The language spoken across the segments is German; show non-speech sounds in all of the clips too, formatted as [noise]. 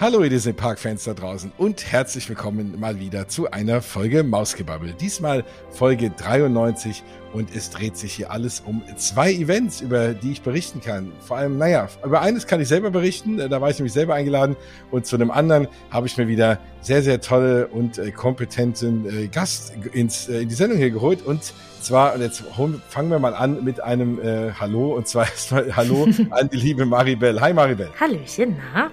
Hallo ihr Disney Park Fans da draußen und herzlich willkommen mal wieder zu einer Folge Mausgebabbel. Diesmal Folge 93 und es dreht sich hier alles um zwei Events, über die ich berichten kann. Vor allem, naja, über eines kann ich selber berichten, da war ich nämlich selber eingeladen und zu einem anderen habe ich mir wieder sehr, sehr tolle und äh, kompetenten äh, Gast ins, äh, in die Sendung hier geholt und zwar, und jetzt fangen wir mal an mit einem äh, Hallo und zwar [laughs] erstmal Hallo [laughs] an die liebe Maribel. Hi Maribel. Hallöchen, na?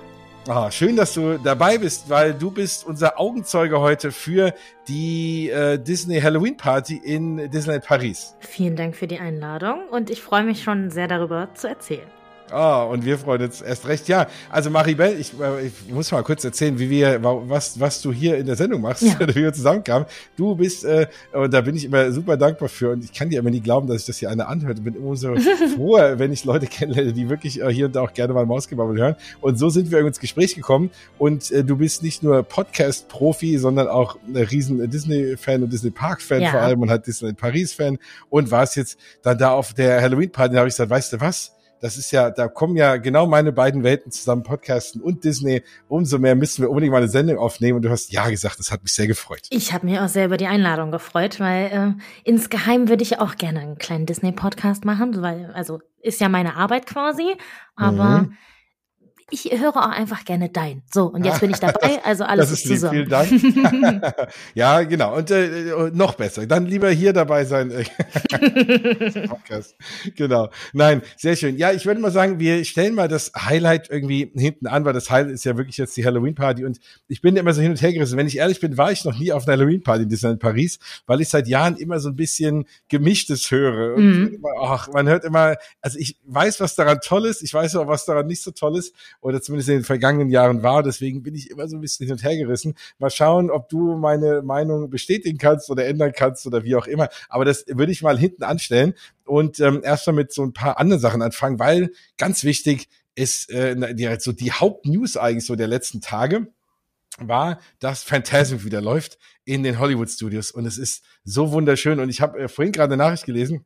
Ah, schön, dass du dabei bist, weil du bist unser Augenzeuge heute für die äh, Disney Halloween Party in Disneyland Paris. Vielen Dank für die Einladung und ich freue mich schon sehr darüber zu erzählen. Ah, und wir freuen uns erst recht. Ja, also Maribel, ich, äh, ich muss mal kurz erzählen, wie wir, was, was du hier in der Sendung machst, ja. [laughs] wie wir zusammenkamen. Du bist, äh, und da bin ich immer super dankbar für. Und ich kann dir immer nie glauben, dass ich das hier eine anhört. Ich bin immer so [laughs] froh, wenn ich Leute kennenlerne, die wirklich äh, hier und da auch gerne mal Mausgebabbel hören. Und so sind wir ins Gespräch gekommen. Und äh, du bist nicht nur Podcast-Profi, sondern auch ein riesen Disney-Fan und Disney-Park-Fan ja. vor allem und hat Disney Paris-Fan und warst jetzt dann da auf der Halloween-Party. Da habe ich gesagt, weißt du was? Das ist ja, da kommen ja genau meine beiden Welten zusammen, Podcasten und Disney. Umso mehr müssen wir unbedingt mal eine Sendung aufnehmen. Und du hast ja gesagt, das hat mich sehr gefreut. Ich habe mir auch sehr über die Einladung gefreut, weil äh, insgeheim würde ich auch gerne einen kleinen Disney-Podcast machen, weil, also ist ja meine Arbeit quasi, aber mhm ich höre auch einfach gerne dein. So, und jetzt bin ich [laughs] dabei, also alles das ist, ist zusammen. Vielen Dank. [laughs] [laughs] ja, genau. Und äh, noch besser. Dann lieber hier dabei sein. Genau. Nein, sehr schön. Ja, ich würde mal sagen, wir stellen mal das Highlight irgendwie hinten an, weil das Highlight ist ja wirklich jetzt die Halloween-Party. Und ich bin immer so hin und her gerissen. Wenn ich ehrlich bin, war ich noch nie auf einer Halloween-Party in Disneyland Paris, weil ich seit Jahren immer so ein bisschen Gemischtes höre. Und mhm. immer, ach, man hört immer, also ich weiß, was daran toll ist. Ich weiß auch, was daran nicht so toll ist oder zumindest in den vergangenen Jahren war. Deswegen bin ich immer so ein bisschen hin und her gerissen. Mal schauen, ob du meine Meinung bestätigen kannst oder ändern kannst oder wie auch immer. Aber das würde ich mal hinten anstellen und ähm, erst mal mit so ein paar anderen Sachen anfangen, weil ganz wichtig ist äh, die, so die Hauptnews eigentlich so der letzten Tage war, dass Phantasm wieder läuft in den Hollywood Studios und es ist so wunderschön und ich habe äh, vorhin gerade eine Nachricht gelesen,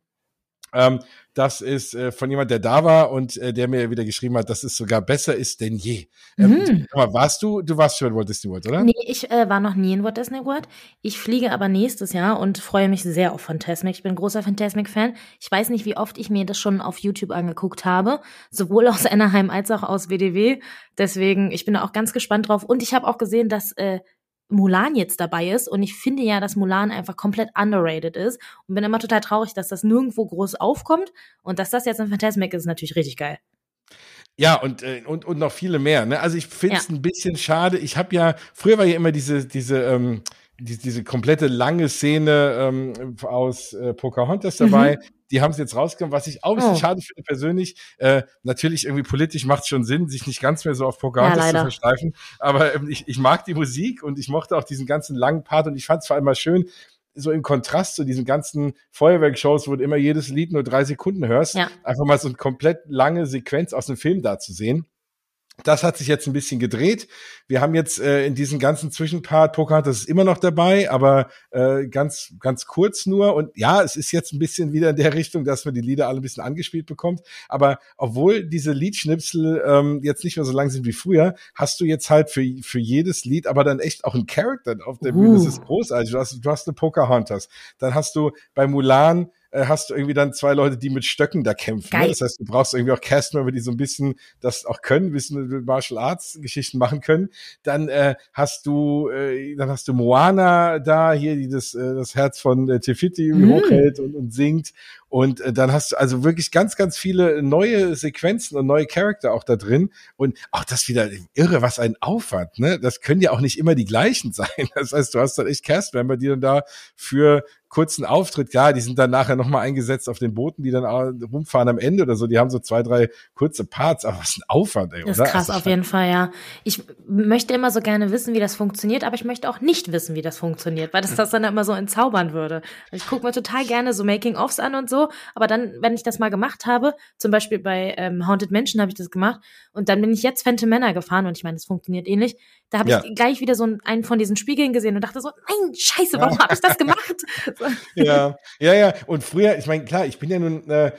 ähm, das ist äh, von jemand, der da war und äh, der mir wieder geschrieben hat, dass es sogar besser ist denn je. Ähm, mhm. warst du, du warst schon in Walt Disney World, oder? Nee, ich äh, war noch nie in Walt Disney World. Ich fliege aber nächstes Jahr und freue mich sehr auf Phantasmic. Ich bin großer Phantasmic-Fan. Ich weiß nicht, wie oft ich mir das schon auf YouTube angeguckt habe, sowohl aus [laughs] Anaheim als auch aus WDW. Deswegen, ich bin da auch ganz gespannt drauf. Und ich habe auch gesehen, dass äh, Mulan jetzt dabei ist. Und ich finde ja, dass Mulan einfach komplett underrated ist. Und bin immer total traurig, dass das nirgendwo groß aufkommt. Und dass das jetzt ein Phantasmic ist, ist natürlich richtig geil. Ja, und, äh, und, und noch viele mehr. Ne? Also ich finde es ja. ein bisschen schade. Ich habe ja, früher war ja immer diese, diese, ähm, die, diese komplette lange Szene ähm, aus äh, Pocahontas dabei. Mhm die haben es jetzt rausgekommen, was ich auch ein bisschen oh. schade finde persönlich. Äh, natürlich irgendwie politisch macht es schon Sinn, sich nicht ganz mehr so auf Pocahontas ja, zu versteifen. Aber ähm, ich, ich mag die Musik und ich mochte auch diesen ganzen langen Part und ich fand es vor allem mal schön, so im Kontrast zu diesen ganzen Feuerwerkshows, wo du immer jedes Lied nur drei Sekunden hörst, ja. einfach mal so eine komplett lange Sequenz aus dem Film da zu sehen. Das hat sich jetzt ein bisschen gedreht. Wir haben jetzt äh, in diesem ganzen Zwischenpart Pocahontas ist immer noch dabei, aber äh, ganz ganz kurz nur. Und ja, es ist jetzt ein bisschen wieder in der Richtung, dass man die Lieder alle ein bisschen angespielt bekommt. Aber obwohl diese Liedschnipsel ähm, jetzt nicht mehr so lang sind wie früher, hast du jetzt halt für für jedes Lied aber dann echt auch einen Charakter auf der Bühne. Das ist uh. großartig. Du hast, du hast eine Pocahontas. Dann hast du bei Mulan äh, hast du irgendwie dann zwei Leute, die mit Stöcken da kämpfen. Ne? Das heißt, du brauchst irgendwie auch Castmember, die so ein bisschen das auch können, ein bisschen Martial Arts Geschichten machen können. Dann äh, hast du, äh, dann hast du Moana da hier, die das, äh, das Herz von äh, Tefiti mm. hochhält und, und singt. Und äh, dann hast du also wirklich ganz, ganz viele neue Sequenzen und neue Charakter auch da drin. Und auch das wieder irre, was ein Aufwand, ne? Das können ja auch nicht immer die gleichen [laughs] sein. Das heißt, du hast dann echt Castmember, die dann da für kurzen Auftritt, ja, die sind dann nachher nochmal eingesetzt auf den Booten, die dann rumfahren am Ende oder so. Die haben so zwei, drei kurze Parts, aber was ein Aufwand, ey, Das ist krass also, auf jeden Fall, ja. Ich möchte immer so gerne wissen, wie das funktioniert, aber ich möchte auch nicht wissen, wie das funktioniert, weil das das dann immer so entzaubern würde. Ich gucke mir total gerne so Making-ofs an und so, aber dann, wenn ich das mal gemacht habe, zum Beispiel bei ähm, Haunted Mansion habe ich das gemacht und dann bin ich jetzt Phantom Männer gefahren und ich meine, das funktioniert ähnlich. Da habe ja. ich gleich wieder so einen von diesen Spiegeln gesehen und dachte so, nein, scheiße, warum ja. habe ich das gemacht? [laughs] ja, ja, ja. Und früher, ich meine, klar, ich bin ja nun äh,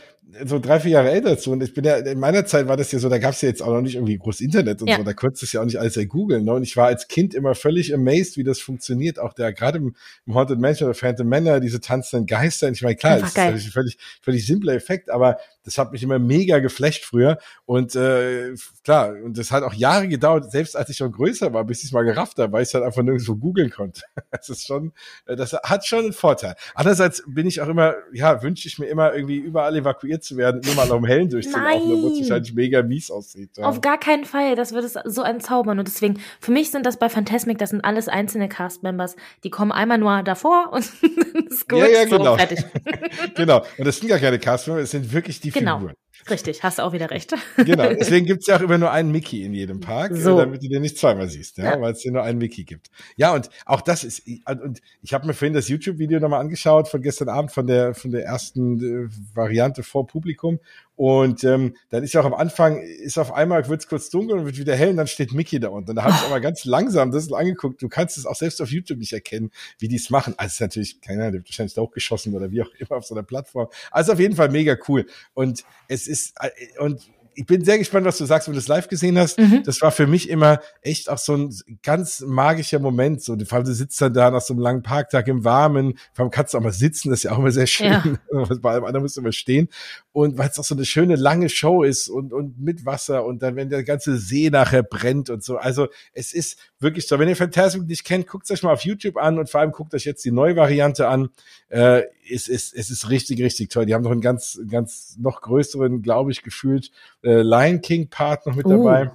so drei, vier Jahre älter zu. Und ich bin ja, in meiner Zeit war das ja so, da gab es ja jetzt auch noch nicht irgendwie groß Internet und ja. so, da konntest du es ja auch nicht alles googeln. Ne? Und ich war als Kind immer völlig amazed, wie das funktioniert. Auch der, gerade im, im Haunted Mansion oder Phantom Manor, diese tanzenden Geister. Und ich meine, klar, das ist ein völlig, völlig simpler Effekt, aber das hat mich immer mega geflasht früher. Und äh, klar, und das hat auch Jahre gedauert, selbst als ich schon größer war, bis ich es mal gerafft habe, weil ich es halt einfach nirgendwo googeln konnte. [laughs] Das ist schon, äh, das hat schon einen Vorteil. Andererseits bin ich auch immer, ja, wünsche ich mir immer irgendwie überall evakuiert zu werden, nur mal um Hellen durchzulaufen, obwohl es wahrscheinlich mega mies aussieht. Ja. Auf gar keinen Fall, das wird es so entzaubern. Und deswegen, für mich sind das bei Phantasmic, das sind alles einzelne Cast-Members, die kommen einmal nur davor und [laughs] ist gut, ja, ja, genau. so, fertig. [laughs] genau, und das sind gar keine Cast-Members, es sind wirklich die genau. Richtig, hast du auch wieder recht. genau, [laughs] deswegen gibt's ja auch immer nur einen Mickey in jedem Park, äh, so. damit du den nicht zweimal siehst, ja, ja. weil es hier nur einen Mickey gibt. Ja, und auch das ist, und ich habe mir vorhin das YouTube-Video nochmal angeschaut von gestern Abend, von der, von der ersten äh, Variante vor Publikum und ähm, dann ist ja auch am Anfang, ist auf einmal, wird es kurz dunkel und wird wieder hell und dann steht Mickey da unten. Und da habe ich [laughs] aber ganz langsam das angeguckt. Du kannst es auch selbst auf YouTube nicht erkennen, wie die es machen. Also es ist natürlich, keine Ahnung, wahrscheinlich da hochgeschossen oder wie auch immer auf so einer Plattform. Also auf jeden Fall mega cool. Und es ist, äh, und ich bin sehr gespannt, was du sagst, wenn du es live gesehen hast. Mhm. Das war für mich immer echt auch so ein ganz magischer Moment. So, vor allem du sitzt dann da nach so einem langen Parktag im Warmen. Vor allem kannst du auch mal sitzen, das ist ja auch immer sehr schön. [laughs] Ja. Bei allem anderen musst du immer stehen. Und weil es auch so eine schöne lange Show ist und, und mit Wasser und dann, wenn der ganze See nachher brennt und so. Also es ist wirklich so. Wenn ihr Phantasmic nicht kennt, guckt euch mal auf YouTube an und vor allem guckt euch jetzt die neue Variante an. Äh, es, ist, es ist richtig, richtig toll. Die haben noch einen ganz, ganz noch größeren, glaube ich, gefühlt äh, Lion King Part noch mit dabei.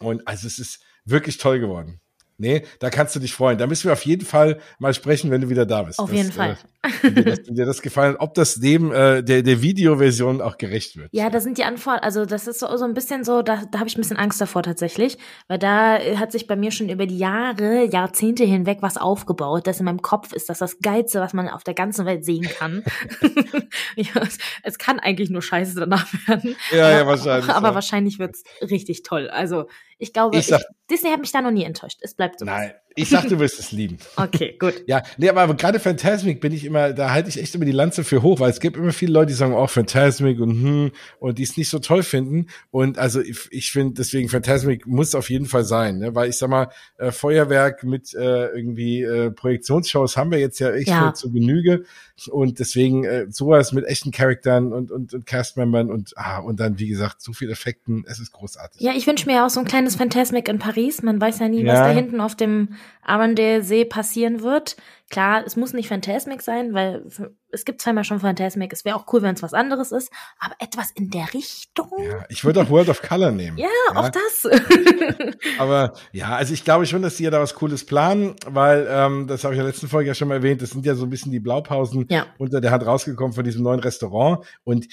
Uh. Und also es ist wirklich toll geworden. Nee, da kannst du dich freuen. Da müssen wir auf jeden Fall mal sprechen, wenn du wieder da bist. Auf das, jeden Fall. Äh, dir, das, dir das gefallen hat, ob das dem äh, der, der Videoversion auch gerecht wird. Ja, da sind die Antworten, also das ist so, so ein bisschen so, da, da habe ich ein bisschen Angst davor tatsächlich, weil da hat sich bei mir schon über die Jahre, Jahrzehnte hinweg was aufgebaut, das in meinem Kopf ist, das das Geilste, was man auf der ganzen Welt sehen kann. [laughs] ja, es, es, kann eigentlich nur Scheiße danach werden. Ja, ja, wahrscheinlich. Aber ja. wahrscheinlich wird's richtig toll. Also ich glaube, ich sag, ich, Disney hat mich da noch nie enttäuscht. Es bleibt so. Nein, ich sag, du wirst es lieben. Okay, gut. Ja, nee, aber gerade Phantasmic bin ich immer, da halte ich echt immer die Lanze für hoch, weil es gibt immer viele Leute, die sagen, oh, Phantasmic und hm, und die es nicht so toll finden. Und also ich, ich finde, deswegen Phantasmic muss auf jeden Fall sein, ne? weil ich sag mal, äh, Feuerwerk mit äh, irgendwie äh, Projektionsshows haben wir jetzt ja echt ja. zu Genüge. Und deswegen äh, sowas mit echten Charakteren und, und, und Castmembern und, ah, und dann, wie gesagt, so viel Effekten, es ist großartig. Ja, ich wünsche mir auch so ein kleines Phantasmic in Paris. Man weiß ja nie, ja. was da hinten auf dem Arendelle-See passieren wird. Klar, es muss nicht Phantasmic sein, weil es gibt zweimal schon Phantasmic. Es wäre auch cool, wenn es was anderes ist, aber etwas in der Richtung. Ja, ich würde auch World of Color nehmen. Ja, ja. auch das. [laughs] aber ja, also ich glaube schon, dass die ja da was Cooles planen, weil ähm, das habe ich in der letzten Folge ja schon mal erwähnt. Das sind ja so ein bisschen die Blaupausen ja. unter der Hand rausgekommen von diesem neuen Restaurant und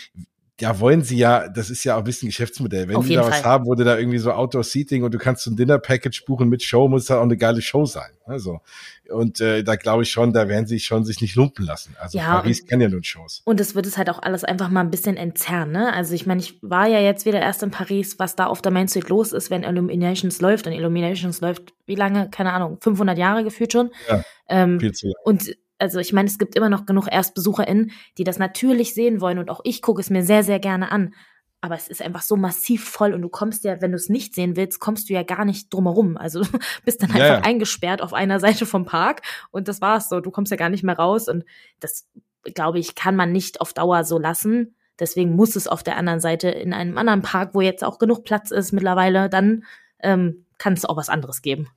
ja, wollen sie ja, das ist ja auch ein bisschen Geschäftsmodell. Wenn die da was haben, wo du da irgendwie so Outdoor-Seating und du kannst so ein Dinner-Package buchen mit Show, muss das auch eine geile Show sein. Also, und äh, da glaube ich schon, da werden sie schon sich nicht lumpen lassen. Also ja, Paris kennt ja nur Shows. Und es wird es halt auch alles einfach mal ein bisschen entzerren, ne? Also ich meine, ich war ja jetzt wieder erst in Paris, was da auf der Main Street los ist, wenn Illuminations läuft. Und Illuminations läuft, wie lange? Keine Ahnung, 500 Jahre gefühlt schon. Ja, ähm, viel zu lang. Und also ich meine, es gibt immer noch genug ErstbesucherInnen, die das natürlich sehen wollen und auch ich gucke es mir sehr, sehr gerne an. Aber es ist einfach so massiv voll und du kommst ja, wenn du es nicht sehen willst, kommst du ja gar nicht drumherum. Also du [laughs] bist dann einfach ja, ja. eingesperrt auf einer [laughs] Seite vom Park und das war's so. Du kommst ja gar nicht mehr raus und das, glaube ich, kann man nicht auf Dauer so lassen. Deswegen muss es auf der anderen Seite in einem anderen Park, wo jetzt auch genug Platz ist mittlerweile, dann ähm, kann es auch was anderes geben.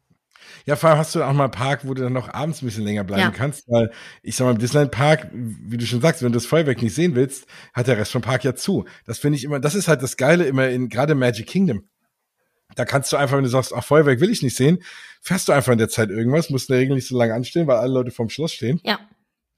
Ja, vor allem hast du auch mal einen Park, wo du dann noch abends ein bisschen länger bleiben ja. kannst, weil ich sag mal, im Disneyland Park, wie du schon sagst, wenn du das Feuerwerk nicht sehen willst, hat der Rest vom Park ja zu. Das finde ich immer, das ist halt das Geile immer in, gerade Magic Kingdom. Da kannst du einfach, wenn du sagst, ach, Feuerwerk will ich nicht sehen, fährst du einfach in der Zeit irgendwas, musst in der Regel nicht so lange anstehen, weil alle Leute vorm Schloss stehen. Ja.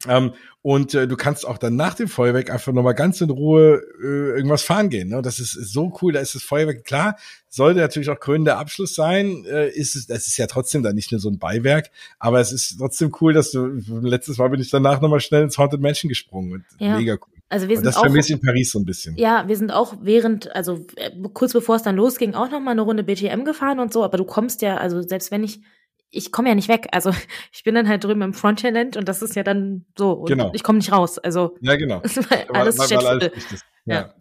Ähm, und äh, du kannst auch dann nach dem Feuerwerk einfach nochmal ganz in Ruhe äh, irgendwas fahren gehen. Ne? Das ist, ist, so cool, da ist das Feuerwerk klar, sollte natürlich auch krönender Abschluss sein. Äh, ist es, das ist ja trotzdem dann nicht nur so ein Beiwerk, aber es ist trotzdem cool, dass du letztes Mal bin ich danach nochmal schnell ins Haunted Mansion gesprungen. Und ja. Mega cool. Also wir sind und das vermisse ich in Paris so ein bisschen. Ja, wir sind auch während, also äh, kurz bevor es dann losging, auch noch mal eine Runde BTM gefahren und so. Aber du kommst ja, also selbst wenn ich ich komme ja nicht weg. Also [laughs] ich bin dann halt drüben im Frontierland und das ist ja dann so. Und genau. Ich komme nicht raus. Also ja, genau. [laughs] alles, weil, weil, weil alles ja.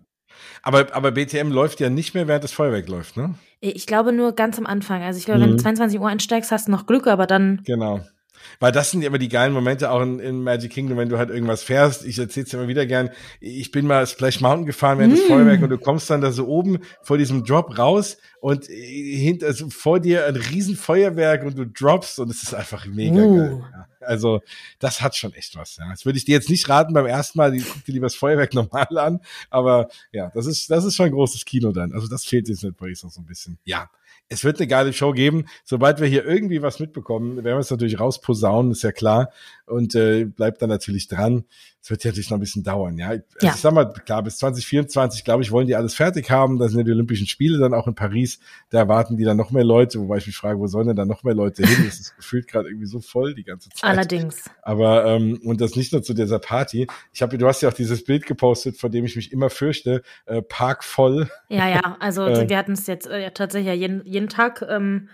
Aber, aber BTM läuft ja nicht mehr, während das Feuerwerk läuft, ne? Ich glaube nur ganz am Anfang. Also ich glaube, mhm. wenn du 22 Uhr einsteigst, hast du noch Glück, aber dann. Genau. Weil das sind immer die geilen Momente auch in, in Magic Kingdom, wenn du halt irgendwas fährst. Ich erzähl's immer wieder gern. Ich bin mal Splash Mountain gefahren während mm. des Feuerwerks und du kommst dann da so oben vor diesem Drop raus und hinter, also vor dir ein riesen Feuerwerk und du droppst und es ist einfach mega uh. geil. Ja. Also das hat schon echt was. Ja. Das würde ich dir jetzt nicht raten beim ersten Mal. Guck dir lieber das Feuerwerk [laughs] normal an. Aber ja, das ist das ist schon ein großes Kino dann. Also das fehlt jetzt mit Paris noch so ein bisschen. Ja, es wird eine geile Show geben. Sobald wir hier irgendwie was mitbekommen, werden wir es natürlich rausposaunen, ist ja klar. Und äh, bleibt dann natürlich dran. Es wird ja natürlich noch ein bisschen dauern, ja. Also ja. Ich sag mal, klar, bis 2024, glaube ich, wollen die alles fertig haben. Da sind ja die Olympischen Spiele dann auch in Paris. Da erwarten die dann noch mehr Leute, wobei ich mich frage, wo sollen denn da noch mehr Leute hin? Das ist [laughs] gefühlt gerade irgendwie so voll die ganze Zeit. Allerdings. Aber ähm, und das nicht nur zu dieser Party. Ich habe, du hast ja auch dieses Bild gepostet, vor dem ich mich immer fürchte, äh, Park voll. Ja, ja, also [laughs] äh, wir hatten es jetzt äh, tatsächlich ja jeden, jeden Tag. Ähm,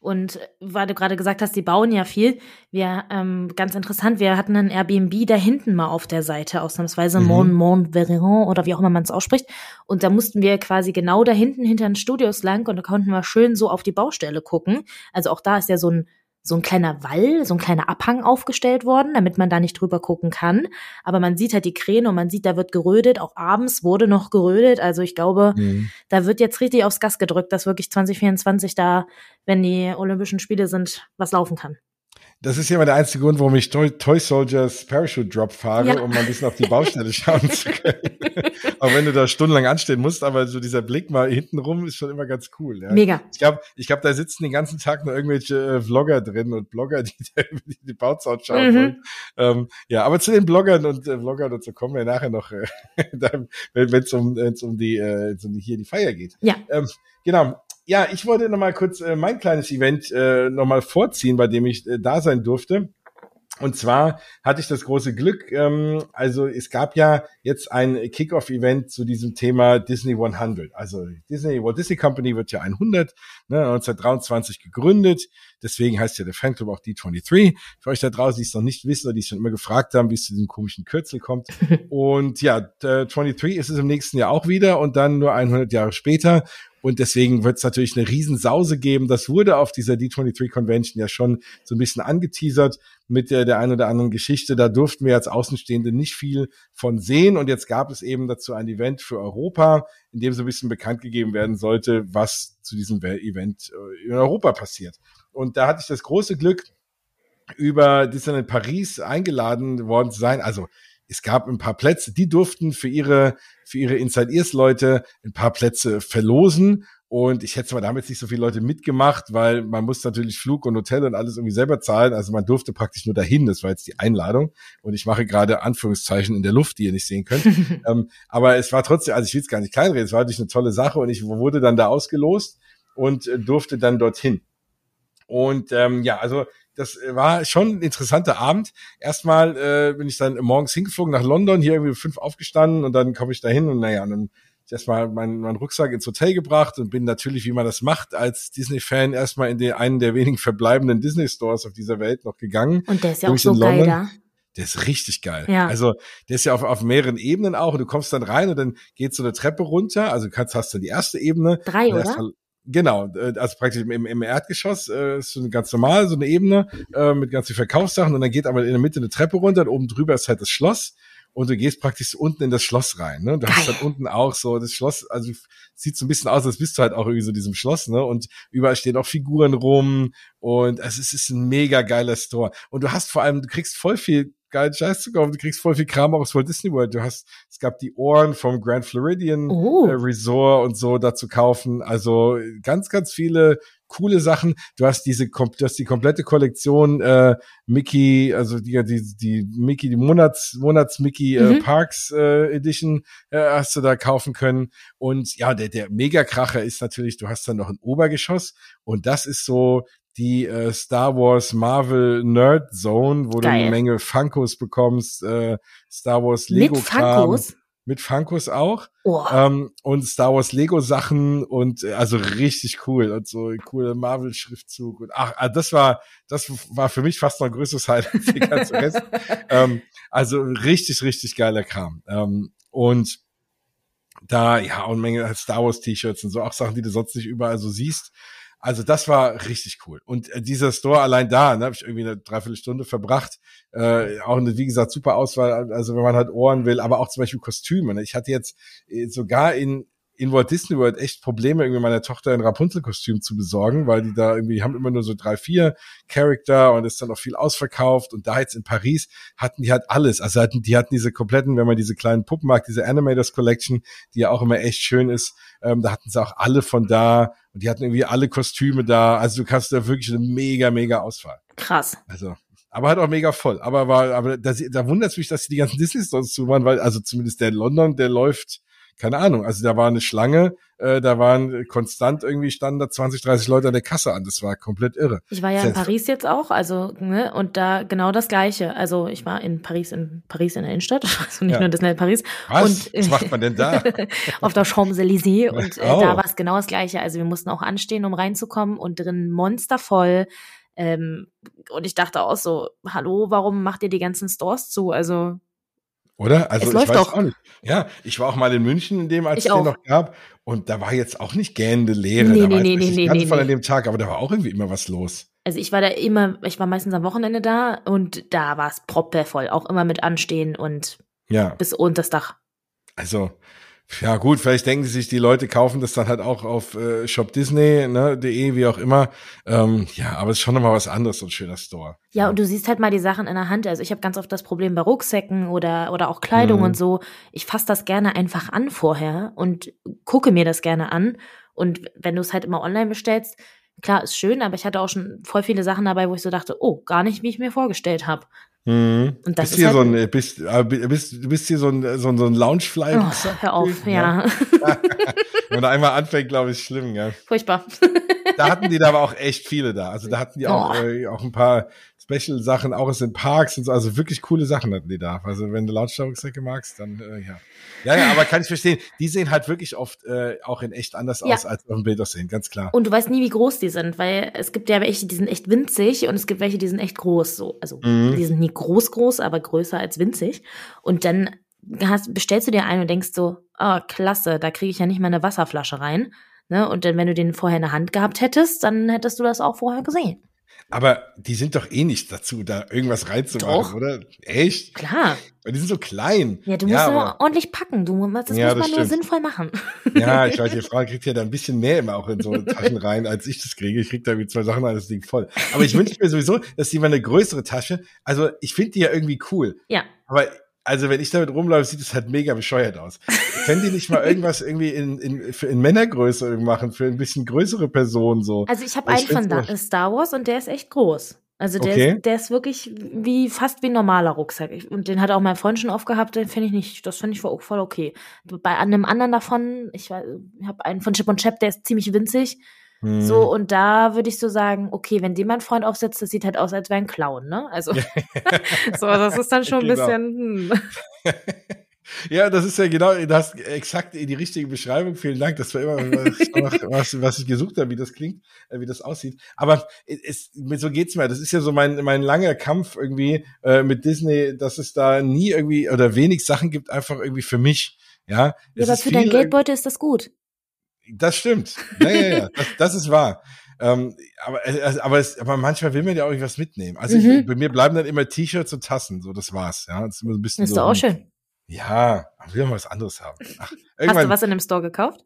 und weil du gerade gesagt hast, die bauen ja viel. Wir, ähm, ganz interessant, wir hatten ein Airbnb da hinten mal auf der Seite, ausnahmsweise mhm. Mont Montverron oder wie auch immer man es ausspricht. Und da mussten wir quasi genau da hinten hinter den Studios lang und da konnten wir schön so auf die Baustelle gucken. Also auch da ist ja so ein so ein kleiner Wall, so ein kleiner Abhang aufgestellt worden, damit man da nicht drüber gucken kann. Aber man sieht halt die Kräne und man sieht, da wird gerödet. Auch abends wurde noch gerödet. Also ich glaube, mhm. da wird jetzt richtig aufs Gas gedrückt, dass wirklich 2024 da, wenn die Olympischen Spiele sind, was laufen kann. Das ist ja immer der einzige Grund, warum ich Toy, Toy Soldiers Parachute Drop fahre, ja. um mal ein bisschen auf die Baustelle schauen zu können. [laughs] auch wenn du da stundenlang anstehen musst, aber so dieser Blick mal hinten rum ist schon immer ganz cool. Ja. Mega. Ich glaube, ich glaub, da sitzen den ganzen Tag nur irgendwelche äh, Vlogger drin und Blogger, die [laughs] da über die, die Bauzaun schauen mhm. wollen. Ähm, ja, aber zu den Bloggern und äh, Vloggern und so kommen wir nachher noch, äh, [laughs] wenn es um, wenn's um die, äh, um die hier die Feier geht. Ja. Ähm, genau ja, ich wollte noch mal kurz äh, mein kleines Event äh, noch mal vorziehen, bei dem ich äh, da sein durfte. Und zwar hatte ich das große Glück, ähm, also es gab ja jetzt ein Kickoff-Event zu diesem Thema Disney 100. Also Disney, Walt Disney Company wird ja 100, ne, 1923 gegründet. Deswegen heißt ja der Fanclub auch D23. Für euch da draußen, die es noch nicht wissen oder die es schon immer gefragt haben, wie es zu diesem komischen Kürzel kommt. [laughs] und ja, 23 ist es im nächsten Jahr auch wieder und dann nur 100 Jahre später. Und deswegen wird es natürlich eine Riesensause geben. Das wurde auf dieser D23 Convention ja schon so ein bisschen angeteasert mit der, der ein oder anderen Geschichte. Da durften wir als Außenstehende nicht viel von sehen. Und jetzt gab es eben dazu ein Event für Europa, in dem so ein bisschen bekannt gegeben werden sollte, was zu diesem Event äh, in Europa passiert. Und da hatte ich das große Glück, über Disneyland Paris eingeladen worden zu sein. Also es gab ein paar Plätze, die durften für ihre, für ihre Inside Ears Leute ein paar Plätze verlosen. Und ich hätte zwar damit nicht so viele Leute mitgemacht, weil man muss natürlich Flug und Hotel und alles irgendwie selber zahlen. Also man durfte praktisch nur dahin. Das war jetzt die Einladung. Und ich mache gerade Anführungszeichen in der Luft, die ihr nicht sehen könnt. [laughs] ähm, aber es war trotzdem, also ich will es gar nicht kleinreden, es war natürlich eine tolle Sache und ich wurde dann da ausgelost und äh, durfte dann dorthin. Und ähm, ja, also das war schon ein interessanter Abend. Erstmal äh, bin ich dann morgens hingeflogen nach London, hier irgendwie fünf aufgestanden und dann komme ich da hin und naja, und dann erstmal meinen, meinen Rucksack ins Hotel gebracht und bin natürlich, wie man das macht, als Disney-Fan erstmal in den, einen der wenigen verbleibenden Disney-Stores auf dieser Welt noch gegangen. Und der ist ja auch so geil da. Der ist richtig geil. Ja. Also der ist ja auf, auf mehreren Ebenen auch. Und du kommst dann rein und dann geht so eine Treppe runter. Also kannst, hast du die erste Ebene. Drei, oder? Genau, äh, also praktisch im, im Erdgeschoss äh, ist so ganz normal, so eine Ebene äh, mit ganz viel Verkaufssachen und dann geht aber in der Mitte eine Treppe runter und oben drüber ist halt das Schloss und du gehst praktisch unten in das Schloss rein. Ne? Du Geil. hast dann unten auch so das Schloss, also sieht so ein bisschen aus, als bist du halt auch irgendwie so in diesem Schloss, ne? Und überall stehen auch Figuren rum und es ist, es ist ein mega geiler Store. Und du hast vor allem, du kriegst voll viel geilen Scheiß zu kaufen. Du kriegst voll viel Kram auch aus Walt Disney World. Du hast, es gab die Ohren vom Grand Floridian oh. äh, Resort und so dazu kaufen. Also ganz, ganz viele coole Sachen. Du hast diese, du hast die komplette Kollektion äh, Mickey, also die, die, die Mickey, die Monats, Monats Mickey äh, mhm. Parks äh, Edition äh, hast du da kaufen können. Und ja, der, der Megakracher ist natürlich, du hast dann noch ein Obergeschoss und das ist so die äh, Star Wars Marvel Nerd Zone, wo Geil. du eine Menge Funkos bekommst, äh, Star Wars Lego Mit Funkos? Mit Funkos auch. Oh. Ähm, und Star Wars Lego Sachen und äh, also richtig cool und so coole Marvel Schriftzug und ach, ah, das war das war für mich fast noch ein größeres Highlight als die ganze [laughs] Rest. ähm, also richtig richtig geiler Kram. Ähm, und Da, ja, und Menge Star Wars T-Shirts und so, auch Sachen, die du sonst nicht überall so siehst. Also das war richtig cool. Und äh, dieser Store allein da, ne, habe ich irgendwie eine Dreiviertelstunde verbracht. Äh, auch eine, wie gesagt, super Auswahl. Also wenn man halt Ohren will, aber auch zum Beispiel Kostüme. Ne? Ich hatte jetzt äh, sogar in in Walt Disney World echt Probleme, irgendwie meiner Tochter ein Rapunzel-Kostüm zu besorgen, weil die da irgendwie, die haben immer nur so drei, vier Charakter und ist dann auch viel ausverkauft. Und da jetzt in Paris hatten die halt alles. Also hatten, die hatten diese kompletten, wenn man diese kleinen Puppen mag, diese Animators Collection, die ja auch immer echt schön ist, ähm, da hatten sie auch alle von da und die hatten irgendwie alle Kostüme da. Also du kannst da wirklich eine mega, mega Auswahl. Krass. Also aber halt auch mega voll. Aber war, aber da, da wundert es mich, dass die ganzen Disney Stores zu waren, weil also zumindest der in London, der läuft keine Ahnung, also da war eine Schlange, äh, da waren konstant irgendwie standen da 20, 30 Leute an der Kasse an. Das war komplett irre. Ich war ja in Paris jetzt auch, also ne, und da genau das Gleiche. Also ich war in Paris, in Paris in der Innenstadt, [laughs] also nicht ja. nur Disneyland Paris. Was? Und, Was macht man denn da? [laughs] auf der Champs-Élysées und äh, oh. da war es genau das Gleiche. Also wir mussten auch anstehen, um reinzukommen und drin monstervoll. Ähm, und ich dachte auch so, hallo, warum macht ihr die ganzen Stores zu? Also oder? Also es ich weiß doch. auch nicht. Ja, ich war auch mal in München, in dem, als ich es den noch gab. Und da war jetzt auch nicht gähnende Leere. Nee, da nee, war nee, nee, nee, ganz nee, voll an dem Tag, aber da war auch irgendwie immer was los. Also ich war da immer, ich war meistens am Wochenende da und da war es proppevoll, auch immer mit Anstehen und ja. bis unter das Dach. Also ja gut, vielleicht denken sie sich, die Leute kaufen das dann halt auch auf äh, shopdisney.de, ne, wie auch immer. Ähm, ja, aber es ist schon nochmal was anderes, so ein schöner Store. Ja, und du siehst halt mal die Sachen in der Hand. Also ich habe ganz oft das Problem bei Rucksäcken oder, oder auch Kleidung mhm. und so. Ich fasse das gerne einfach an vorher und gucke mir das gerne an. Und wenn du es halt immer online bestellst, klar, ist schön, aber ich hatte auch schon voll viele Sachen dabei, wo ich so dachte, oh, gar nicht, wie ich mir vorgestellt habe. Mhm. Und das bist ist hier halt so ein, äh, bist, äh, bist, du bist hier so ein, so ein, so ein Loungefly. Oh, hör auf, ja. ja. [laughs] Wenn er einmal anfängt, glaube ich, schlimm, ja. Furchtbar. Da hatten die da aber auch echt viele da. Also da hatten die auch, oh. äh, auch ein paar Special-Sachen, auch es in Parks und so. Also wirklich coole Sachen hatten die da. Also wenn du Lautstärke magst, dann äh, ja. Ja, ja, aber kann ich verstehen. Die sehen halt wirklich oft äh, auch in echt anders ja. aus, als auf dem Bild aussehen, ganz klar. Und du weißt nie, wie groß die sind, weil es gibt ja welche, die sind echt winzig und es gibt welche, die sind echt groß. So. Also mhm. die sind nie groß, groß, aber größer als winzig. Und dann hast, bestellst du dir einen und denkst so, oh, klasse, da kriege ich ja nicht mal eine Wasserflasche rein. Ne? Und dann, wenn du den vorher in der Hand gehabt hättest, dann hättest du das auch vorher gesehen. Aber die sind doch eh nicht dazu, da irgendwas reinzumachen, doch. oder? Echt? Klar. Weil die sind so klein. Ja, du musst ja, aber, ordentlich packen. Du, das ja, muss man nur sinnvoll machen. Ja, ich weiß, [laughs] die Frau kriegt ja da ein bisschen mehr immer auch in so Taschen rein, als ich das kriege. Ich krieg da wie zwei Sachen an das Ding voll. Aber ich wünsche mir sowieso, dass die mal eine größere Tasche, also ich finde die ja irgendwie cool. Ja. Aber also wenn ich damit rumlaufe, sieht es halt mega bescheuert aus. Können die nicht mal irgendwas irgendwie in, in, für, in Männergröße machen, für ein bisschen größere Personen so? Also ich habe einen von da, Star Wars und der ist echt groß. Also der, okay. ist, der ist wirklich wie fast wie ein normaler Rucksack. Und den hat auch mein Freund schon aufgehabt, den finde ich nicht, das finde ich voll, voll okay. Bei einem anderen davon, ich, ich habe einen von Chip und Chap, der ist ziemlich winzig. Hm. So, und da würde ich so sagen, okay, wenn dem mein Freund aufsetzt, das sieht halt aus, als wäre ein Clown, ne? Also, [laughs] so, das ist dann schon ein genau. bisschen. Hm. [laughs] Ja, das ist ja genau, du hast exakt die richtige Beschreibung. Vielen Dank. Das war immer [laughs] was, was ich gesucht habe, wie das klingt, äh, wie das aussieht. Aber es, so geht's mir. Das ist ja so mein, mein langer Kampf irgendwie äh, mit Disney, dass es da nie irgendwie oder wenig Sachen gibt, einfach irgendwie für mich. Ja, ja aber für dein Geldbeutel ist das gut. Das stimmt. Ja, ja, ja. das, das ist wahr. Ähm, aber, also, aber, es, aber manchmal will man ja auch irgendwas mitnehmen. Also mhm. ich, bei mir bleiben dann immer T-Shirts und Tassen, so das war's. Ja, das ist immer so ein bisschen. Ist so, doch auch schön. Ja, ich will mal was anderes haben. Ach, Hast du was in dem Store gekauft?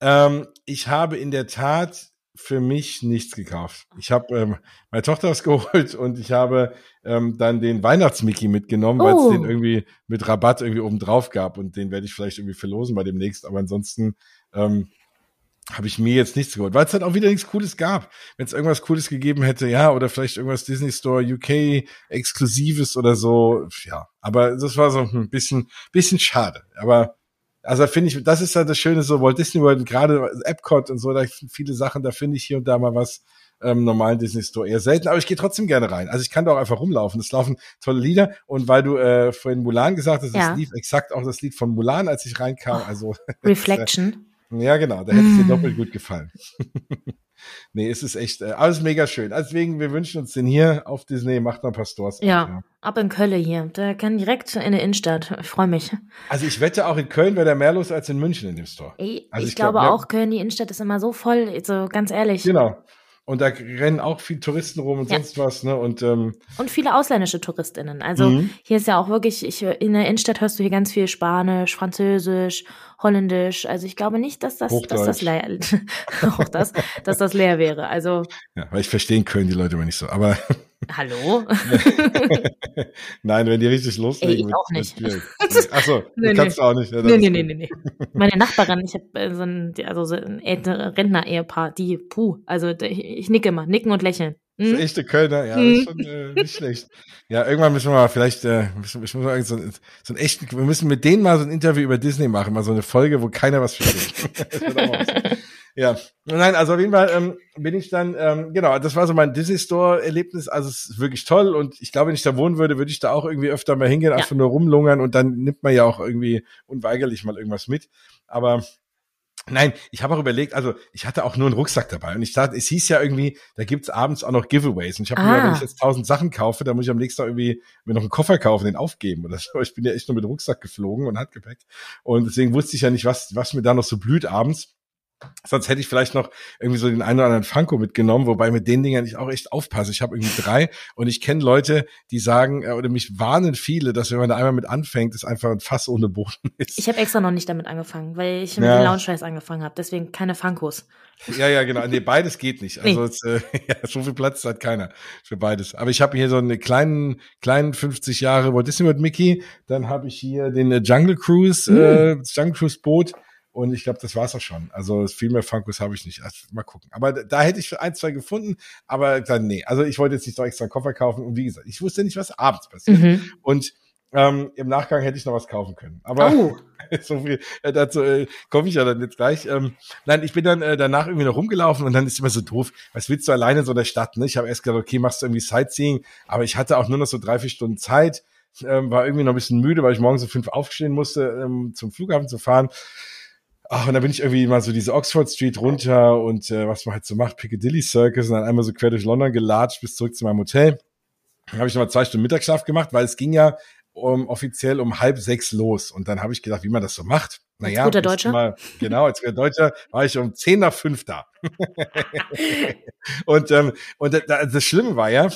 Ähm, ich habe in der Tat für mich nichts gekauft. Ich habe ähm, meine Tochter was [laughs] geholt und ich habe ähm, dann den Weihnachtsmickey mitgenommen, oh. weil es den irgendwie mit Rabatt irgendwie oben drauf gab und den werde ich vielleicht irgendwie verlosen bei demnächst. Aber ansonsten ähm, habe ich mir jetzt nichts geholt, weil es halt auch wieder nichts Cooles gab. Wenn es irgendwas Cooles gegeben hätte, ja, oder vielleicht irgendwas Disney Store UK Exklusives oder so, ja. Aber das war so ein bisschen, bisschen schade. Aber also finde ich, das ist halt das Schöne so Walt Disney World, gerade Epcot und so, da viele Sachen, da finde ich hier und da mal was ähm, normalen Disney Store eher selten, aber ich gehe trotzdem gerne rein. Also ich kann da auch einfach rumlaufen. Es laufen tolle Lieder und weil du äh, vorhin Mulan gesagt hast, ja. es lief exakt auch das Lied von Mulan, als ich reinkam. Also [laughs] Reflection. Ja, genau, da hätte es dir [laughs] doppelt gut gefallen. [laughs] nee, es ist echt äh, alles mega schön. Deswegen, wir wünschen uns den hier auf Disney, macht noch ein paar Stores. Ja, auf, ja. ab in Köln hier. Der kann direkt in der Innenstadt. Ich freue mich. Also ich wette, auch in Köln wäre der mehr los als in München in dem Store. Ey, also ich, ich glaube glaub, auch, Köln, die Innenstadt ist immer so voll, also ganz ehrlich. Genau. Und da rennen auch viele Touristen rum und ja. sonst was, ne? Und, ähm, und viele ausländische TouristInnen. Also mhm. hier ist ja auch wirklich, ich, in der Innenstadt hörst du hier ganz viel Spanisch, Französisch, Holländisch. Also ich glaube nicht, dass das, dass das leer, [laughs] auch das, dass das leer wäre. Also. Ja, weil ich verstehen können die Leute immer nicht so. Aber Hallo? [laughs] Nein, wenn die richtig loslegen. Ey, ich auch nicht. Achso, [laughs] nee, kannst nee. du auch nicht. Ja, nee, nee, nee, nee, nee. Meine Nachbarin, ich habe äh, so ein, also so ein Rentner-Ehepaar, die, puh, also ich nicke immer, nicken und lächeln. Hm? Das echte Kölner, ja, hm? das ist schon äh, nicht schlecht. Ja, irgendwann müssen wir mal vielleicht, äh, müssen, muss sagen, so, so ein echten, wir müssen mit denen mal so ein Interview über Disney machen, mal so eine Folge, wo keiner was versteht. [laughs] [laughs] Ja, nein, also auf jeden Fall ähm, bin ich dann, ähm, genau, das war so mein Disney Store-Erlebnis. Also es ist wirklich toll und ich glaube, wenn ich da wohnen würde, würde ich da auch irgendwie öfter mal hingehen, ja. einfach nur rumlungern und dann nimmt man ja auch irgendwie unweigerlich mal irgendwas mit. Aber Nein, ich habe auch überlegt, also ich hatte auch nur einen Rucksack dabei und ich dachte, es hieß ja irgendwie, da gibt's abends auch noch Giveaways und ich habe ah. mir, wenn ich jetzt tausend Sachen kaufe, dann muss ich am nächsten Tag irgendwie mir noch einen Koffer kaufen, den aufgeben oder so. Ich bin ja echt nur mit Rucksack geflogen und Handgepäck und deswegen wusste ich ja nicht, was was mir da noch so blüht abends. Sonst hätte ich vielleicht noch irgendwie so den einen oder anderen Funko mitgenommen, wobei mit den Dingern ich auch echt aufpasse. Ich habe irgendwie drei und ich kenne Leute, die sagen, äh, oder mich warnen viele, dass wenn man da einmal mit anfängt, es einfach ein Fass ohne Boden [laughs] ist. Ich habe extra noch nicht damit angefangen, weil ich mit ja. den Lounge angefangen habe, deswegen keine Funkos. Ja, ja, genau. Nee, beides geht nicht. Also nee. es, äh, [laughs] ja, so viel Platz hat keiner für beides. Aber ich habe hier so einen kleinen, kleinen 50 Jahre Walt Disney World Mickey. Dann habe ich hier den äh, Jungle Cruise, mhm. äh, Jungle Cruise Boot und ich glaube, das war's auch schon. Also viel mehr Funkos habe ich nicht. Also, mal gucken. Aber da hätte ich ein, zwei gefunden, aber dann nee. Also ich wollte jetzt nicht so extra einen Koffer kaufen. Und wie gesagt, ich wusste nicht, was abends passiert. Mhm. Und ähm, im Nachgang hätte ich noch was kaufen können. Aber oh. [laughs] so viel äh, dazu äh, komme ich ja dann jetzt gleich. Ähm, nein, ich bin dann äh, danach irgendwie noch rumgelaufen und dann ist immer so doof. Was willst du alleine in so der Stadt? Ne? Ich habe erst gedacht, okay, machst du irgendwie Sightseeing, aber ich hatte auch nur noch so drei, vier Stunden Zeit. Ähm, war irgendwie noch ein bisschen müde, weil ich morgens um fünf aufstehen musste, ähm, zum Flughafen zu fahren. Ach, und da bin ich irgendwie mal so diese Oxford Street runter und äh, was man halt so macht, Piccadilly Circus und dann einmal so quer durch London gelatscht bis zurück zu meinem Hotel. Dann habe ich nochmal zwei Stunden Mittagsschlaf gemacht, weil es ging ja um, offiziell um halb sechs los. Und dann habe ich gedacht, wie man das so macht. Naja, als guter Deutscher. Mal, genau, als guter Deutscher war ich um zehn nach fünf da. [laughs] [laughs] und ähm, und das Schlimme war ja,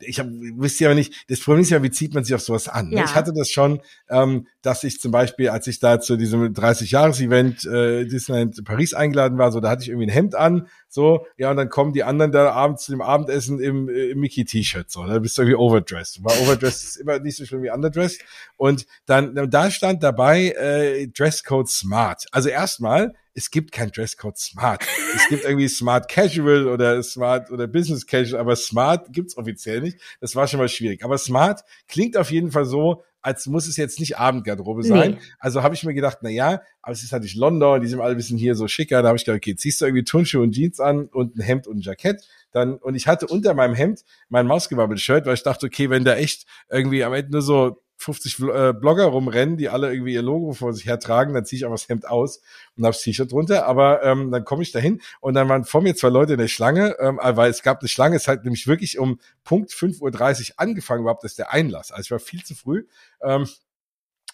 ich hab, wisst ihr aber nicht, das Problem ist ja, wie zieht man sich auf sowas an? Ne? Ja. Ich hatte das schon, ähm, dass ich zum Beispiel, als ich da zu diesem 30-Jahres-Event äh, Disneyland Paris eingeladen war, so da hatte ich irgendwie ein Hemd an, so, ja, und dann kommen die anderen da abends zu dem Abendessen im, äh, im Mickey-T-Shirt, so, da bist du irgendwie overdressed. Weil overdressed ist immer nicht so schlimm wie underdressed. Und dann, da stand dabei äh, Dresscode Smart. Also erstmal, es gibt kein Dresscode Smart. es gibt irgendwie Smart Casual oder Smart oder Business Casual, aber Smart gibt's offiziell nicht. Das war schon mal schwierig. Aber Smart klingt auf jeden Fall so, als muss es jetzt nicht Abendgarderobe sein. Nee. Also habe ich mir gedacht, na ja, aber es ist halt nicht London, die sind alle ein bisschen hier so schicker. Da habe ich gedacht, okay, ziehst du irgendwie Turnschuhe und Jeans an und ein Hemd und ein Jackett. Dann, und ich hatte unter meinem Hemd mein Mausgewabbel-Shirt, weil ich dachte, okay, wenn da echt irgendwie am Ende nur so 50 äh, Blogger rumrennen, die alle irgendwie ihr Logo vor sich hertragen, dann ziehe ich einfach das Hemd aus und habe das T-Shirt drunter. Aber ähm, dann komme ich dahin und dann waren vor mir zwei Leute in der Schlange, ähm, weil es gab eine Schlange, es hat nämlich wirklich um Punkt 5.30 Uhr angefangen überhaupt, das ist der Einlass. Also ich war viel zu früh. Ähm,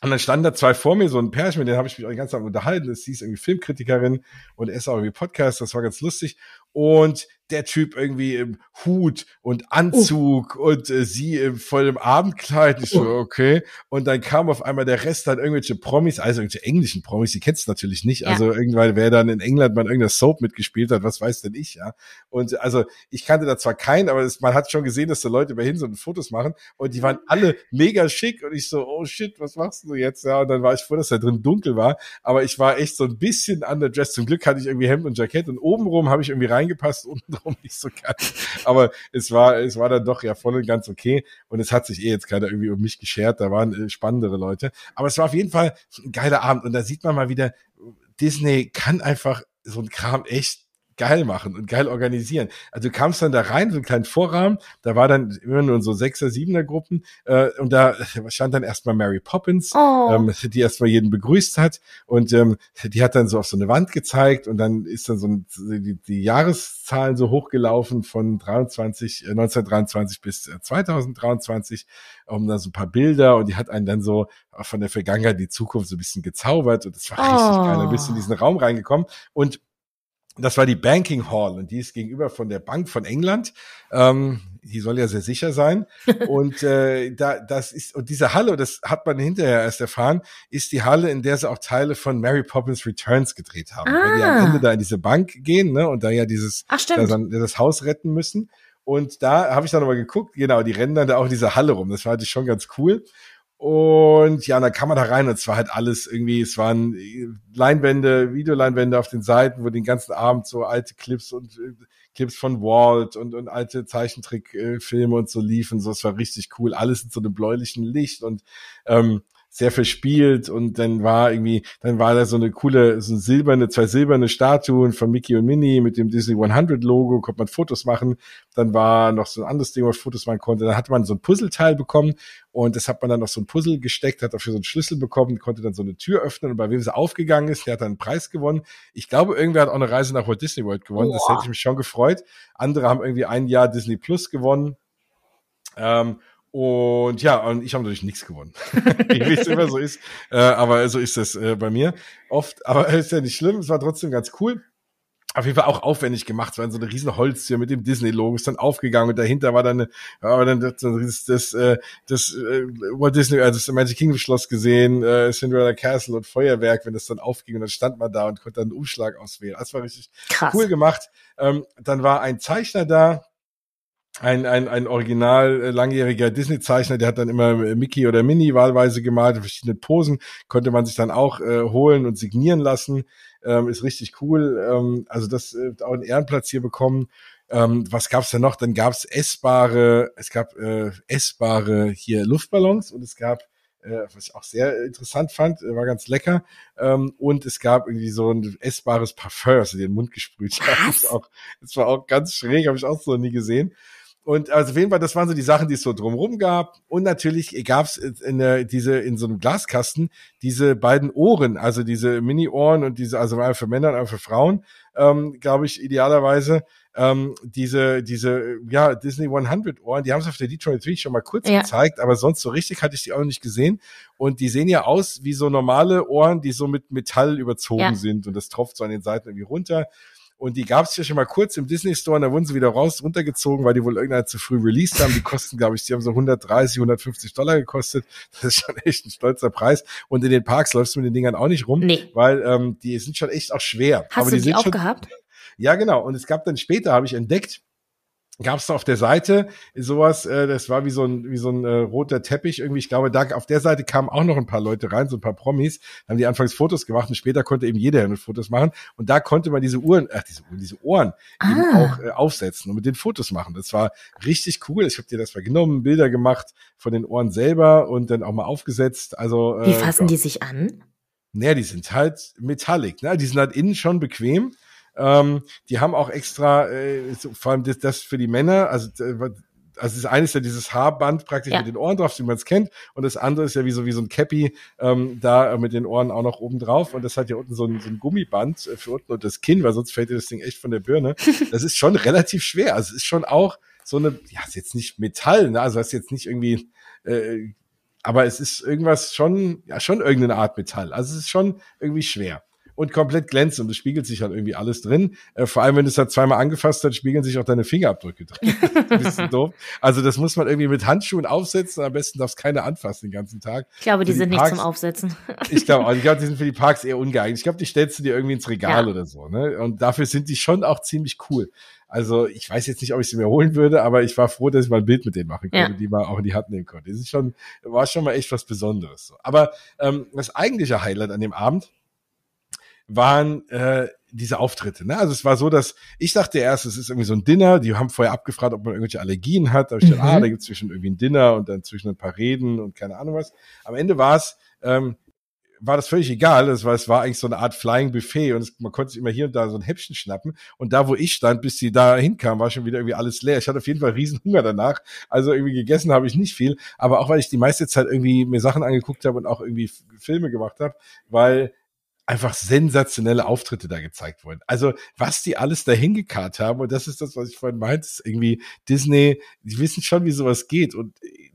und dann standen da zwei vor mir, so ein Pärchen, mit denen habe ich mich auch die ganze Zeit unterhalten. Das hieß irgendwie Filmkritikerin und er ist auch irgendwie Podcast, das war ganz lustig. Und der Typ irgendwie im Hut und Anzug oh. und äh, sie im vollem Abendkleid. Ich so, oh. okay. Und dann kam auf einmal der Rest dann irgendwelche Promis, also irgendwelche englischen Promis, die kennst natürlich nicht. Ja. Also irgendwann, wer dann in England mal irgendeiner Soap mitgespielt hat, was weiß denn ich, ja. Und also ich kannte da zwar keinen, aber das, man hat schon gesehen, dass da Leute bei hin so Fotos machen und die waren alle mega schick und ich so, oh shit, was machst du jetzt? Ja, und dann war ich froh, dass da drin dunkel war, aber ich war echt so ein bisschen underdressed. Zum Glück hatte ich irgendwie Hemd und Jackett und obenrum habe ich irgendwie reingepasst, [laughs] unten warum nicht so ganz. Aber es war, es war dann doch ja voll und ganz okay. Und es hat sich eh jetzt keiner irgendwie um mich geschert. Da waren äh, spannendere Leute. Aber es war auf jeden Fall ein geiler Abend. Und da sieht man mal wieder, Disney kann einfach so ein Kram echt geil machen und geil organisieren. Also du kamst dann da rein, so einen kleinen Vorrahmen, da war dann immer nur so Sechser, Siebener Gruppen äh, und da [laughs] stand dann erstmal Mary Poppins, oh. ähm, die erstmal jeden begrüßt hat und ähm, die hat dann so auf so eine Wand gezeigt und dann ist dann so ein, die, die Jahreszahlen so hochgelaufen von 23, äh, 1923 bis äh, 2023 um da so ein paar Bilder und die hat einen dann so von der Vergangenheit die Zukunft so ein bisschen gezaubert und das war oh. richtig geil. Da bist du in diesen Raum reingekommen und das war die Banking Hall und die ist gegenüber von der Bank von England. Ähm, die soll ja sehr sicher sein. [laughs] und äh, da, das ist und diese Halle, das hat man hinterher erst erfahren, ist die Halle, in der sie auch Teile von Mary Poppins Returns gedreht haben, ah. weil die am ah. Ende da in diese Bank gehen, ne, und da ja dieses Ach, da, das Haus retten müssen. Und da habe ich dann nochmal geguckt, genau, die rennen dann da auch in diese Halle rum. Das war halt schon ganz cool. Und ja, da kam man da rein und es war halt alles irgendwie, es waren Leinwände, Videoleinwände auf den Seiten, wo den ganzen Abend so alte Clips und äh, Clips von Walt und, und alte Zeichentrickfilme und so liefen. So, es war richtig cool. Alles in so einem bläulichen Licht und ähm, sehr verspielt und dann war irgendwie, dann war da so eine coole, so eine silberne, zwei silberne Statuen von Mickey und Minnie mit dem Disney 100 Logo, konnte man Fotos machen. Dann war noch so ein anderes Ding, was Fotos machen konnte. Dann hatte man so ein Puzzleteil bekommen und das hat man dann noch so ein Puzzle gesteckt, hat dafür so einen Schlüssel bekommen, konnte dann so eine Tür öffnen und bei wem es aufgegangen ist, der hat dann einen Preis gewonnen. Ich glaube, irgendwer hat auch eine Reise nach Walt Disney World gewonnen. Boah. Das hätte ich mich schon gefreut. Andere haben irgendwie ein Jahr Disney Plus gewonnen. Ähm, und ja, und ich habe natürlich nichts gewonnen. [laughs] Wie es immer so ist. Äh, aber so ist das äh, bei mir oft. Aber [laughs] ist ja nicht schlimm. Es war trotzdem ganz cool. Auf jeden Fall auch aufwendig gemacht. Es war so eine riesen Holztür mit dem Disney-Logo, ist dann aufgegangen und dahinter war dann, eine, war dann das, das, das, äh, das äh, Walt Disney, also das Magic Kingdom Schloss gesehen, äh, Cinderella Castle und Feuerwerk, wenn das dann aufging und dann stand man da und konnte dann einen Umschlag auswählen. Das war richtig Krass. cool gemacht. Ähm, dann war ein Zeichner da, ein, ein, ein original äh, langjähriger Disney-Zeichner, der hat dann immer Mickey oder Minnie wahlweise gemalt, verschiedene Posen, konnte man sich dann auch äh, holen und signieren lassen. Ähm, ist richtig cool. Ähm, also das äh, auch einen Ehrenplatz hier bekommen. Ähm, was gab's da noch? Dann gab's essbare, es gab äh, essbare hier Luftballons und es gab äh, was ich auch sehr interessant fand, äh, war ganz lecker. Ähm, und es gab irgendwie so ein essbares Parfum, das in den Mund gesprüht hat. [laughs] Das, auch, das war auch ganz schräg, habe ich auch so nie gesehen. Und also auf jeden Fall, das waren so die Sachen, die es so drumrum gab. Und natürlich gab es in der, diese in so einem Glaskasten diese beiden Ohren, also diese Mini-Ohren und diese, also einmal für Männer und einmal für Frauen, ähm, glaube ich, idealerweise. Ähm, diese, diese, ja, Disney 100 Ohren, die haben es auf der Detroit 3 schon mal kurz ja. gezeigt, aber sonst so richtig hatte ich die auch noch nicht gesehen. Und die sehen ja aus wie so normale Ohren, die so mit Metall überzogen ja. sind und das tropft so an den Seiten irgendwie runter. Und die gab es ja schon mal kurz im Disney Store und da wurden sie wieder raus, runtergezogen, weil die wohl irgendeiner zu früh released haben. Die kosten, glaube ich, die haben so 130, 150 Dollar gekostet. Das ist schon echt ein stolzer Preis. Und in den Parks läufst du mit den Dingern auch nicht rum, nee. weil ähm, die sind schon echt auch schwer. Hast Aber du die, die auch schon, gehabt? Ja, genau. Und es gab dann später, habe ich entdeckt, gab es auf der Seite sowas, äh, das war wie so ein wie so ein äh, roter Teppich irgendwie. Ich glaube, da auf der Seite kamen auch noch ein paar Leute rein, so ein paar Promis, haben die anfangs Fotos gemacht und später konnte eben jeder eine Fotos machen und da konnte man diese Uhren, ach diese Uhren, diese Ohren ah. eben auch äh, aufsetzen und mit den Fotos machen. Das war richtig cool. Ich habe dir das mal genommen, Bilder gemacht von den Ohren selber und dann auch mal aufgesetzt. Also äh, wie fassen die sich an? Naja, die sind halt metallic, ne? Die sind halt innen schon bequem ähm, die haben auch extra, äh, so, vor allem das, das für die Männer, also äh, also das eine ist ja dieses Haarband praktisch ja. mit den Ohren drauf, wie man es kennt, und das andere ist ja wie so wie so ein Cappy ähm, da äh, mit den Ohren auch noch oben drauf und das hat ja unten so ein, so ein Gummiband äh, für unten und das Kinn, weil sonst fällt dir das Ding echt von der Birne. [laughs] Das ist schon relativ schwer, also es ist schon auch so eine, ja, ist jetzt nicht Metall, ne? also ist jetzt nicht irgendwie, äh, aber es ist irgendwas schon, ja, schon irgendeine Art Metall, also es ist schon irgendwie schwer und komplett glänzend. Und es spiegelt sich halt irgendwie alles drin. Äh, vor allem, wenn du es halt zweimal angefasst hast, spiegeln sich auch deine Fingerabdrücke drin. [laughs] bisschen doof. Also das muss man irgendwie mit Handschuhen aufsetzen. Am besten darfst keine anfassen den ganzen Tag. Ich glaube, die, die sind Parks, nicht zum Aufsetzen. [laughs] ich glaube, also ich glaube, die sind für die Parks eher ungeeignet. Ich glaube, die stellst du dir irgendwie ins Regal ja. oder so. Ne? Und dafür sind die schon auch ziemlich cool. Also ich weiß jetzt nicht, ob ich sie mir holen würde, aber ich war froh, dass ich mal ein Bild mit denen machen konnte, ja. die mal auch in die Hand nehmen konnte. Das ist schon, war schon mal echt was Besonderes. So. Aber ähm, das eigentliche Highlight an dem Abend waren äh, diese Auftritte. Ne? Also es war so, dass ich dachte erst, es ist irgendwie so ein Dinner. Die haben vorher abgefragt, ob man irgendwelche Allergien hat. Da habe ich mhm. gedacht, ah, da gibt es zwischen irgendwie ein Dinner und dann zwischen ein paar Reden und keine Ahnung was. Am Ende war es ähm, war das völlig egal. Das war, es war eigentlich so eine Art Flying Buffet und es, man konnte sich immer hier und da so ein Häppchen schnappen. Und da, wo ich stand, bis sie da hinkam, war schon wieder irgendwie alles leer. Ich hatte auf jeden Fall riesen Hunger danach. Also irgendwie gegessen habe ich nicht viel. Aber auch weil ich die meiste Zeit irgendwie mir Sachen angeguckt habe und auch irgendwie Filme gemacht habe, weil einfach sensationelle Auftritte da gezeigt wurden. Also was die alles da hingekarrt haben und das ist das, was ich vorhin meinte, ist irgendwie Disney, die wissen schon, wie sowas geht und äh,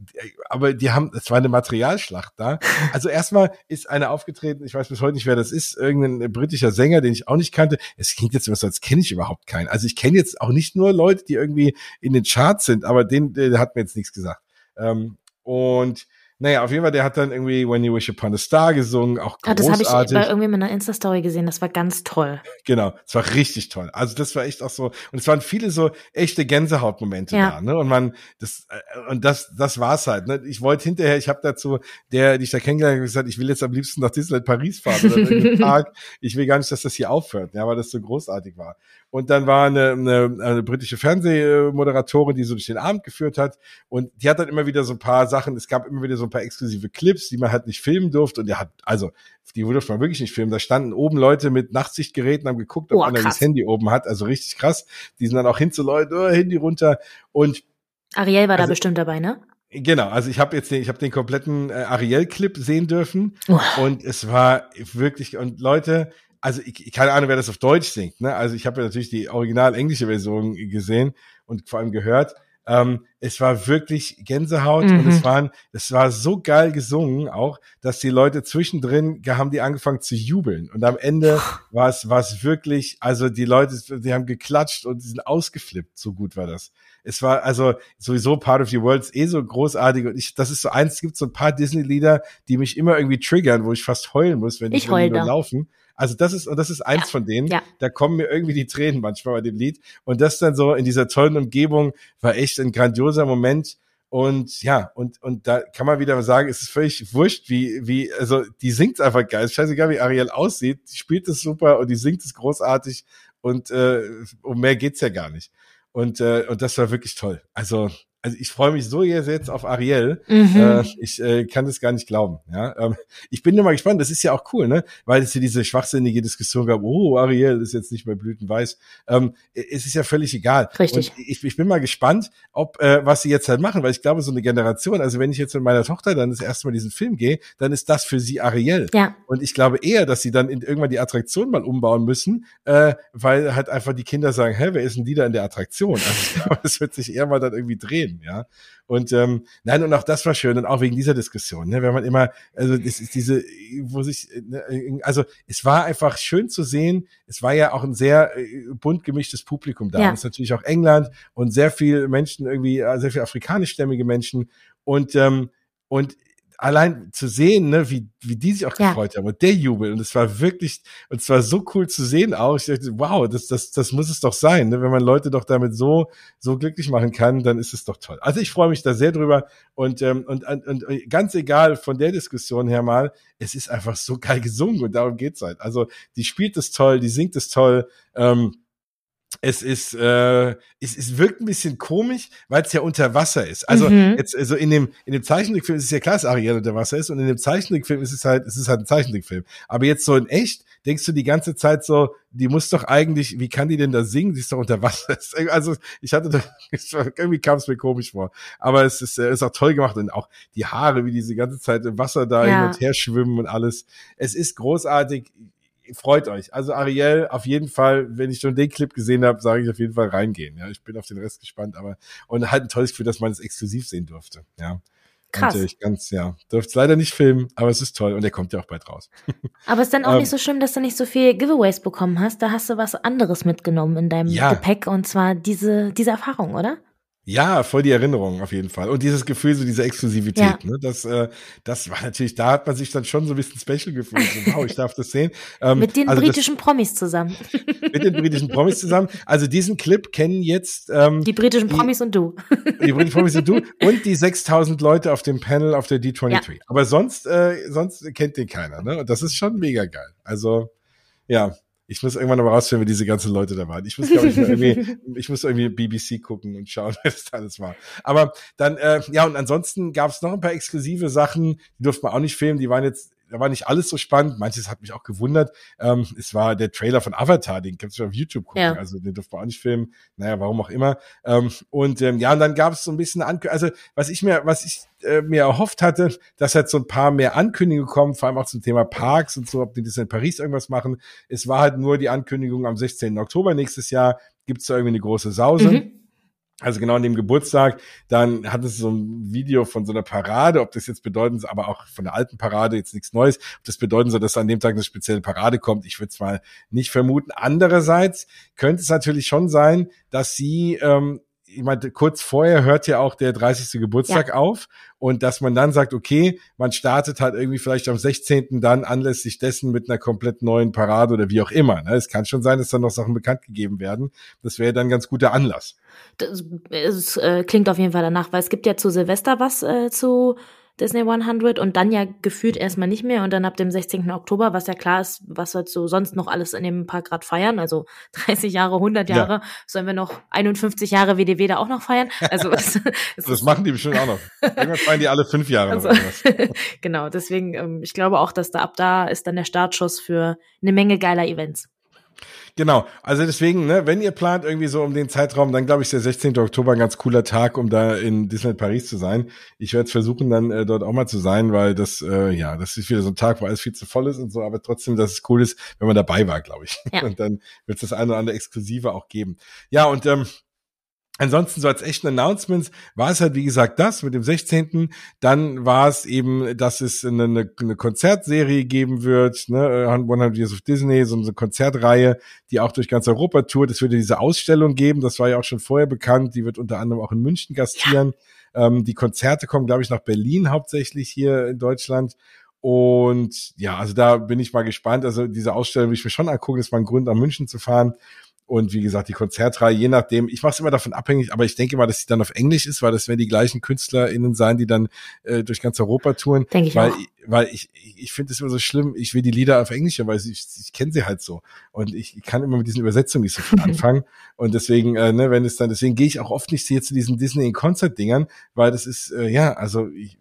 aber die haben, es war eine Materialschlacht da. [laughs] Also erstmal ist einer aufgetreten, ich weiß bis heute nicht, wer das ist, irgendein britischer Sänger, den ich auch nicht kannte. Es klingt jetzt immer so, als kenne ich überhaupt keinen. Also ich kenne jetzt auch nicht nur Leute, die irgendwie in den Charts sind, aber den, der hat mir jetzt nichts gesagt. Ähm, und naja, auf jeden Fall, der hat dann irgendwie When You Wish Upon a Star gesungen, auch großartig. Ah, das habe ich bei irgendwie in einer Insta-Story gesehen, das war ganz toll. Genau, es war richtig toll. Also das war echt auch so, und es waren viele so echte Gänsehautmomente ja. da, ne? Und man, das, äh, und das, das war's halt, ne? Ich wollte hinterher, ich habe dazu, der, die ich da kennengelernt habe, gesagt, ich will jetzt am liebsten nach Disneyland Paris fahren oder irgendeinen [laughs] Park. Ich will gar nicht, dass das hier aufhört, ja, weil das so großartig war. Und dann war eine, eine, eine britische Fernsehmoderatorin, die so durch den Abend geführt hat. Und die hat dann immer wieder so ein paar Sachen, es gab immer wieder so ein paar exklusive Clips, die man halt nicht filmen durfte. Und der hat, also, die durfte man wirklich nicht filmen. Da standen oben Leute mit Nachtsichtgeräten, haben geguckt, ob oh, einer das Handy oben hat. Also richtig krass. Die sind dann auch hin zu Leuten, oh, Handy runter. Und Ariel war also, da bestimmt dabei, ne? Genau, also ich habe jetzt den, ich habe den kompletten äh, Ariel-Clip sehen dürfen oh. und es war wirklich und Leute, also ich, keine Ahnung, wer das auf Deutsch singt. Ne? Also ich habe ja natürlich die original englische Version gesehen und vor allem gehört. Ähm, es war wirklich Gänsehaut mhm. und es mhm. waren, es war so geil gesungen auch, dass die Leute zwischendrin haben die angefangen zu jubeln und am Ende [laughs] war es war es wirklich, also die Leute, die haben geklatscht und sind ausgeflippt, so gut war das. Es war also sowieso Part of Your World ist eh so großartig und ich, das ist so eins, es gibt so ein paar Disney-Lieder, die mich immer irgendwie triggern, wo ich fast heulen muss, wenn ich, die nur laufen. Also das ist, und das ist eins ja. von denen. Ja. Da kommen mir irgendwie die Tränen manchmal bei dem Lied. Und das dann so in dieser tollen Umgebung war echt ein grandioser Moment. Und ja, und, und da kann man wieder sagen, es ist völlig wurscht, wie, wie, also die singt einfach geil. Es ist scheißegal, wie Ariel aussieht. Die spielt es super und die singt es großartig. Und äh, um mehr geht's ja gar nicht. Und, äh, und das war wirklich toll. Also also ich freue mich so jetzt auf Ariel. Mhm. Äh, ich äh, kann das gar nicht glauben. Ja, ähm, ich bin nur mal gespannt. Das ist ja auch cool, ne? Weil es hier diese schwachsinnige Diskussion gab. Oh, Ariel ist jetzt nicht mehr blütenweiß. Ähm, es ist ja völlig egal. Richtig. ich, ich bin mal gespannt, ob äh, was sie jetzt halt machen, weil ich glaube, so eine Generation. Also wenn ich jetzt mit meiner Tochter dann das erste Mal diesen Film gehe, dann ist das für sie Ariel. Ja. Und ich glaube eher, dass sie dann in, irgendwann die Attraktion mal umbauen müssen, äh, weil halt einfach die Kinder sagen, hä, wer ist denn die da in der Attraktion? Also ich glaube, [laughs] das wird sich eher mal dann irgendwie drehen ja. Und ähm, nein, und auch das war schön und auch wegen dieser Diskussion, ne, wenn man immer, also das ist diese, wo sich, ne, also es war einfach schön zu sehen. Es war ja auch ein sehr äh, bunt gemischtes Publikum da. Ja. Es ist natürlich auch England und sehr viel Menschen irgendwie, äh, sehr viel afrikanischstämmige Menschen und ähm, und allein zu sehen, ne, wie, wie die sich auch ja. gefreut haben und der Jubel. Und es war wirklich, und es war so cool zu sehen auch. Ich dachte, wow, das, das, das muss es doch sein. Ne? Wenn man Leute doch damit so, so glücklich machen kann, dann ist es doch toll. Also ich freue mich da sehr drüber. Und, ähm, und, und, und ganz egal von der Diskussion her mal, es ist einfach so geil gesungen und darum geht's halt. Also die spielt es toll, die singt es toll. Ähm, es ist, äh, es, es wirkt ein bisschen komisch, weil es ja unter Wasser ist. Also mhm. jetzt, also in dem in dem Zeichentrickfilm ist es ja klar, dass Ariel unter Wasser ist und in dem Zeichentrickfilm ist es halt, es ist halt ein Zeichentrickfilm. Aber jetzt so in echt denkst du die ganze Zeit so, die muss doch eigentlich, wie kann die denn da singen? Die ist doch unter Wasser. [laughs] Also ich hatte, da, [laughs] irgendwie kam es mir komisch vor. Aber es ist, ist auch toll gemacht und auch die Haare, wie diese ganze Zeit im Wasser da ja. hin und her schwimmen und alles. Es ist großartig freut euch. Also Ariel, auf jeden Fall, wenn ich schon den Clip gesehen habe, sage ich auf jeden Fall reingehen. Ja, ich bin auf den Rest gespannt, aber und halt ein tolles Gefühl, dass man es exklusiv sehen durfte. Ja. Krass. Und, ich ganz, ja, dürfte es leider nicht filmen, aber es ist toll und der kommt ja auch bald raus. [laughs] Aber es ist dann auch ähm, nicht so schlimm, dass du nicht so viel Giveaways bekommen hast. Da hast du was anderes mitgenommen in deinem ja. Gepäck und zwar diese, diese Erfahrung, oder? Ja, voll die Erinnerung auf jeden Fall. Und dieses Gefühl, so diese Exklusivität, ja. ne? Das, äh, das war natürlich, da hat man sich dann schon so ein bisschen special gefühlt. So, wow, ich darf das sehen. [laughs] Ähm, mit den also britischen das, Promis zusammen. [laughs] mit den britischen Promis zusammen. Also diesen Clip kennen jetzt ähm, die britischen Promis die, und du. [laughs] Die britischen Promis und du und die 6000 Leute auf dem Panel auf der D23. Ja. Aber sonst, äh, sonst kennt den keiner, ne? Und das ist schon mega geil. Also, ja, ich muss irgendwann noch rausfinden, wie diese ganzen Leute da waren. Ich muss, glaube ich, irgendwie, [laughs] ich muss irgendwie BBC gucken und schauen, [laughs] wer das da alles war. Aber dann, äh, ja, und ansonsten gab es noch ein paar exklusive Sachen, die durfte man auch nicht filmen, die waren jetzt da war nicht alles so spannend. Manches hat mich auch gewundert. Ähm, es war der Trailer von Avatar, den kannst du auf YouTube gucken. Ja. Also den durfte man auch nicht filmen. Naja, warum auch immer. Ähm, und ähm, ja, und dann gab es so ein bisschen Ankündigung. Also was ich mir, was ich äh, mir erhofft hatte, dass jetzt so ein paar mehr Ankündigungen kommen, vor allem auch zum Thema Parks und so, ob die das in Paris irgendwas machen. Es war halt nur die Ankündigung am 16. Oktober nächstes Jahr gibt's da irgendwie eine große Sause. Mhm. Also genau an dem Geburtstag, dann hat es so ein Video von so einer Parade, ob das jetzt bedeuten soll, aber auch von der alten Parade jetzt nichts Neues, ob das bedeuten soll, dass an dem Tag eine spezielle Parade kommt, ich würde es mal nicht vermuten. Andererseits könnte es natürlich schon sein, dass sie ähm, ich meine, kurz vorher hört ja auch der 30. Geburtstag ja. auf und dass man dann sagt, okay, man startet halt irgendwie vielleicht am 16. dann anlässlich dessen mit einer komplett neuen Parade oder wie auch immer. Ne? Es kann schon sein, dass dann noch Sachen bekannt gegeben werden. Das wäre dann ganz guter Anlass. Das, es äh, klingt auf jeden Fall danach, weil es gibt ja zu Silvester was äh, zu Disney 100 und dann ja gefühlt erstmal nicht mehr und dann ab dem 16. Oktober, was ja klar ist, was wir so sonst noch alles in dem Park gerade feiern, also [laughs] 30 Jahre, 100 Jahre, ja. sollen wir noch 51 Jahre WDW da auch noch feiern? Also was, [laughs] [laughs] das machen die bestimmt auch noch. Irgendwann feiern die alle fünf Jahre. Also, genau, deswegen, ähm, ich glaube auch, dass da ab da ist dann der Startschuss für eine Menge geiler Events. Genau, also deswegen, ne, wenn ihr plant irgendwie so um den Zeitraum, dann glaube ich, ist der 16. Oktober ein ganz cooler Tag, um da in Disneyland Paris zu sein. Ich werde versuchen, dann äh, dort auch mal zu sein, weil das, äh, ja, das ist wieder so ein Tag, wo alles viel zu voll ist und so, aber trotzdem, dass es cool ist, wenn man dabei war, glaube ich. Ja. [laughs] Und dann wird es das eine oder andere Exklusive auch geben. Ja, und ähm, Ansonsten so als echten Announcements war es halt, wie gesagt, das mit dem 16. Dann war es eben, dass es eine, eine Konzertserie geben wird, ne, 100 Years of Disney, so eine Konzertreihe, die auch durch ganz Europa tourt. Es würde diese Ausstellung geben, das war ja auch schon vorher bekannt, die wird unter anderem auch in München gastieren. Ja. Ähm, die Konzerte kommen, glaube ich, nach Berlin hauptsächlich hier in Deutschland. Und ja, also da bin ich mal gespannt. Also diese Ausstellung will ich mir schon angucken. Das war ein Grund, nach München zu fahren. Und wie gesagt, die Konzertreihe, je nachdem, ich mache es immer davon abhängig, aber ich denke mal, dass sie dann auf Englisch ist, weil das werden die gleichen KünstlerInnen sein, die dann äh, durch ganz Europa touren. Denke ich weil, auch. Weil ich, ich finde es immer so schlimm, ich will die Lieder auf Englisch, weil ich, ich kenne sie halt so. Und ich, kann immer mit diesen Übersetzungen nicht so viel [laughs] anfangen. und deswegen, äh, ne, wenn es dann, deswegen gehe ich auch oft nicht hier zu diesen Disney-Konzert-Dingern, weil das ist, äh, ja, also ich,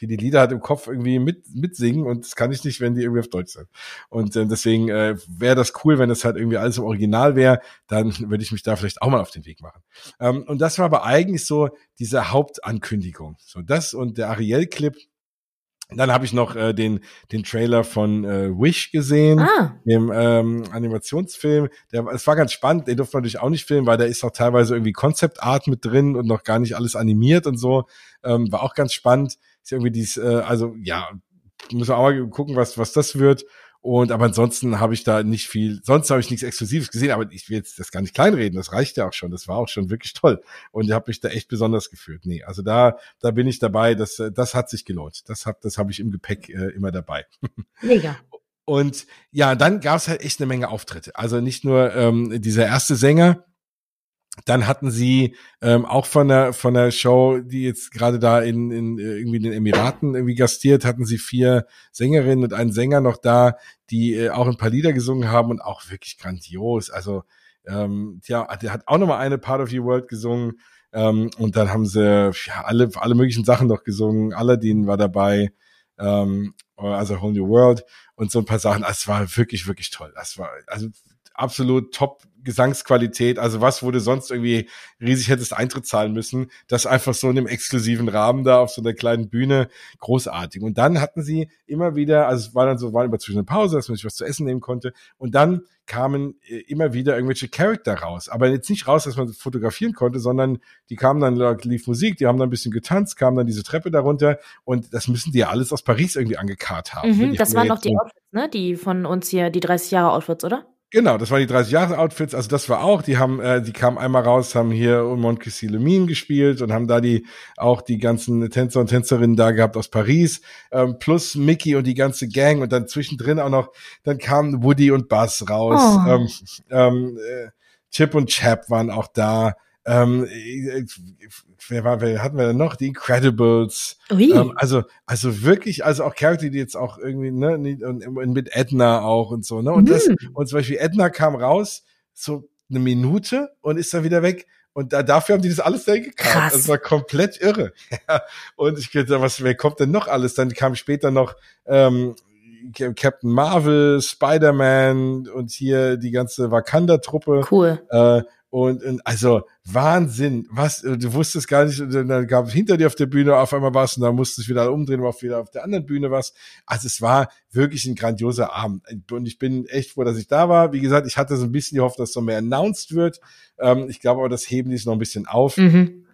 wie die Lieder halt im Kopf irgendwie mit mitsingen und das kann ich nicht, wenn die irgendwie auf Deutsch sind. Und äh, deswegen äh, wäre das cool, wenn das halt irgendwie alles im Original wäre, dann würde ich mich da vielleicht auch mal auf den Weg machen. Ähm, und das war aber eigentlich so diese Hauptankündigung. So das und der Ariel-Clip, dann habe ich noch äh, den den Trailer von äh, Wish gesehen, ah. dem ähm, Animationsfilm. Der, es war ganz spannend. Den durfte man natürlich auch nicht filmen, weil da ist auch teilweise irgendwie Concept Art mit drin und noch gar nicht alles animiert und so. Ähm, war auch ganz spannend ist irgendwie dies, äh, also ja, müssen wir auch mal gucken, was, was das wird. Und aber ansonsten habe ich da nicht viel, sonst habe ich nichts Exklusives gesehen, aber ich will jetzt das gar nicht kleinreden, das reicht ja auch schon, das war auch schon wirklich toll. Und ich habe mich da echt besonders gefühlt. Nee, also da, da bin ich dabei, das, äh, das hat sich gelohnt. Das hab, das habe ich im Gepäck äh, immer dabei. [laughs] Mega. Und ja, dann gab es halt echt eine Menge Auftritte. Also nicht nur ähm, dieser erste Sänger, dann hatten sie ähm, auch von der von der Show, die jetzt gerade da in, in äh, irgendwie in den Emiraten irgendwie gastiert, hatten sie vier Sängerinnen und einen Sänger noch da, die äh, auch ein paar Lieder gesungen haben und auch wirklich grandios. Also ähm, ja, der hat auch noch mal eine Part of Your World gesungen ähm, und dann haben sie ja alle alle möglichen Sachen noch gesungen. Aladdin war dabei, ähm, also Whole New World und so ein paar Sachen. Es war wirklich wirklich toll. Das war also absolut top Gesangsqualität, also was wurde sonst irgendwie riesig hättest Eintritt zahlen müssen, das einfach so in einem exklusiven Rahmen da auf so einer kleinen Bühne großartig. Und dann hatten sie immer wieder, also es war dann so, war immer zwischen eine Pause, dass man sich was zu essen nehmen konnte und dann kamen äh, immer wieder irgendwelche Charakter raus, aber jetzt nicht raus, dass man fotografieren konnte, sondern die kamen dann, da lief Musik, die haben dann ein bisschen getanzt, kamen dann diese Treppe darunter und das müssen die ja alles aus Paris irgendwie angekarrt haben. Mhm, das waren noch die Outfits, ne? Die von uns hier, die 30 Jahre Outfits, oder? Genau, das waren die 30 Jahre Outfits, also das war auch, die haben, äh, die kamen einmal raus, haben hier Montcassi Lemine gespielt und haben da die, auch die ganzen Tänzer und Tänzerinnen da gehabt aus Paris, ähm, plus Mickey und die ganze Gang und dann zwischendrin auch noch, dann kamen Woody und Buzz raus, oh. ähm, ähm, äh, Chip und Chap waren auch da, ähm, wer war, wer hatten wir denn noch? Die Incredibles. Ähm, also, also wirklich, also auch Charakter, die jetzt auch irgendwie, ne, und mit Edna auch und so, ne? Und mhm. das, und zum Beispiel Edna kam raus, so eine Minute und ist dann wieder weg. Und da, dafür haben die das alles da gekauft. Das war komplett irre. [laughs] und ich dachte, was, wer kommt denn noch alles? Dann kam später noch, ähm, Captain Marvel, Spider-Man und hier die ganze Wakanda-Truppe. Cool. Äh, und, und also Wahnsinn, was, du wusstest gar nicht, und dann gab es hinter dir auf der Bühne auf einmal was und dann musstest du wieder umdrehen, war wieder auf der anderen Bühne was. Also es war wirklich ein grandioser Abend. Und ich bin echt froh, dass ich da war. Wie gesagt, ich hatte so ein bisschen die Hoffnung, dass so mehr announced wird. Ähm, ich glaube aber, das heben die es noch ein bisschen auf. Mhm.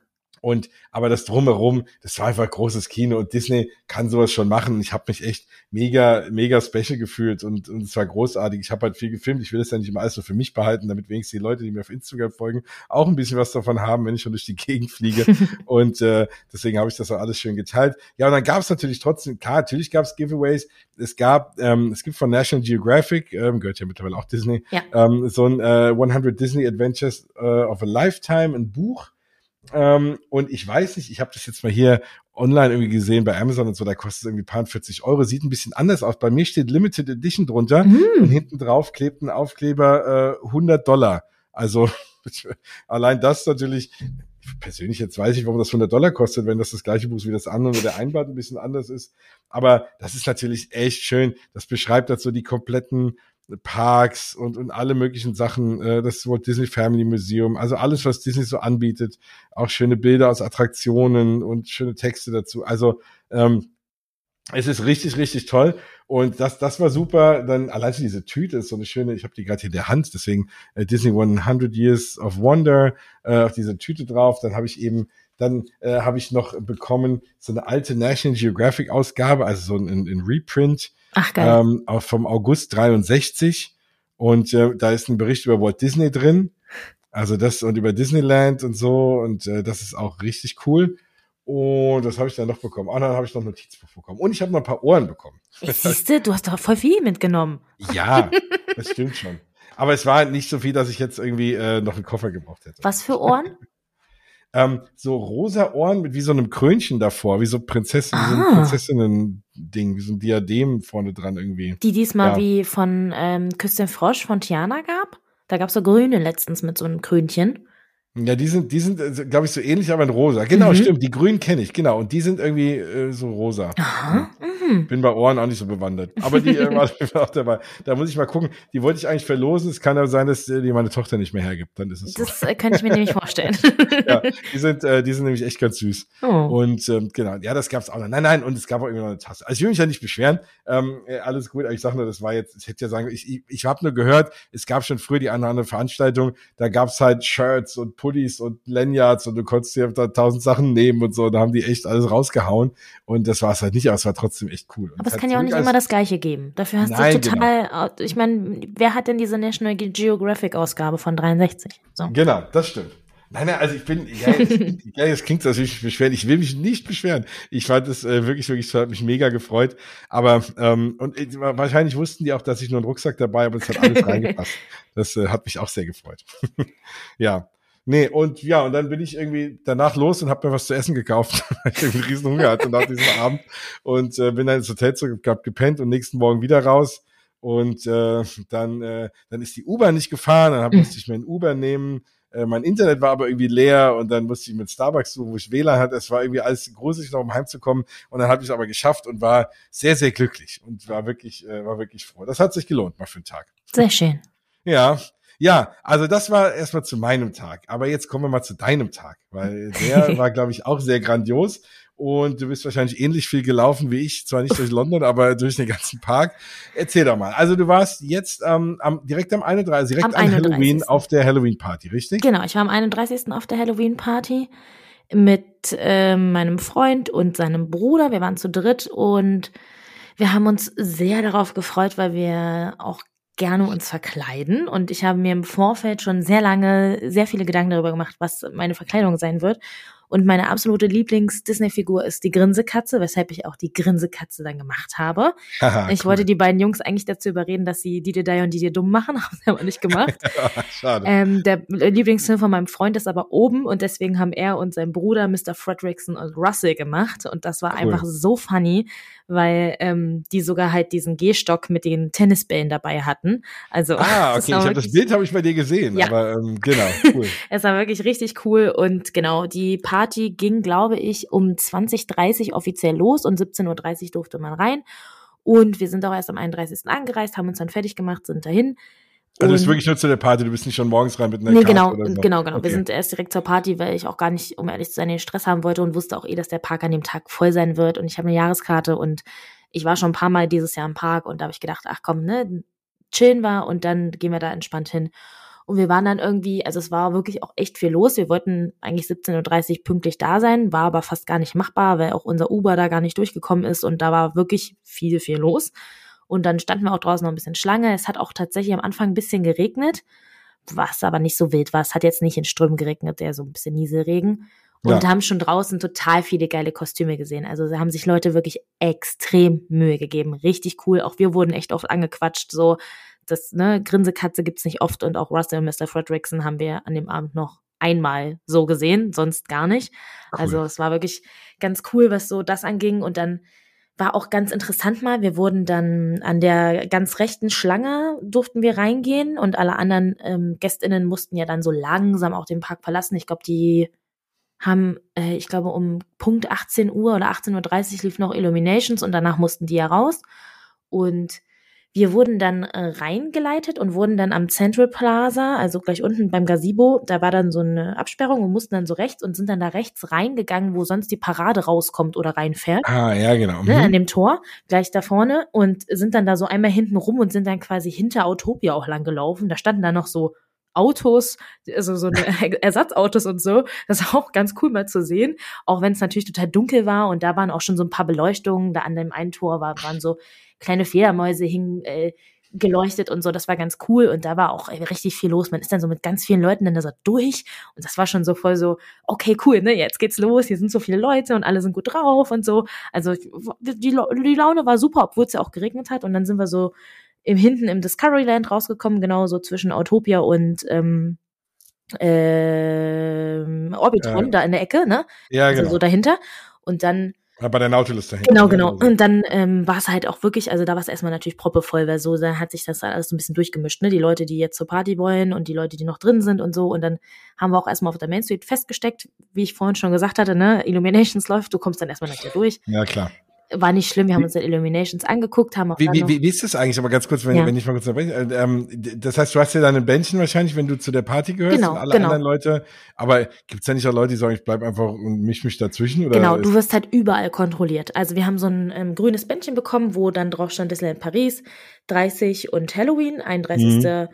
Und aber das drumherum, das war einfach großes Kino und Disney kann sowas schon machen. Ich habe mich echt mega, mega special gefühlt und, und es war großartig. Ich habe halt viel gefilmt. Ich will es ja nicht immer alles so für mich behalten, damit wenigstens die Leute, die mir auf Instagram folgen, auch ein bisschen was davon haben, wenn ich schon durch die Gegend fliege. [laughs] und äh, deswegen habe ich das auch alles schön geteilt. Ja, und dann gab es natürlich trotzdem, klar, natürlich gab es Giveaways. Es gab, ähm, es gibt von National Geographic, ähm, gehört ja mittlerweile auch Disney, Ja. ähm, so ein äh, 100 Disney Adventures äh, of a Lifetime, ein Buch ähm, und ich weiß nicht, ich habe das jetzt mal hier online irgendwie gesehen bei Amazon und so, da kostet es irgendwie paar 40 Euro, sieht ein bisschen anders aus. Bei mir steht Limited Edition drunter und Mhm. hinten drauf klebt ein Aufkleber äh, 100 Dollar. Also [laughs] allein das natürlich, persönlich jetzt weiß ich, warum das 100 Dollar kostet, wenn das das gleiche Buch ist wie das andere, nur der Einband ein bisschen anders ist. Aber das ist natürlich echt schön. Das beschreibt halt so die kompletten Parks und, und alle möglichen Sachen, äh, das Walt Disney Family Museum, also alles, was Disney so anbietet, auch schöne Bilder aus Attraktionen und schöne Texte dazu. Also ähm, es ist richtig, richtig toll. Und das, das war super. Dann allein schon diese Tüte ist so eine schöne, ich habe die gerade hier in der Hand, deswegen äh, Disney 100 Years of Wonder äh, auf dieser Tüte drauf. Dann habe ich eben, dann äh, habe ich noch bekommen so eine alte National Geographic Ausgabe, also so ein, ein Reprint Ach geil. ähm, auch vom August 63 und äh, da ist ein Bericht über Walt Disney drin, also das und über Disneyland und so und äh, das ist auch richtig cool und das habe ich dann noch bekommen. Ah, dann habe ich noch Notizbuch bekommen und ich habe noch ein paar Ohren bekommen. Siehst du, du hast doch voll viel mitgenommen. Ja, das stimmt schon. Aber es war nicht so viel, dass ich jetzt irgendwie äh, noch einen Koffer gebraucht hätte. Was für Ohren? [laughs] Ähm, so rosa Ohren mit wie so einem Krönchen davor, wie so Prinzessin, wie so Ah. ein Prinzessinnen-Ding, wie so ein Diadem vorne dran irgendwie. Die diesmal Ja. wie von ähm, Küstin Frosch von Tiana gab? Da gab's so grüne letztens mit so einem Krönchen. Ja, die sind, die sind, glaube ich, so ähnlich, aber in rosa. Genau, Mhm. stimmt. Die grünen kenne ich, genau. Und die sind irgendwie äh, so rosa. Aha. Mhm. Bin bei Ohren auch nicht so bewandert. Aber die äh, [laughs] war auch dabei. Da muss ich mal gucken. Die wollte ich eigentlich verlosen. Es kann aber sein, dass äh, die meine Tochter nicht mehr hergibt. Dann ist es so. Das äh, könnte ich mir nämlich vorstellen. [laughs] ja, die sind, äh, die sind nämlich echt ganz süß. oh. Und ähm, genau, ja, das gab's auch noch. Nein, nein, und es gab auch irgendwie noch eine Tasse. Also ich will mich ja nicht beschweren. Ähm, äh, alles gut, aber ich sage nur, das war jetzt, ich hätte ja sagen, ich, ich, ich habe nur gehört, es gab schon früher die eine oder andere Veranstaltung, da gab's halt Shirts und Pullis und Lanyards und du konntest dir da tausend Sachen nehmen und so. Da haben die echt alles rausgehauen. Und das war es halt nicht, aber es war trotzdem echt cool. Und Aber es hat kann ja auch nicht immer das Gleiche geben. Dafür hast Nein, du total, ich meine, wer hat denn diese National Geographic Ausgabe von 63? So. Genau, das stimmt. Nein, nein, also ich bin, ja, [laughs] jetzt, ja, jetzt klingt natürlich beschweren. Ich will mich nicht beschweren. Ich fand es äh, wirklich, wirklich, hat mich mega gefreut. Aber ähm, und äh, wahrscheinlich wussten die auch, dass ich nur einen Rucksack dabei habe und es hat alles [laughs] reingepasst. Das äh, hat mich auch sehr gefreut. [laughs] ja. Nee, und ja, und dann bin ich irgendwie danach los und habe mir was zu essen gekauft, [laughs] weil ich irgendwie einen riesen Hunger hatte nach diesem [laughs] Abend. Und äh, bin dann ins Hotel zurück, hab gepennt und nächsten Morgen wieder raus. Und äh, dann, äh, dann ist die U-Bahn nicht gefahren, dann hab, Mhm. musste ich mir ein Uber nehmen. Äh, mein Internet war aber irgendwie leer und dann musste ich mit Starbucks suchen, wo ich WLAN hatte. Es war irgendwie alles gruselig, noch um heimzukommen. Und dann habe ich es aber geschafft und war sehr, sehr glücklich und war wirklich, äh, war wirklich froh. Das hat sich gelohnt, mal für einen Tag. Sehr schön. Ja, ja, also das war erstmal zu meinem Tag. Aber jetzt kommen wir mal zu deinem Tag, weil der [laughs] war, glaube ich, auch sehr grandios. Und du bist wahrscheinlich ähnlich viel gelaufen wie ich, zwar nicht durch London, aber durch den ganzen Park. Erzähl doch mal. Also du warst jetzt ähm, am, direkt am 31. direkt Am an Halloween 31.. auf der Halloween-Party, richtig? Genau, ich war am 31. auf der Halloween-Party mit ähm, meinem Freund und seinem Bruder. Wir waren zu dritt und wir haben uns sehr darauf gefreut, weil wir auch gerne uns verkleiden. Und ich habe mir im Vorfeld schon sehr lange sehr viele Gedanken darüber gemacht, was meine Verkleidung sein wird. Und meine absolute Lieblings-Disney-Figur ist die Grinsekatze, weshalb ich auch die Grinsekatze dann gemacht habe. Haha, ich cool. wollte die beiden Jungs eigentlich dazu überreden, dass sie die die und die dir dumm machen, [laughs] haben sie aber nicht gemacht. [laughs] Schade. Ähm, der Lieblingsfilm von meinem Freund ist aber oben und deswegen haben er und sein Bruder Mr. Fredrickson und Russell gemacht und das war Cool. einfach so funny, weil ähm, die sogar halt diesen Gehstock mit den Tennisbällen dabei hatten. Also ah, [laughs] das okay, ich habe das Bild habe ich bei dir gesehen, Ja. aber ähm, genau, cool. Es war wirklich richtig cool und genau, die Party ging, glaube ich, um 20.30 offiziell los und 17.30 Uhr durfte man rein. Und wir sind auch erst am 31. angereist, haben uns dann fertig gemacht, sind dahin. Also das ist wirklich nur zu der Party, du bist nicht schon morgens rein mit einer Nee, Karte genau, so. genau, genau. Okay. Wir sind erst direkt zur Party, weil ich auch gar nicht, um ehrlich zu sein, den Stress haben wollte und wusste auch eh, dass der Park an dem Tag voll sein wird. Und ich habe eine Jahreskarte und ich war schon ein paar Mal dieses Jahr im Park und da habe ich gedacht, ach komm, ne, chillen wir und dann gehen wir da entspannt hin. Und wir waren dann irgendwie, also es war wirklich auch echt viel los. Wir wollten eigentlich 17.30 Uhr pünktlich da sein, war aber fast gar nicht machbar, weil auch unser Uber da gar nicht durchgekommen ist und da war wirklich viel, viel los. Und dann standen wir auch draußen noch ein bisschen Schlange. Es hat auch tatsächlich am Anfang ein bisschen geregnet, was aber nicht so wild war. Es hat jetzt nicht in Strömen geregnet, eher so ein bisschen Nieselregen. Und Ja. haben schon draußen total viele geile Kostüme gesehen. Also da haben sich Leute wirklich extrem Mühe gegeben. Richtig cool. Auch wir wurden echt oft angequatscht. So, das, ne, Grinsekatze gibt's nicht oft und auch Russell und Mr. Fredrickson haben wir an dem Abend noch einmal so gesehen, sonst gar nicht. Cool. Also es war wirklich ganz cool, was so das anging. Und dann war auch ganz interessant mal, wir wurden dann an der ganz rechten Schlange durften wir reingehen und alle anderen ähm, GästInnen mussten ja dann so langsam auch den Park verlassen. Ich glaube, die haben, äh, ich glaube, um Punkt 18 Uhr oder 18.30 Uhr lief noch Illuminations und danach mussten die ja raus. Und wir wurden dann äh, reingeleitet und wurden dann am Central Plaza, also gleich unten beim Gazebo, da war dann so eine Absperrung und mussten dann so rechts und sind dann da rechts reingegangen, wo sonst die Parade rauskommt oder reinfährt Ah, ja, genau. ne, an Mhm. dem Tor, gleich da vorne und sind dann da so einmal hinten rum und sind dann quasi hinter Autopia auch lang gelaufen. Da standen da noch so Autos, also so eine [laughs] Ersatzautos und so. Das war auch ganz cool mal zu sehen, auch wenn es natürlich total dunkel war und da waren auch schon so ein paar Beleuchtungen. Da an dem einen Tor war, waren so kleine Fledermäuse hingen äh, geleuchtet und so. Das war ganz cool und da war auch ey, richtig viel los. Man ist dann so mit ganz vielen Leuten dann da so durch und das war schon so voll so, okay, cool, ne, jetzt geht's los, hier sind so viele Leute und alle sind gut drauf und so. Also die, die Laune war super, obwohl es ja auch geregnet hat und dann sind wir so im hinten im Discoveryland rausgekommen, genau so zwischen Autopia und ähm, ähm, Orbitron, Äh, da in der Ecke, ne? Ja, Also genau. so dahinter. Und dann bei der Nautilus dahinter. Genau, genau. Also, Und dann ähm, war es halt auch wirklich, also da war es erstmal natürlich proppevoll, weil so da hat sich das alles so ein bisschen durchgemischt, ne? Die Leute, die jetzt zur Party wollen und die Leute, die noch drin sind und so. Und dann haben wir auch erstmal auf der Main Street festgesteckt, wie ich vorhin schon gesagt hatte, ne? Illuminations läuft, du kommst dann erstmal nicht durch. ja, klar. War nicht schlimm, wir haben uns dann Illuminations angeguckt, haben auch Wie, wie, wie, ist das eigentlich? Aber ganz kurz, wenn, Ja. wenn ich mal kurz unterbreche. Äh, Ähm, das heißt, du hast ja dann ein Bändchen wahrscheinlich, wenn du zu der Party gehörst Genau, und alle genau. anderen Leute. Aber gibt's ja nicht auch Leute, die sagen, ich bleib einfach und misch mich dazwischen? Oder Genau, du wirst halt überall kontrolliert. Also wir haben so ein ähm, grünes Bändchen bekommen, wo dann drauf stand Disneyland Paris, 30 und Halloween, 31.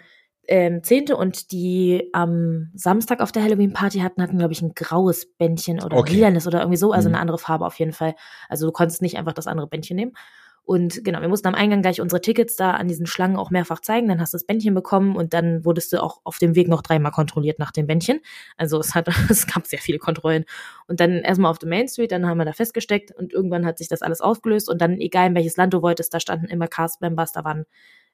Ähm, 10. und die am Samstag auf der Halloween-Party hatten, hatten, glaube ich, ein graues Bändchen oder Okay. lilanes oder irgendwie so, also Mhm. eine andere Farbe auf jeden Fall. Also du konntest nicht einfach das andere Bändchen nehmen. Und genau, wir mussten am Eingang gleich unsere Tickets da an diesen Schlangen auch mehrfach zeigen. Dann hast du das Bändchen bekommen und dann wurdest du auch auf dem Weg noch dreimal kontrolliert nach dem Bändchen. Also es hat, [laughs] es gab sehr viele Kontrollen. Und dann erstmal auf der Main Street, dann haben wir da festgesteckt und irgendwann hat sich das alles aufgelöst und dann, egal in welches Land du wolltest, da standen immer Cast-Members, da waren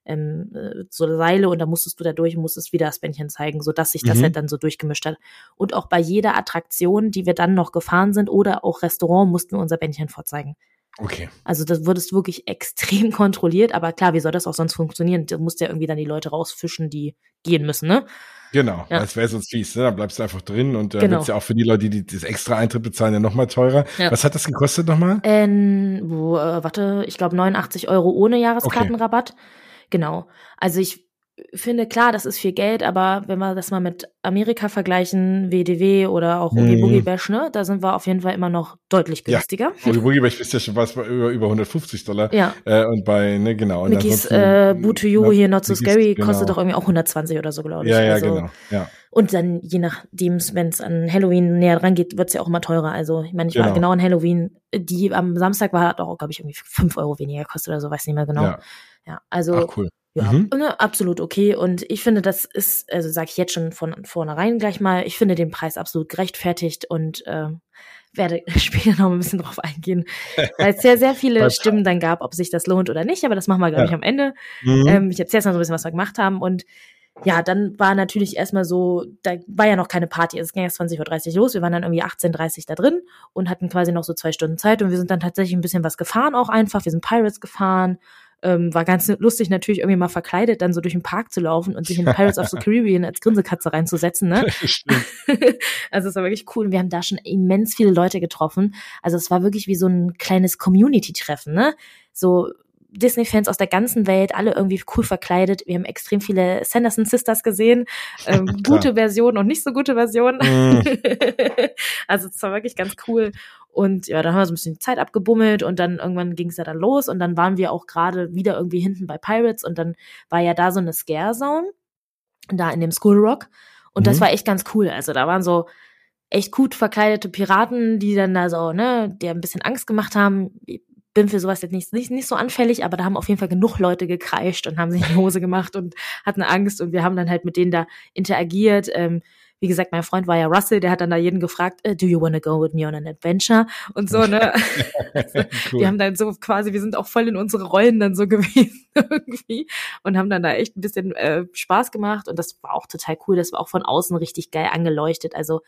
ähm, äh, so Seile und da musstest du da durch und musstest wieder das Bändchen zeigen, sodass sich das Mhm. halt dann so durchgemischt hat. Und auch bei jeder Attraktion, die wir dann noch gefahren sind oder auch Restaurant, mussten wir unser Bändchen vorzeigen. Okay. Also das wurdest wirklich extrem [laughs] kontrolliert, aber klar, wie soll das auch sonst funktionieren? Du musst ja irgendwie dann die Leute rausfischen, die gehen müssen, ne? Genau, Ja. das wäre sonst fies, ne? Dann bleibst du einfach drin und äh, Genau. wird's ja auch für die Leute, die das extra Eintritt bezahlen, ja nochmal teurer. Ja. Was hat das gekostet nochmal? Ähm, wo, äh, warte, ich glaube 89 Euro ohne Jahreskartenrabatt. Genau. Also ich finde, klar, das ist viel Geld, aber wenn wir das mal mit Amerika vergleichen, WDW oder auch Oogie Mhm. Boogie Bash, ne, da sind wir auf jeden Fall immer noch deutlich Ja. günstiger. Boogie Boogie, ich wisst ja schon was bei über, über 150 Dollar. Ja. Äh, und bei, ne, genau. Und Mickey's äh, Boo to You Ja, hier, Not So Mickey's, Scary, genau. kostet doch irgendwie auch 120 oder so, glaube ich. Ja, ja, also, genau. Ja. Und dann, je nachdem, wenn es an Halloween näher dran geht, wird's ja auch immer teurer. Also, ich meine, ich war Genau. genau an Halloween, die am Samstag war, hat auch, glaube ich, irgendwie 5 Euro weniger gekostet oder so, weiß nicht mehr genau. ja. Ja, also Ach, cool. ja, Mhm. ne, absolut okay. Und ich finde, das ist, also sage ich jetzt schon von vornherein gleich mal, ich finde den Preis absolut gerechtfertigt und ähm, werde [laughs] später noch ein bisschen drauf eingehen, weil es sehr, sehr viele [laughs] Stimmen dann gab, ob sich das lohnt oder nicht. Aber das machen wir, glaube Ja. ich, am Ende. Mhm. Ähm, ich erzähle jetzt mal so ein bisschen, was wir gemacht haben. Und ja, dann war natürlich erstmal so, da war ja noch keine Party. Es ging erst 20.30 Uhr los. Wir waren dann irgendwie 18.30 Uhr da drin und hatten quasi noch so zwei Stunden Zeit. Und wir sind dann tatsächlich ein bisschen was gefahren auch einfach. Wir sind Pirates gefahren. Ähm, war ganz lustig, natürlich irgendwie mal verkleidet, dann so durch den Park zu laufen und sich in Pirates of the [laughs] Caribbean als Grinsekatze reinzusetzen. Ne? [laughs] [laughs] Also es war wirklich cool. Und wir haben da schon immens viele Leute getroffen. Also es war wirklich wie so ein kleines Community-Treffen, ne? So Disney-Fans aus der ganzen Welt, alle irgendwie cool verkleidet. Wir haben extrem viele Sanderson Sisters gesehen, ähm, gute Versionen und nicht so gute Versionen. Mm. also es war wirklich ganz cool. Und ja, dann haben wir so ein bisschen Zeit abgebummelt und dann irgendwann ging es ja dann los und dann waren wir auch gerade wieder irgendwie hinten bei Pirates und dann war ja da so eine Scare Zone, da in dem School Rock. Und mhm. das war echt ganz cool. Also da waren so echt gut verkleidete Piraten, die dann da so, ne, der ein bisschen Angst gemacht haben. Ich bin für sowas jetzt nicht, nicht, nicht so anfällig, aber da haben auf jeden Fall genug Leute gekreischt und haben sich in die Hose gemacht und hatten Angst und wir haben dann halt mit denen da interagiert. Ähm, wie gesagt, mein Freund war ja Russell, der hat dann da jeden gefragt, äh, do you wanna go with me on an adventure? Und so, ne? [laughs] also, cool. Wir haben dann so quasi, wir sind auch voll in unsere Rollen dann so [laughs] gewesen irgendwie und haben dann da echt ein bisschen äh, Spaß gemacht und das war auch total cool. Das war auch von außen richtig geil angeleuchtet. Also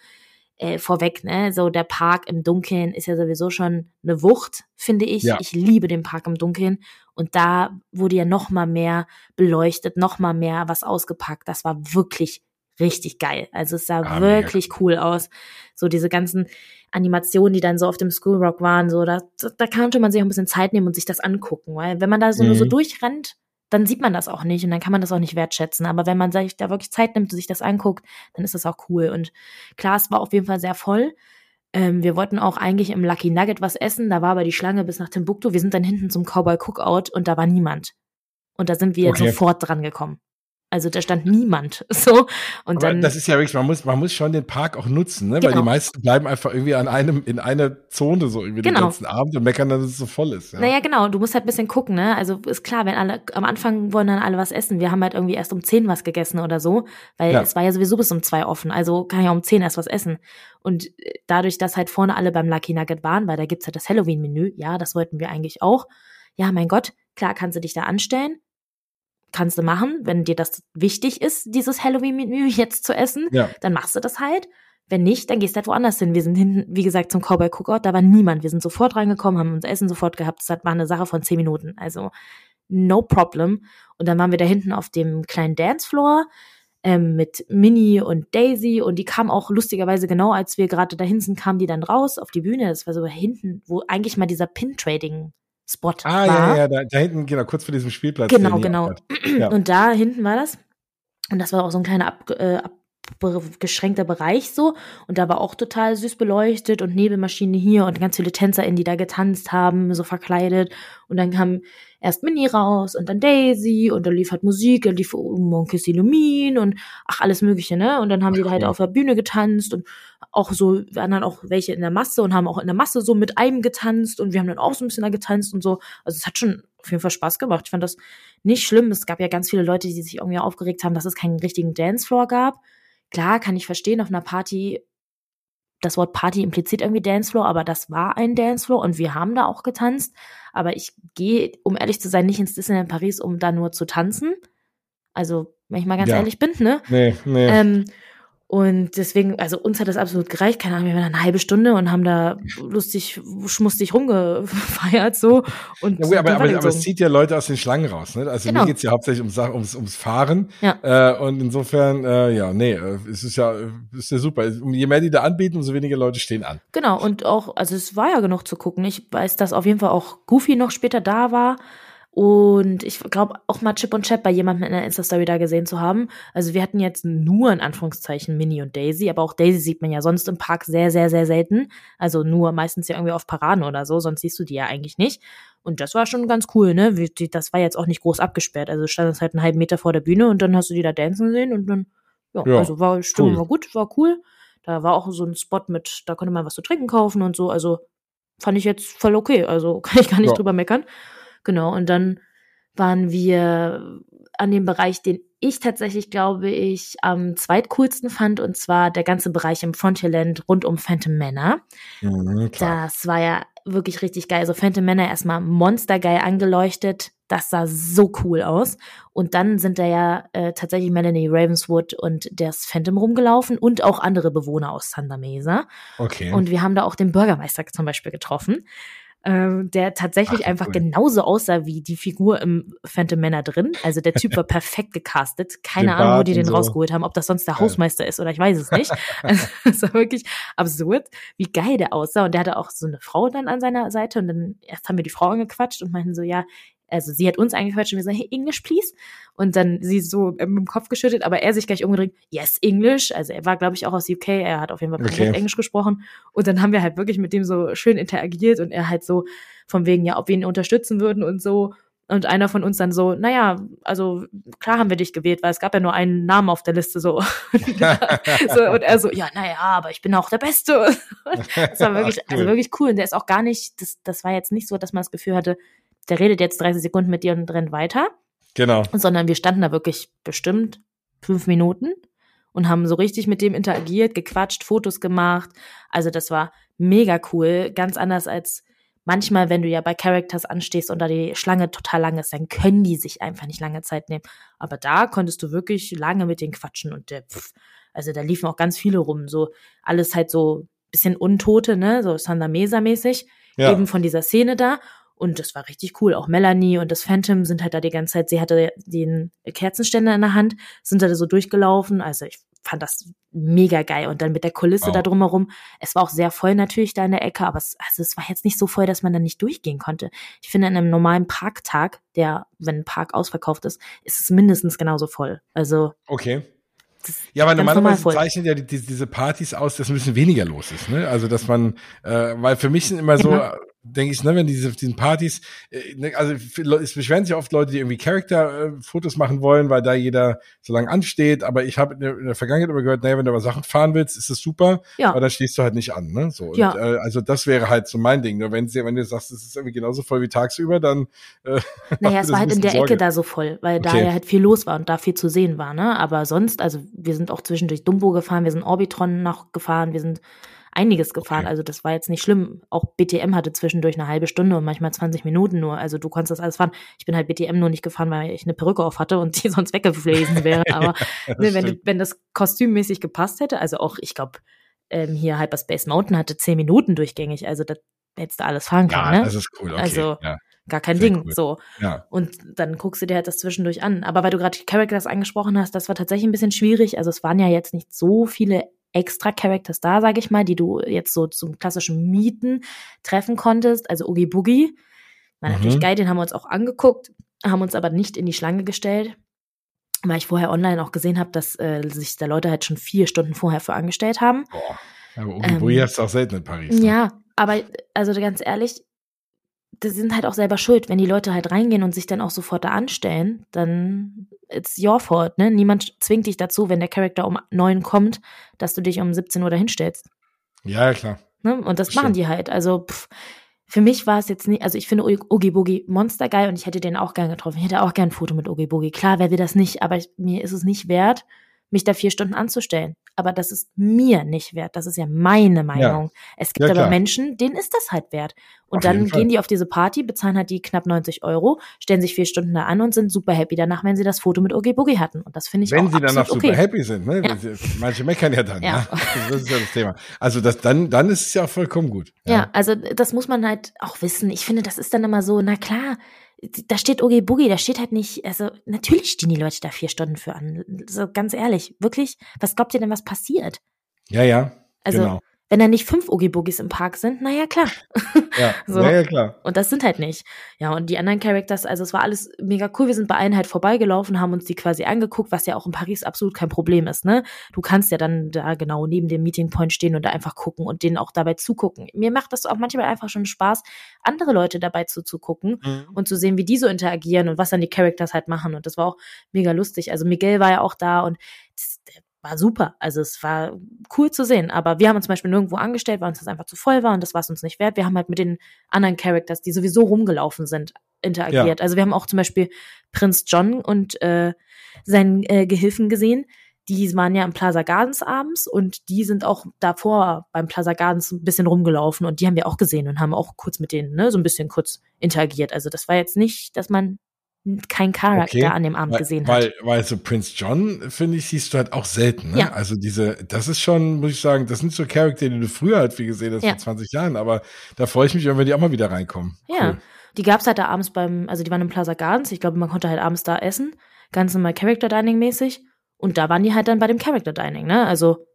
äh, vorweg, ne, so der Park im Dunkeln ist ja sowieso schon eine Wucht, finde ich. Ja. Ich liebe den Park im Dunkeln und da wurde ja noch mal mehr beleuchtet, noch mal mehr was ausgepackt. Das war wirklich richtig geil. Also es sah ah, wirklich mega. cool aus. So diese ganzen Animationen, die dann so auf dem School Rock waren, so da, da konnte man sich auch ein bisschen Zeit nehmen und sich das angucken, weil wenn man da so mhm. nur so mhm. durchrennt, dann sieht man das auch nicht und dann kann man das auch nicht wertschätzen. Aber wenn man sich da wirklich Zeit nimmt und sich das anguckt, dann ist das auch cool. Und klar, es war auf jeden Fall sehr voll. Ähm, wir wollten auch eigentlich im Lucky Nugget was essen, da war aber die Schlange bis nach Timbuktu. Wir sind dann hinten zum Cowboy Cookout und da war niemand. Und da sind wir okay. sofort dran gekommen. Also da stand niemand. [laughs] So. Und Aber dann, das ist ja wirklich, man muss, man muss schon den Park auch nutzen, ne? Genau. Weil die genau. meisten bleiben einfach irgendwie an einem, in einer Zone so irgendwie genau. den ganzen Abend und meckern, dass es so voll ist. Ja. Naja, genau, du musst halt ein bisschen gucken, ne? Also ist klar, wenn alle, am Anfang wollen dann alle was essen. Wir haben halt irgendwie erst um zehn was gegessen oder so, weil ja. es war ja sowieso bis um zwei offen. Also kann ja um zehn erst was essen. Und äh, dadurch, dass halt vorne alle beim Lucky Nugget waren, weil da gibt's halt das Halloween-Menü, ja, das wollten wir eigentlich auch. Ja, mein Gott, klar kannst du dich da anstellen, kannst du machen, wenn dir das wichtig ist, dieses Halloween-Menü [laughs] jetzt zu essen, ja. dann machst du das halt. Wenn nicht, dann gehst du halt woanders hin. Wir sind hinten, wie gesagt, zum Cowboy Cookout, da war niemand. Wir sind sofort reingekommen, haben unser Essen sofort gehabt. Das war eine Sache von zehn Minuten. Also, no problem. Und dann waren wir da hinten auf dem kleinen Dancefloor ähm, mit Minnie und Daisy und die kamen auch lustigerweise genau, als wir gerade dahin sind, kamen die dann raus auf die Bühne. Das war so hinten, wo eigentlich mal dieser Pin-Trading Spot ah, war. ja, ja, da, da, hinten, genau, kurz vor diesem Spielplatz. Genau, genau. Ja. Und da hinten war das. Und das war auch so ein kleiner ab, äh, abgeschränkter Bereich so. Und da war auch total süß beleuchtet und Nebelmaschine hier und ganz viele TänzerInnen, die da getanzt haben, so verkleidet. Und dann kam erst Minnie raus und dann Daisy und dann lief halt Musik, dann lief Monkeys Illumin und ach, alles mögliche, ne? Und dann haben die da halt auf der Bühne getanzt und auch so, waren dann auch welche in der Masse und haben auch in der Masse so mit einem getanzt und wir haben dann auch so ein bisschen da getanzt und so. Also es hat schon auf jeden Fall Spaß gemacht. Ich fand das nicht schlimm. Es gab ja ganz viele Leute, die sich irgendwie aufgeregt haben, dass es keinen richtigen Dancefloor gab. Klar, kann ich verstehen, auf einer Party das Wort Party impliziert irgendwie Dancefloor, aber das war ein Dancefloor und wir haben da auch getanzt. Aber ich gehe, um ehrlich zu sein, nicht ins Disneyland Paris, um da nur zu tanzen. Also, wenn ich mal ganz ja. ehrlich bin, ne? Nee, nee. Ähm, und deswegen, also uns hat das absolut gereicht. Keine Ahnung, wir waren eine halbe Stunde und haben da lustig, schmustig rumgefeiert so. Und ja, gut, aber, aber, aber, es zieht ja Leute aus den Schlangen raus. Ne? Also genau. mir geht's ja hauptsächlich ums, ums, ums Fahren. Ja. Äh, und insofern, äh, ja, nee, äh, es ist ja, ist ja super. Je mehr die da anbieten, umso weniger Leute stehen an. Genau, und auch, also es war ja genug zu gucken. Ich weiß, dass auf jeden Fall auch Goofy noch später da war. Und ich glaube auch mal Chip und Chap bei jemandem in der Insta-Story da gesehen zu haben. Also wir hatten jetzt nur in Anführungszeichen Minnie und Daisy, aber auch Daisy sieht man ja sonst im Park sehr, sehr, sehr selten. Also nur meistens ja irgendwie auf Paraden oder so, sonst siehst du die ja eigentlich nicht. Und das war schon ganz cool, ne? Das war jetzt auch nicht groß abgesperrt. Also stand es halt einen halben Meter vor der Bühne und dann hast du die da dancen sehen und dann, ja, ja also war Stimmung cool. war gut, war cool. Da war auch so ein Spot mit, da konnte man was zu trinken kaufen und so. Also fand ich jetzt voll okay. Also [laughs] kann ich gar nicht ja. drüber meckern. Genau, und dann waren wir an dem Bereich, den ich tatsächlich, glaube ich, am zweitcoolsten fand, und zwar der ganze Bereich im Frontierland rund um Phantom Manor. Mhm, das war ja wirklich richtig geil. Also Phantom Manor erstmal monstergeil angeleuchtet. Das sah so cool aus. Und dann sind da ja äh, tatsächlich Melanie Ravenswood und das Phantom rumgelaufen und auch andere Bewohner aus Thunder Mesa. Okay. Und wir haben da auch den Bürgermeister zum Beispiel getroffen ähm, der tatsächlich Ach, einfach cool. genauso aussah wie die Figur im Phantom Männer drin. Also der Typ [laughs] war perfekt gecastet. Keine Ahnung, wo die den so. rausgeholt haben, ob das sonst der Hausmeister ist oder ich weiß es nicht. [laughs] [laughs] also, es war wirklich absurd, wie geil der aussah. Und der hatte auch so eine Frau dann an seiner Seite und dann erst haben wir die Frau angequatscht und meinten so, ja, also sie hat uns eingequatscht und wir sagen, hey, English, please. Und dann sie so mit dem Kopf geschüttet, aber er sich gleich umgedreht, yes, English. Also er war, glaube ich, auch aus UK, er hat auf jeden Fall okay. Englisch gesprochen. Und dann haben wir halt wirklich mit dem so schön interagiert und er halt so von wegen, ja, ob wir ihn unterstützen würden und so. Und einer von uns dann so, naja, also klar haben wir dich gewählt, weil es gab ja nur einen Namen auf der Liste so. [laughs] [laughs] so und er so, ja, naja, aber ich bin auch der Beste. [laughs] das war wirklich, also wirklich cool. Und der ist auch gar nicht, das, das war jetzt nicht so, dass man das Gefühl hatte, der redet jetzt 30 Sekunden mit dir und rennt weiter. Genau. Sondern wir standen da wirklich bestimmt fünf Minuten und haben so richtig mit dem interagiert, gequatscht, Fotos gemacht. Also das war mega cool, ganz anders als manchmal, wenn du ja bei Characters anstehst und da die Schlange total lang ist, dann können die sich einfach nicht lange Zeit nehmen. Aber da konntest du wirklich lange mit denen quatschen und der, pff, also da liefen auch ganz viele rum, so alles halt so bisschen Untote, ne, so Sanda Mesa mäßig, ja. eben von dieser Szene da. Und das war richtig cool. Auch Melanie und das Phantom sind halt da die ganze Zeit, sie hatte den Kerzenständer in der Hand, sind da so durchgelaufen. Also ich fand das mega geil. Und dann mit der Kulisse wow. da drumherum. Es war auch sehr voll natürlich da in der Ecke, aber es, also es war jetzt nicht so voll, dass man da nicht durchgehen konnte. Ich finde, in einem normalen Parktag, der, wenn ein Park ausverkauft ist, ist es mindestens genauso voll. Also. Okay. Ja, aber normalerweise normal zeichnen ja die, die, diese Partys aus, dass ein bisschen weniger los ist. Ne? Also, dass man, äh, weil für mich sind immer so, ja denke ich, ne, wenn diese diesen Partys, äh, ne, also es beschweren sich oft Leute, die irgendwie Charakter-Fotos machen wollen, weil da jeder so lange ansteht. Aber ich habe in, der Vergangenheit immer gehört, naja, wenn du aber Sachen fahren willst, ist das super, ja. aber dann stehst du halt nicht an. Ne? So, ja. und, äh, also das wäre halt so mein Ding. Nur wenn, sie, wenn du sagst, es ist irgendwie genauso voll wie tagsüber, dann. Äh, [laughs] naja, es war halt in der Sorge. Ecke da so voll, weil okay. da ja halt viel los war und da viel zu sehen war. Ne? Aber sonst, also wir sind auch zwischendurch Dumbo gefahren, wir sind Orbitron noch gefahren, wir sind einiges gefahren. Okay. Also das war jetzt nicht schlimm. Auch BTM hatte zwischendurch eine halbe Stunde und manchmal 20 Minuten nur. Also du konntest das alles fahren. Ich bin halt BTM nur nicht gefahren, weil ich eine Perücke auf hatte und [laughs] die sonst weggeflogen [laughs] wäre. Aber ja, ne, wenn, wenn das kostümmäßig gepasst hätte, also auch, ich glaube, ähm, hier Hyperspace Mountain hatte 10 Minuten durchgängig. Also das hättest du alles fahren können. Ja, ne? das ist cool. Okay. Also ja gar kein Sehr Ding. Cool. So. Ja. Und dann guckst du dir halt das zwischendurch an. Aber weil du gerade Characters angesprochen hast, das war tatsächlich ein bisschen schwierig. Also es waren ja jetzt nicht so viele extra Characters da, sage ich mal, die du jetzt so zum klassischen Mieten treffen konntest. Also Oogie Boogie. War mhm. natürlich geil, den haben wir uns auch angeguckt, haben uns aber nicht in die Schlange gestellt, weil ich vorher online auch gesehen habe, dass äh, sich da Leute halt schon vier Stunden vorher für angestellt haben. Boah. Aber Oogie ähm, Boogie hast du auch selten in Paris. Ne? Ja, aber also ganz ehrlich, die sind halt auch selber schuld. Wenn die Leute halt reingehen und sich dann auch sofort da anstellen, dann it's your fault, ne? Niemand zwingt dich dazu, wenn der Charakter um neun kommt, dass du dich um 17 Uhr dahin stellst. Ja, klar. Ne? Und das Stimmt. machen die halt. Also pff, für mich war es jetzt nicht, also ich finde Oogie Boogie Monster geil und ich hätte den auch gern getroffen. Ich hätte auch gern ein Foto mit Oogie Boogie. Klar, wer will das nicht, aber ich, mir ist es nicht wert, mich da vier Stunden anzustellen. Aber das ist mir nicht wert. Das ist ja meine Meinung. Ja. Es gibt ja, aber Menschen, denen ist das halt wert. Und auf dann gehen die auf diese Party, bezahlen halt die knapp 90 Euro, stellen sich vier Stunden da an und sind super happy danach, wenn sie das Foto mit Oogie Boogie hatten. Und das finde ich wenn auch Wenn sie danach super okay. happy sind, ne? Ja. Manche meckern ja dann, ja. ja. Das ist ja das Thema. Also das, dann, dann ist es ja auch vollkommen gut. Ja. also das muss man halt auch wissen. Ich finde, das ist dann immer so, na klar, da steht Oogie Boogie, da steht halt nicht, also natürlich stehen die Leute da vier Stunden für an. So ganz ehrlich, wirklich, was glaubt ihr denn, was passiert? Ja, ja. Also genau wenn da nicht fünf Oogie Boogies im Park sind, naja, klar. [laughs] Ja, so. naja, klar. Und das sind halt nicht. Ja, und die anderen Characters, also es war alles mega cool. Wir sind bei allen halt vorbeigelaufen, haben uns die quasi angeguckt, was ja auch in Paris absolut kein Problem ist, ne? Du kannst ja dann da genau neben dem Meeting Point stehen und da einfach gucken und denen auch dabei zugucken. Mir macht das auch manchmal einfach schon Spaß, andere Leute dabei zuzugucken mhm. und zu sehen, wie die so interagieren und was dann die Characters halt machen. Und das war auch mega lustig. Also Miguel war ja auch da und war super. Also es war cool zu sehen. Aber wir haben uns zum Beispiel nirgendwo angestellt, weil uns das einfach zu voll war und das war es uns nicht wert. Wir haben halt mit den anderen Characters, die sowieso rumgelaufen sind, interagiert. Ja. Also wir haben auch zum Beispiel Prinz John und äh, seinen äh, Gehilfen gesehen. Die waren ja im Plaza Gardens abends und die sind auch davor beim Plaza Gardens ein bisschen rumgelaufen und die haben wir auch gesehen und haben auch kurz mit denen, ne, so ein bisschen kurz interagiert. Also das war jetzt nicht, dass man kein Charakter okay. an dem Abend weil, gesehen hat. Weil, weil so Prince John, finde ich, siehst du halt auch selten. Ne? Ja. Also diese, das ist schon, muss ich sagen, das sind so Charakter, die du früher halt viel gesehen hast, ja. vor 20 Jahren, aber da freue ich mich, wenn die auch mal wieder reinkommen. Ja. Cool. Die gab's halt da abends beim, also die waren im Plaza Gardens, ich glaube, man konnte halt abends da essen, ganz normal Character Dining mäßig. Und da waren die halt dann bei dem Character Dining, ne? Also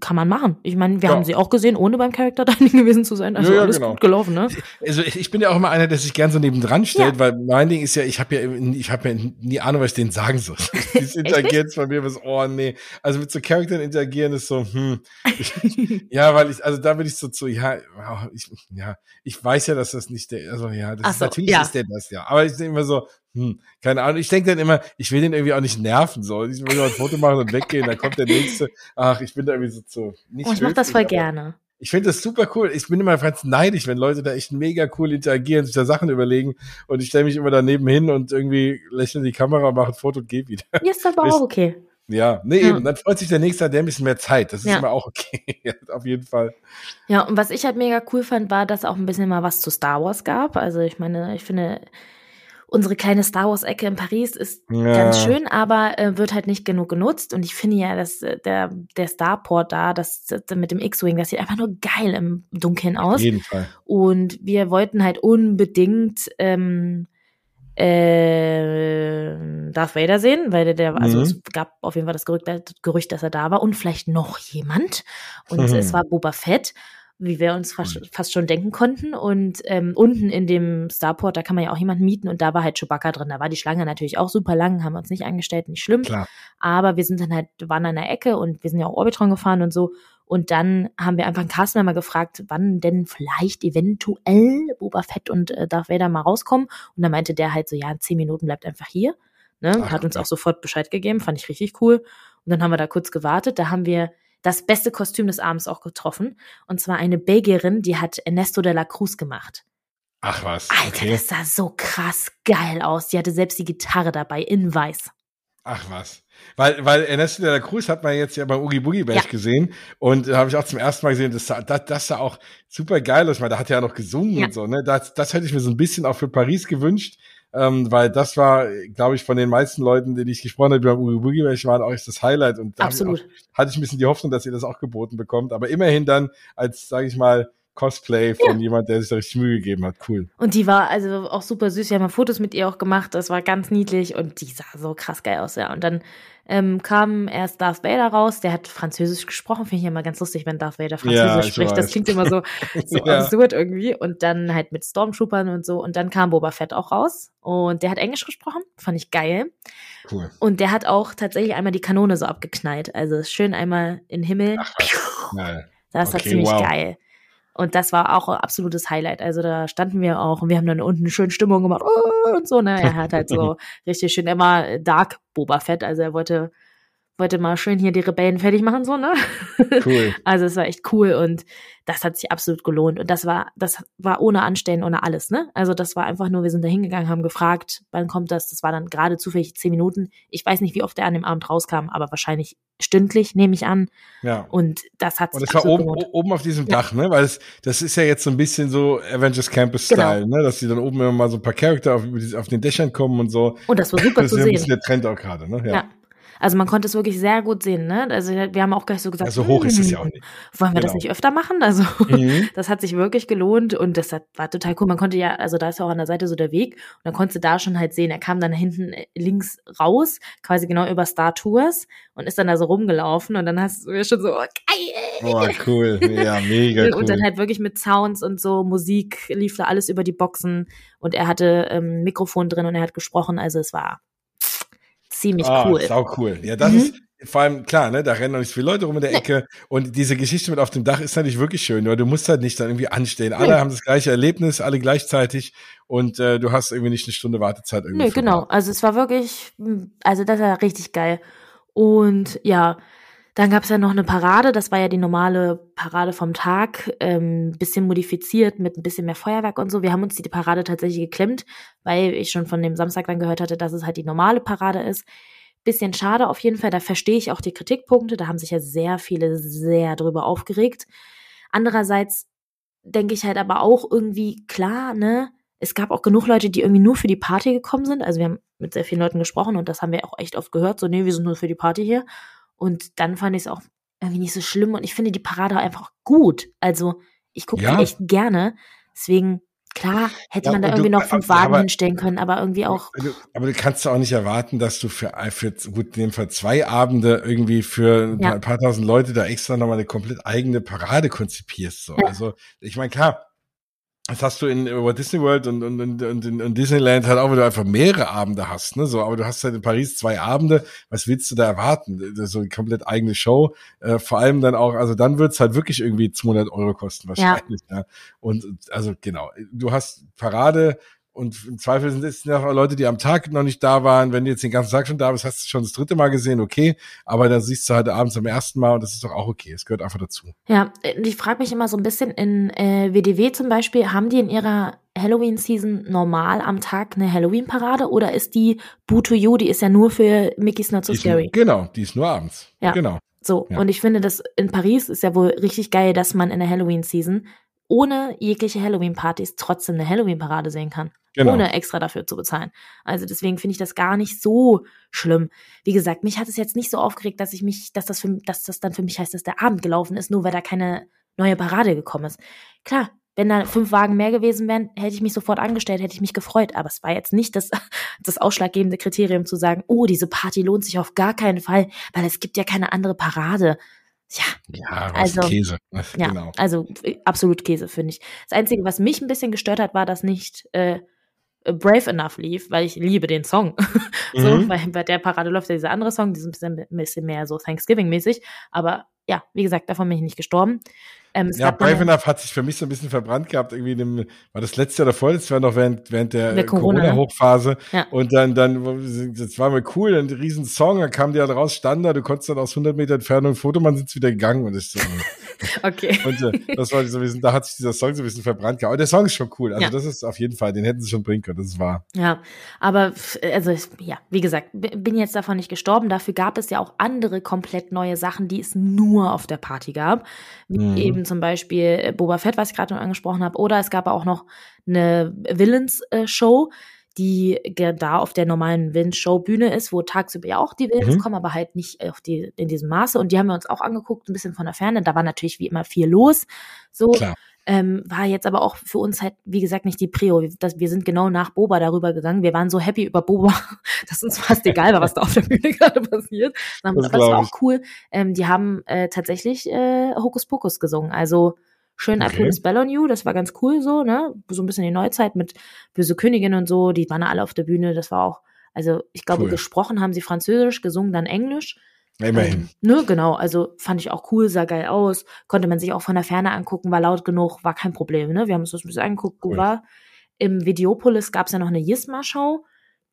kann man machen. Ich meine, wir Ja. haben sie auch gesehen, ohne beim Character Dining [laughs] gewesen zu sein. Also Ja, ja, alles genau. gut gelaufen, ne? Also ich bin ja auch immer einer, der sich gern so nebendran stellt, weil mein Ding ist ja, ich habe ja, ich habe ja nie Ahnung, was ich denen sagen soll. Dieses Interagieren bei mir was, oh nee. Also mit so Charakteren interagieren ist so, hm. [laughs] Ja, weil ich, also da bin ich so zu, ja, ich, ja, ich weiß ja, dass das nicht der, also ja, das Ach ist, so, natürlich ist der das ja. Aber ich denke immer so, hm, keine Ahnung. Ich denke dann immer, ich will den irgendwie auch nicht nerven, so. Ich will nur ein Foto machen und weggehen, dann kommt der nächste. Ach, ich bin da irgendwie so zu, nicht Oh, ich mach das voll gerne. ich finde das super cool. Ich bin immer ganz neidisch, wenn Leute da echt mega cool interagieren, sich da Sachen überlegen und ich stelle mich immer daneben hin und irgendwie lächle die Kamera, mache ein Foto und gehe wieder. Ja, ist aber auch okay. Ja, nee, Ja. eben. Dann freut sich der Nächste, hat der ein bisschen mehr Zeit. Das ist Ja. immer auch okay. [laughs] Auf jeden Fall. Ja, und was ich halt mega cool fand, war, dass auch ein bisschen mal was zu Star Wars gab. Also ich meine, ich finde, unsere kleine Star Wars-Ecke in Paris ist Ja. ganz schön, aber äh, wird halt nicht genug genutzt. Und ich finde ja, dass äh, der, der Starport da, das, das mit dem X-Wing, das sieht einfach nur geil im Dunkeln Auf aus. jeden Fall. Und wir wollten halt unbedingt ähm, äh, Darth Vader sehen, weil der, der also Mhm. es gab auf jeden Fall das Gerücht, Gerücht, dass er da war und vielleicht noch jemand. Und Mhm. [laughs] es war Boba Fett, wie wir uns fast, fast schon denken konnten. Und ähm, unten in dem Starport, da kann man ja auch jemanden mieten und da war halt Chewbacca drin. Da war die Schlange natürlich auch super lang, haben wir uns nicht angestellt, nicht schlimm. Klar. Aber wir sind dann halt, waren an der Ecke und wir sind ja auch Orbitron gefahren und so. Und dann haben wir einfach einen Castmember gefragt, wann denn vielleicht eventuell Boba Fett und äh, Darth Vader mal rauskommen. Und dann meinte der halt so, ja, in zehn Minuten bleibt einfach hier. Ne? Ach, Hat uns okay. auch sofort Bescheid gegeben, fand ich richtig cool. Und dann haben wir da kurz gewartet. Da haben wir das beste Kostüm des Abends auch getroffen. Und zwar eine Belgierin, die hat Ernesto de la Cruz gemacht. Ach was. Alter, Okay. das sah so krass geil aus. Die hatte selbst die Gitarre dabei in weiß. Ach was. Weil, weil Ernesto de la Cruz hat man jetzt ja beim Oogie Boogie Bash Ja. gesehen und äh, habe ich auch zum ersten Mal gesehen, das sah, das, das sah auch super geil aus. Ich meine, da hat er ja noch gesungen Ja. und so, ne? Das, das hätte ich mir so ein bisschen auch für Paris gewünscht, ähm, weil das war, glaube ich, von den meisten Leuten, die ich gesprochen habe beim Oogie Boogie waren auch echt das Highlight und da ich. Auch, hatte ich ein bisschen die Hoffnung, dass ihr das auch geboten bekommt, aber immerhin dann als, sage ich mal, Cosplay von jemand, der sich da richtig Mühe gegeben hat. Cool. Und die war also auch super süß. Wir haben ja Fotos mit ihr auch gemacht. Das war ganz niedlich und die sah so krass geil aus, ja. Und dann ähm, kam erst Darth Vader raus. Der hat Französisch gesprochen. Finde ich immer ganz lustig, wenn Darth Vader Ja, Französisch ich spricht. Das weiß. klingt immer so, [laughs] so Ja. absurd irgendwie. Und dann halt mit Stormtroopern und so. Und dann kam Boba Fett auch raus. Und der hat Englisch gesprochen. Fand ich geil. Cool. Und der hat auch tatsächlich einmal die Kanone so abgeknallt. Also schön einmal in den Himmel. Ach. Das war Okay, ziemlich wow. geil. Und das war auch ein absolutes Highlight. Also da standen wir auch und wir haben dann unten eine schöne Stimmung gemacht oh, und so. Ne? Er hat halt so [laughs] richtig schön, er war Dark Boba Fett, also er wollte, wollte mal schön hier die Rebellen fertig machen, so, ne? Cool. [laughs] Also es war echt cool und das hat sich absolut gelohnt. Und das war, das war ohne Anstellen, ohne alles, ne? Also das war einfach nur, wir sind da hingegangen, haben gefragt, wann kommt das? Das war dann gerade zufällig zehn Minuten. Ich weiß nicht, wie oft er an dem Abend rauskam, aber wahrscheinlich stündlich, nehme ich an. Ja. Und das hat Und sich es war absolut oben, gelohnt. oben auf diesem Ja. Dach, ne? Weil es, das ist ja jetzt so ein bisschen so Avengers Campus Style, Genau. ne? Dass die dann oben immer mal so ein paar Charakter auf, auf den Dächern kommen und so. Und das war super das zu ist ja ein bisschen sehen. der Trend auch gerade, ne? Ja. Also man konnte es wirklich sehr gut sehen, ne? Also wir haben auch gleich so gesagt, Ja, so hoch ist es ja auch "Hm, nicht. Wollen wir das Genau. nicht öfter machen? Also Mhm. [laughs] das hat sich wirklich gelohnt und das hat, war total cool. Man konnte ja, also da ist ja auch an der Seite so der Weg und dann konntest du da schon halt sehen, er kam dann hinten äh, links raus, quasi genau über Star Tours und ist dann da so rumgelaufen und dann hast du ja schon so, oh, geil! Boah, cool. Ja, mega cool. [laughs] Und dann halt wirklich mit Sounds und so, Musik lief da alles über die Boxen und er hatte ähm, Mikrofon drin und er hat gesprochen, also es war ziemlich ah, cool. Sau cool. Ja, das Mhm. ist vor allem klar, ne? Da rennen noch nicht viele Leute rum in der Nee. Ecke. Und diese Geschichte mit auf dem Dach ist natürlich wirklich schön, weil du musst halt nicht dann irgendwie anstehen. Alle Nee. haben das gleiche Erlebnis, alle gleichzeitig und äh, du hast irgendwie nicht eine Stunde Wartezeit irgendwie. Für genau. Also es war wirklich, mh, also das war richtig geil. Und ja, dann gab's ja noch eine Parade, das war ja die normale Parade vom Tag, ähm, bisschen modifiziert mit ein bisschen mehr Feuerwerk und so. Wir haben uns die Parade tatsächlich geklemmt, weil ich schon von dem Samstag dann gehört hatte, dass es halt die normale Parade ist. Bisschen schade auf jeden Fall, da verstehe ich auch die Kritikpunkte, da haben sich ja sehr viele sehr drüber aufgeregt. Andererseits denke ich halt aber auch irgendwie, klar, ne, es gab auch genug Leute, die irgendwie nur für die Party gekommen sind. Also wir haben mit sehr vielen Leuten gesprochen und das haben wir auch echt oft gehört. So, nee, wir sind nur für die Party hier. Und dann fand ich es auch irgendwie nicht so schlimm und ich finde die Parade einfach gut. Also ich gucke Ja. echt gerne. Deswegen Klar, hätte ja, man da irgendwie du, noch fünf Wagen aber, hinstellen können, aber irgendwie auch. Du, aber du kannst auch nicht erwarten, dass du für, für gut, in dem Fall zwei Abende irgendwie für ein paar, ein paar tausend Leute da extra nochmal eine komplett eigene Parade konzipierst. So. Ja. Also, ich meine, klar, das hast du in Walt Disney World und, und, und, und in Disneyland halt auch, wenn du einfach mehrere Abende hast, ne? So, aber du hast halt in Paris zwei Abende. Was willst du da erwarten? So eine komplett eigene Show. Äh, vor allem dann auch, also dann wird's halt wirklich irgendwie 200 Euro kosten wahrscheinlich. Ja. ja. Und also genau, du hast Parade, und im Zweifel sind es auch Leute, die am Tag noch nicht da waren. Wenn du jetzt den ganzen Tag schon da bist, hast du schon das dritte Mal gesehen, okay. Aber dann siehst du halt abends am ersten Mal und das ist doch auch okay. Es gehört einfach dazu. Ja, ich frage mich immer so ein bisschen, in äh, WDW zum Beispiel, haben die in ihrer Halloween-Season normal am Tag eine Halloween-Parade oder ist die Boo to You, die ist ja nur für Mickey's Not So die Scary? Nur, genau, die ist nur abends. Ja. Genau. So, ja. und ich finde, das in Paris ist ja wohl richtig geil, dass man in der Halloween-Season ohne jegliche Halloween-Partys trotzdem eine Halloween-Parade sehen kann genau. ohne extra dafür zu bezahlen. Also deswegen finde ich das gar nicht so schlimm. Wie gesagt, mich hat es jetzt nicht so aufgeregt, dass ich mich, dass das für, dass das dann für mich heißt, dass der Abend gelaufen ist, nur weil da keine neue Parade gekommen ist. Klar, wenn da fünf Wagen mehr gewesen wären, hätte ich mich sofort angestellt, hätte ich mich gefreut. Aber es war jetzt nicht das, [laughs] das ausschlaggebende Kriterium zu sagen, oh, diese Party lohnt sich auf gar keinen Fall, weil es gibt ja keine andere Parade. Ja, ja also Käse. [laughs] Ja, genau. also äh, absolut Käse finde ich. Das Einzige, was mich ein bisschen gestört hat, war, dass nicht äh, Brave Enough lief, weil ich liebe den Song. [laughs] so, mhm. weil bei der Parade läuft ja dieser andere Song, die ist ein bisschen, ein bisschen mehr so Thanksgiving-mäßig. Aber ja, wie gesagt, davon bin ich nicht gestorben. Ähm, ja, Brave Enough hat sich für mich so ein bisschen verbrannt gehabt. Irgendwie dem, war das letzte Jahr oder vorletztes Jahr noch während, während der, der Corona-Hochphase. Corona ja. Und dann, dann, das war mir cool, ein riesen Song, dann kam der halt raus, Standard, du konntest dann aus 100 Meter Entfernung ein Foto, man sind wieder gegangen und ich so, [laughs] Okay. Und äh, das war so ein bisschen, da hat sich dieser Song so ein bisschen verbrannt. Aber der Song ist schon cool. Also ja. das ist auf jeden Fall, den hätten sie schon bringen können, das ist wahr. Ja, aber also ja, wie gesagt, bin jetzt davon nicht gestorben. Dafür gab es ja auch andere komplett neue Sachen, die es nur auf der Party gab. Wie mhm. eben zum Beispiel äh, Boba Fett, was ich gerade noch angesprochen habe. Oder es gab auch noch eine Villains-Show. Äh, die da auf der normalen Wind-Show-Bühne ist, wo tagsüber ja auch die Villains mhm. kommen, aber halt nicht auf die, in diesem Maße. Und die haben wir uns auch angeguckt, ein bisschen von der Ferne. Da war natürlich wie immer viel los. So. Ähm, war jetzt aber auch für uns halt, wie gesagt, nicht die Prio. Das, wir sind genau nach Boba darüber gegangen. Wir waren so happy über Boba, [laughs] dass uns fast egal war, was da auf der Bühne [laughs] gerade passiert. Das, das war auch cool. Ähm, die haben äh, tatsächlich äh, Hokus Pokus gesungen. Also Schön okay. I Put a Spell on You, das war ganz cool so, ne? So ein bisschen die Neuzeit mit Böse Königin und so, die waren alle auf der Bühne, das war auch, also ich glaube, cool. gesprochen haben sie Französisch, gesungen dann Englisch. Immerhin. Ähm, ne, genau, also fand ich auch cool, sah geil aus, konnte man sich auch von der Ferne angucken, war laut genug, war kein Problem, ne? Wir haben uns das ein bisschen angeguckt, cool. war. Im Videopolis gab es ja noch eine Yisma-Show,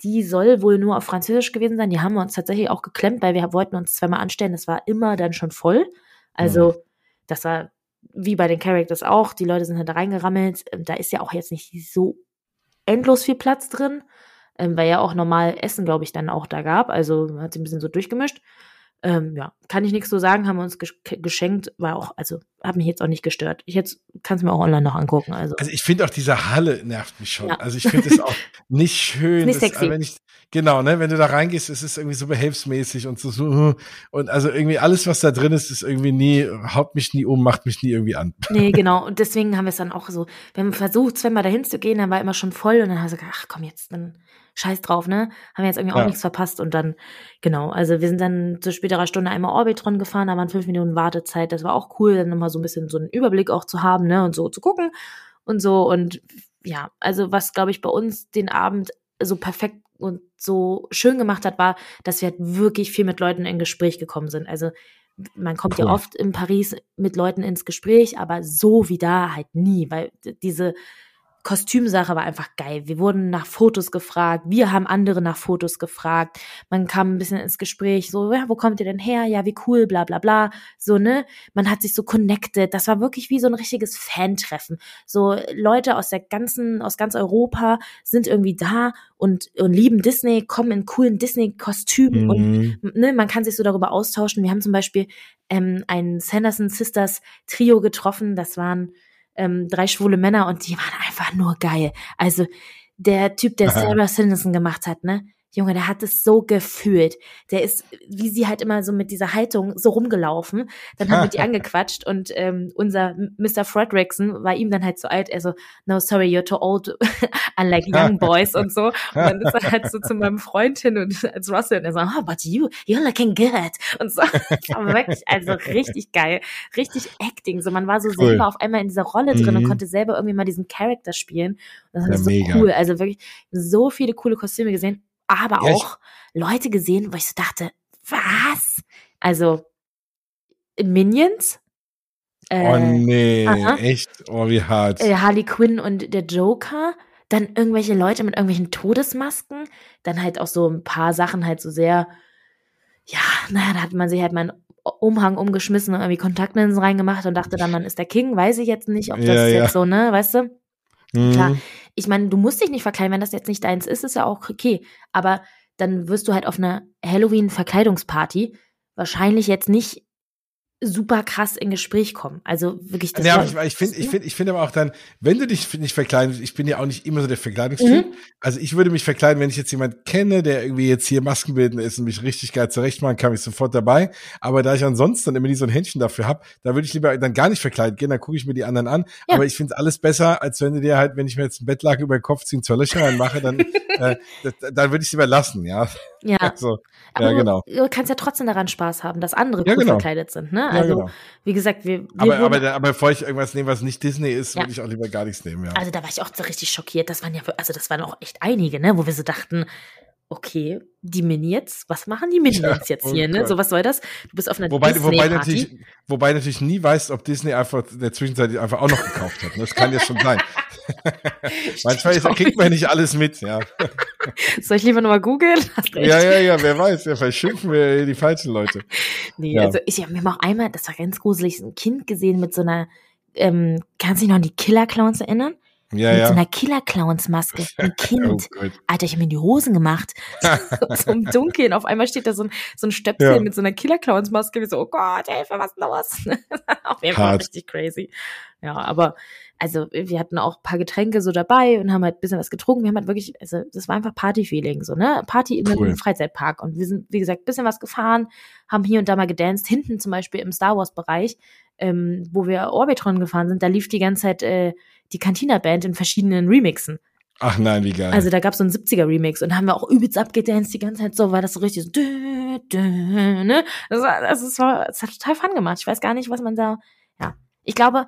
die soll wohl nur auf Französisch gewesen sein. Die haben wir uns tatsächlich auch geklemmt, weil wir wollten uns zweimal anstellen, das war immer dann schon voll. Also, mhm. das war wie bei den Characters auch, die Leute sind halt da reingerammelt. Ähm, da ist ja auch jetzt nicht so endlos viel Platz drin, ähm, weil ja auch normal Essen, glaube ich, dann auch da gab. Also hat sie ein bisschen so durchgemischt. Ähm, ja, kann ich nichts so sagen, haben wir uns geschenkt, war auch, also hat mich jetzt auch nicht gestört. Ich jetzt kann es mir auch online noch angucken. Also, also ich finde auch diese Halle nervt mich schon. Ja. Also ich finde es auch [laughs] nicht schön. nicht sexy. Das, wenn ich, genau, ne, wenn du da reingehst, ist es irgendwie so behelfsmäßig und so, so und also irgendwie alles, was da drin ist, ist irgendwie nie, haut mich nie um, macht mich nie irgendwie an. Nee, [laughs] genau. Und deswegen haben wir es dann auch so, wir haben versucht, zweimal dahin zu gehen, dann war immer schon voll und dann haben wir gesagt, ach komm jetzt, dann scheiß drauf, ne? Haben wir jetzt irgendwie ja. auch nichts verpasst und dann, genau, also wir sind dann zu späterer Stunde einmal Orbitron gefahren, da waren fünf Minuten Wartezeit, das war auch cool, dann nochmal so ein bisschen so einen Überblick auch zu haben, ne, und so zu gucken und so und ja, also was, glaube ich, bei uns den Abend so perfekt und so schön gemacht hat, war, dass wir halt wirklich viel mit Leuten in Gespräch gekommen sind. Also man kommt cool. ja oft in Paris mit Leuten ins Gespräch, aber so wie da halt nie, weil diese Kostümsache war einfach geil. Wir wurden nach Fotos gefragt, wir haben andere nach Fotos gefragt. Man kam ein bisschen ins Gespräch, so, ja, wo kommt ihr denn her? Ja, wie cool, bla bla bla. So, ne? Man hat sich so connected. Das war wirklich wie so ein richtiges Fan-Treffen. So Leute aus der ganzen, aus ganz Europa sind irgendwie da und, und lieben Disney, kommen in coolen Disney-Kostümen mhm. und ne, man kann sich so darüber austauschen. Wir haben zum Beispiel ähm, ein Sanderson Sisters Trio getroffen. Das waren ähm, drei schwule Männer und die waren einfach nur geil. Also der Typ, der Sarah Sanderson gemacht hat, ne? Junge, der hat es so gefühlt. Der ist, wie sie halt immer so mit dieser Haltung so rumgelaufen. Dann haben wir die [laughs] angequatscht und ähm, unser Mr. Fredrickson war ihm dann halt so alt. Er so, no, sorry, you're too old, [laughs] unlike [laughs] young boys und so. Und dann ist er halt so zu meinem Freund hin und als Russell und er so, oh, but you, you're looking good. Und so. Aber wirklich, also richtig geil. Richtig Acting. So, man war so cool. selber auf einmal in dieser Rolle drin mhm. und konnte selber irgendwie mal diesen Charakter spielen. Und das ist ja, so mega. cool. Also wirklich so viele coole Kostüme gesehen aber ja, auch Leute gesehen, wo ich so dachte, was? Also Minions. Äh, oh nee, aha. echt? Oh, wie hart. Äh, Harley Quinn und der Joker. Dann irgendwelche Leute mit irgendwelchen Todesmasken. Dann halt auch so ein paar Sachen halt so sehr, ja, naja, da hat man sich halt mal einen Umhang umgeschmissen und irgendwie Kontaktlinsen reingemacht und dachte dann, man ist der King. Weiß ich jetzt nicht, ob das ja, jetzt so, ne, weißt du? Mhm. Klar, ich meine, du musst dich nicht verkleiden, wenn das jetzt nicht deins ist, ist ja auch okay. Aber dann wirst du halt auf einer Halloween-Verkleidungsparty wahrscheinlich jetzt nicht super krass in Gespräch kommen. Also wirklich das. Ja, aber ich, ich finde, ich finde, ich finde aber auch dann, wenn du dich nicht verkleidest, ich bin ja auch nicht immer so der Verkleidungstyp. Mhm. Also ich würde mich verkleiden, wenn ich jetzt jemand kenne, der irgendwie jetzt hier Maskenbildner ist und mich richtig geil zurechtmachen kann, bin ich sofort dabei. Aber da ich ansonsten dann immer nie so ein Händchen dafür habe, da würde ich lieber dann gar nicht verkleidet gehen, dann gucke ich mir die anderen an. Ja. Aber ich finde es alles besser, als wenn du dir halt, wenn ich mir jetzt ein Bettlaken über den Kopf ziehe und zwei Löcher reinmache, dann, [laughs] äh, dann würde ich es lieber lassen, ja. Ja. [laughs] Also, aber ja, genau. Du kannst ja trotzdem daran Spaß haben, dass andere ja, cool genau. verkleidet sind, ne? Also, genau. wie gesagt, wir, wir aber, aber, aber bevor ich irgendwas nehme, was nicht Disney ist, würde ich auch lieber gar nichts nehmen, ja. Also da war ich auch so richtig schockiert. Das waren ja, also das waren auch echt einige, ne? Wo wir so dachten, okay, die Minions, was machen die Minions ja, jetzt hier, oh ne? So, was soll das? Du bist auf einer wobei, Disney wobei natürlich, wobei natürlich nie weißt, ob Disney einfach in der Zwischenzeit einfach auch noch gekauft hat. Ne? Das kann ja schon sein. Manchmal [laughs] ist, kriegt man nicht alles mit, ja. [laughs] Soll ich lieber nochmal googeln? [laughs] Ja, ja, ja, wer weiß, ja, vielleicht schimpfen wir die falschen Leute. Nee, ja. also ich habe mir auch einmal, das war ganz gruselig, ein Kind gesehen mit so einer, ähm, kannst du dich noch an die Killer-Clowns erinnern? Ja, mit ja. so einer Killer-Clowns-Maske. Ein Kind. oh Alter, ich habe mir in die Hosen gemacht. so im Dunkeln. Auf einmal steht da so ein, so ein Stöpsel ja. mit so einer Killer-Clowns-Maske. Wie so, oh Gott, Hilfe, was ist los? Auf jeden Fall richtig crazy. Ja, aber also wir hatten auch ein paar Getränke so dabei und haben halt ein bisschen was getrunken. Wir haben halt wirklich, also das war einfach Party-Feeling, so, ne? Party in cool. einem Freizeitpark. Und wir sind, wie gesagt, ein bisschen was gefahren, haben hier und da mal gedanced. Hinten zum Beispiel im Star Wars-Bereich, ähm, wo wir Orbitron gefahren sind, da lief die ganze Zeit äh, die Cantina-Band in verschiedenen Remixen. Ach nein, wie geil. Also da gab es so einen 70er-Remix und da haben wir auch übelst abgedanced die ganze Zeit so, war das so richtig so, dö, dö, ne? Das, war, das, war, das hat total Fun gemacht. Ich weiß gar nicht, was man da, ja. Ich glaube,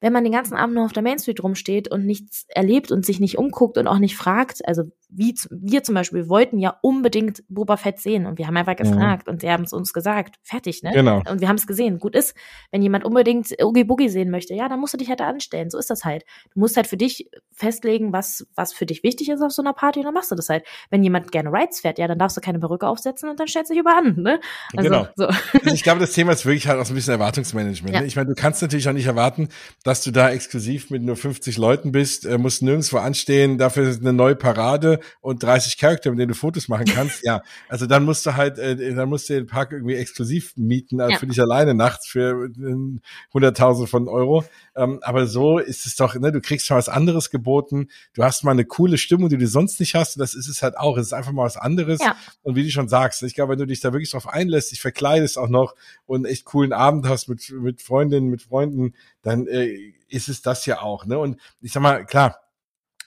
wenn man den ganzen Abend nur auf der Main Street rumsteht und nichts erlebt und sich nicht umguckt und auch nicht fragt, also wie wir zum Beispiel wollten ja unbedingt Boba Fett sehen und wir haben einfach mhm. gefragt mhm. und sie haben es uns gesagt, fertig, ne? Genau. Und wir haben es gesehen. Gut ist, wenn jemand unbedingt Oogie Boogie sehen möchte, ja, dann musst du dich halt da anstellen. So ist das halt. Du musst halt für dich festlegen, was, was für dich wichtig ist auf so einer Party und dann machst du das halt. Wenn jemand gerne Rides fährt, ja, dann darfst du keine Perücke aufsetzen und dann stellst du dich über an, ne? Also, genau. So. Also ich glaube, das Thema ist wirklich halt auch so ein bisschen Erwartungsmanagement. Ne? Ja. Ne? Ich meine, du kannst natürlich auch nicht erwarten, dass du da exklusiv mit nur 50 Leuten bist, äh, musst nirgendwo anstehen, dafür ist eine neue Parade und 30 Charakter, mit denen du Fotos machen kannst. ja, also dann musst du halt, äh, dann musst du den Park irgendwie exklusiv mieten, also ja. für dich alleine nachts für äh, 100.000 von Euro. Ähm, aber so ist es doch, ne, du kriegst schon was anderes geboten, du hast mal eine coole Stimmung, die du sonst nicht hast und das ist es halt auch. Es ist einfach mal was anderes. Ja. Und wie du schon sagst, ich glaube, wenn du dich da wirklich drauf einlässt, dich verkleidest auch noch und echt coolen Abend hast mit, mit Freundinnen, mit Freunden, dann äh, ist es das ja auch. Ne? Und ich sag mal, klar,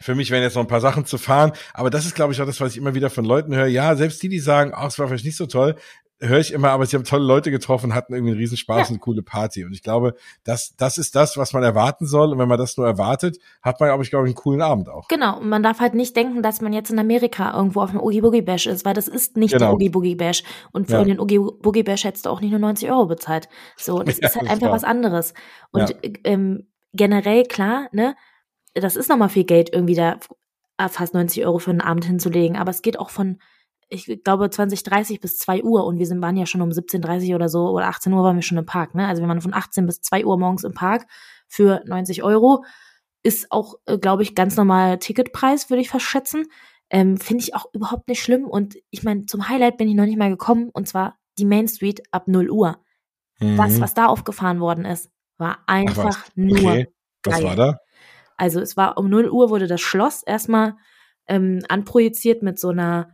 für mich wären jetzt noch ein paar Sachen zu fahren, aber das ist, glaube ich, auch das, was ich immer wieder von Leuten höre. Ja, selbst die, die sagen, ach, es war vielleicht nicht so toll, höre ich immer, aber sie haben tolle Leute getroffen, hatten irgendwie einen Riesenspaß ja. und eine coole Party. Und ich glaube, das, das ist das, was man erwarten soll. Und wenn man das nur erwartet, hat man, glaube ich, glaube ich, einen coolen Abend auch. Genau. Und man darf halt nicht denken, dass man jetzt in Amerika irgendwo auf einem Oogie Boogie Bash ist, weil das ist nicht genau. der Oogie Boogie Bash. Und für ja. den Oogie Boogie Bash hättest du auch nicht nur 90 Euro bezahlt. So, das [laughs] ja, ist halt das einfach war. was anderes. Und ähm, generell, klar, ne, das ist nochmal viel Geld, irgendwie da fast 90 Euro für einen Abend hinzulegen. Aber es geht auch von ich glaube 2030 bis 2 Uhr und wir sind, waren ja schon um 17.30 oder so oder 18 Uhr waren wir schon im Park. Ne? Also wir waren von 18 bis 2 Uhr morgens im Park für 90 Euro. Ist auch, äh, glaube ich, ganz normal Ticketpreis, würde ich verschätzen. Ähm, Finde ich auch überhaupt nicht schlimm. Und ich meine, zum Highlight bin ich noch nicht mal gekommen und zwar die Main Street ab 0 Uhr. Mhm. Das, was da aufgefahren worden ist, war einfach Ach, nur. Okay. Was geil. war da? Also es war um 0 Uhr wurde das Schloss erstmal ähm, anprojiziert mit so einer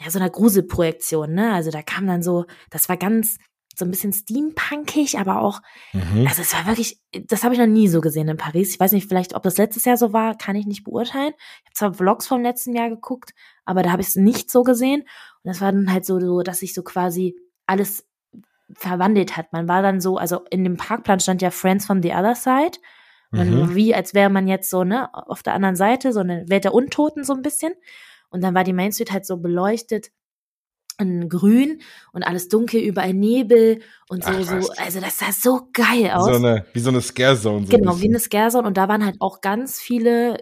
ja, so einer Gruselprojektion, ne? Also da kam dann so, das war ganz, so ein bisschen steampunkig, aber auch, mhm. also es war wirklich, das habe ich noch nie so gesehen in Paris. Ich weiß nicht, vielleicht, ob das letztes Jahr so war, kann ich nicht beurteilen. Ich habe zwar Vlogs vom letzten Jahr geguckt, aber da habe ich es nicht so gesehen. Und das war dann halt so, so, dass sich so quasi alles verwandelt hat. Man war dann so, also in dem Parkplan stand ja Friends from the Other Side. Mhm. Wie, als wäre man jetzt so, ne, auf der anderen Seite, so eine Welt der Untoten so ein bisschen. Und dann war die Main Street halt so beleuchtet in grün und alles dunkel, überall Nebel und so, Ach, so, also das sah so geil aus. Wie so eine, wie so eine Scare Zone. So genau, ein wie eine Scare Zone und da waren halt auch ganz viele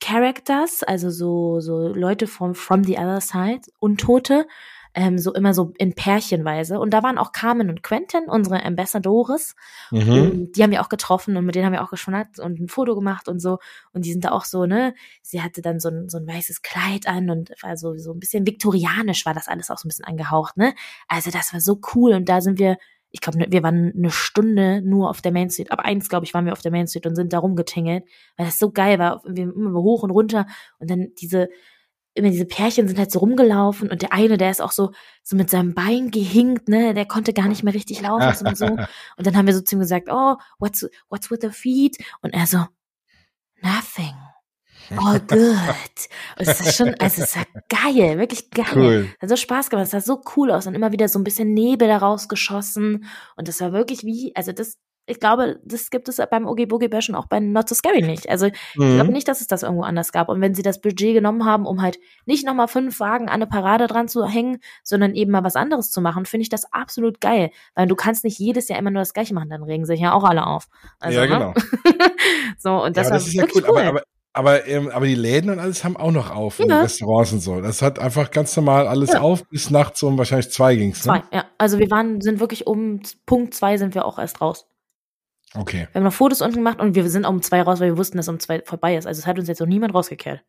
Characters, also so, so Leute vom From the Other Side, Untote, ähm, so immer so in Pärchenweise. Und da waren auch Carmen und Quentin, unsere Ambassadores. Mhm. die haben wir auch getroffen und mit denen haben wir auch geschwunnert und ein Foto gemacht und so. Und die sind da auch so, ne? Sie hatte dann so ein, so ein weißes Kleid an und war so, so ein bisschen viktorianisch war das alles auch so ein bisschen angehaucht, ne? Also das war so cool und da sind wir ich glaube, ne, wir waren eine Stunde nur auf der Main Street. Ab eins, glaube ich, waren wir auf der Main Street und sind da rumgetingelt, weil das so geil war. Wir immer hoch und runter und dann diese immer diese Pärchen sind halt so rumgelaufen und der eine, der ist auch so, so mit seinem Bein gehinkt, ne, der konnte gar nicht mehr richtig laufen und so. [laughs] Und dann haben wir so zu ihm gesagt, oh, what's, what's with the feet? Und er so, nothing. Oh, [laughs] good. Und es ist schon, also es war geil, wirklich geil. Cool. Es hat so Spaß gemacht, es sah so cool aus und immer wieder so ein bisschen Nebel daraus geschossen. Und das war wirklich wie, also das, ich glaube, das gibt es beim Oogie Boogie Bash und auch bei Not So Scary nicht. Also ich mhm. glaube nicht, dass es das irgendwo anders gab. Und wenn sie das Budget genommen haben, um halt nicht nochmal fünf Wagen an eine Parade dran zu hängen, sondern eben mal was anderes zu machen, finde ich das absolut geil. Weil du kannst nicht jedes Jahr immer nur das Gleiche machen, dann regen sich ja auch alle auf. Also, ja, ne? genau. [laughs] so, und das, ja, das war wirklich cool. cool. Aber, aber aber, ähm, aber die Läden und alles haben auch noch auf ja. und Restaurants und so. Das hat einfach ganz normal alles ja. auf bis nachts um wahrscheinlich zwei ging's. Ne? Zwei, ja. Also wir waren, sind wirklich um Punkt zwei sind wir auch erst raus. Okay. Wir haben noch Fotos unten gemacht und wir sind um zwei raus, weil wir wussten, dass um zwei vorbei ist. Also es hat uns jetzt noch niemand rausgekehrt.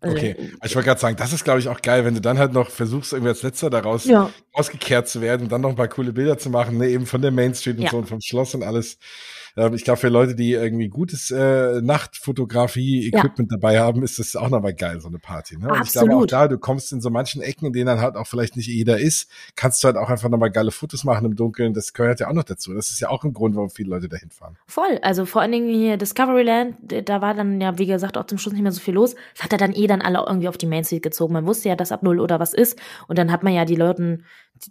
Also, okay, ich wollte gerade sagen, das ist, glaube ich, auch geil, wenn du dann halt noch versuchst, irgendwie als Letzter daraus ja. rausgekehrt zu werden und dann noch ein paar coole Bilder zu machen, ne, eben von der Main Street und ja. so und vom Schloss und alles. Ähm, ich glaube, für Leute, die irgendwie gutes äh, Nachtfotografie-Equipment ja. dabei haben, ist das auch nochmal geil, so eine Party. Ne? Und ich glaube auch da, du kommst in so manchen Ecken, in denen dann halt auch vielleicht nicht jeder ist, kannst du halt auch einfach nochmal geile Fotos machen im Dunkeln. Das gehört ja auch noch dazu. Das ist ja auch ein Grund, warum viele Leute dahin fahren. Voll. Also vor allen Dingen hier Discoveryland, da war dann ja, wie gesagt, auch zum Schluss nicht mehr so viel los. Das hat er dann eh dann alle irgendwie auf die Main Street gezogen. Man wusste ja, dass ab null oder was ist. Und dann hat man ja die Leuten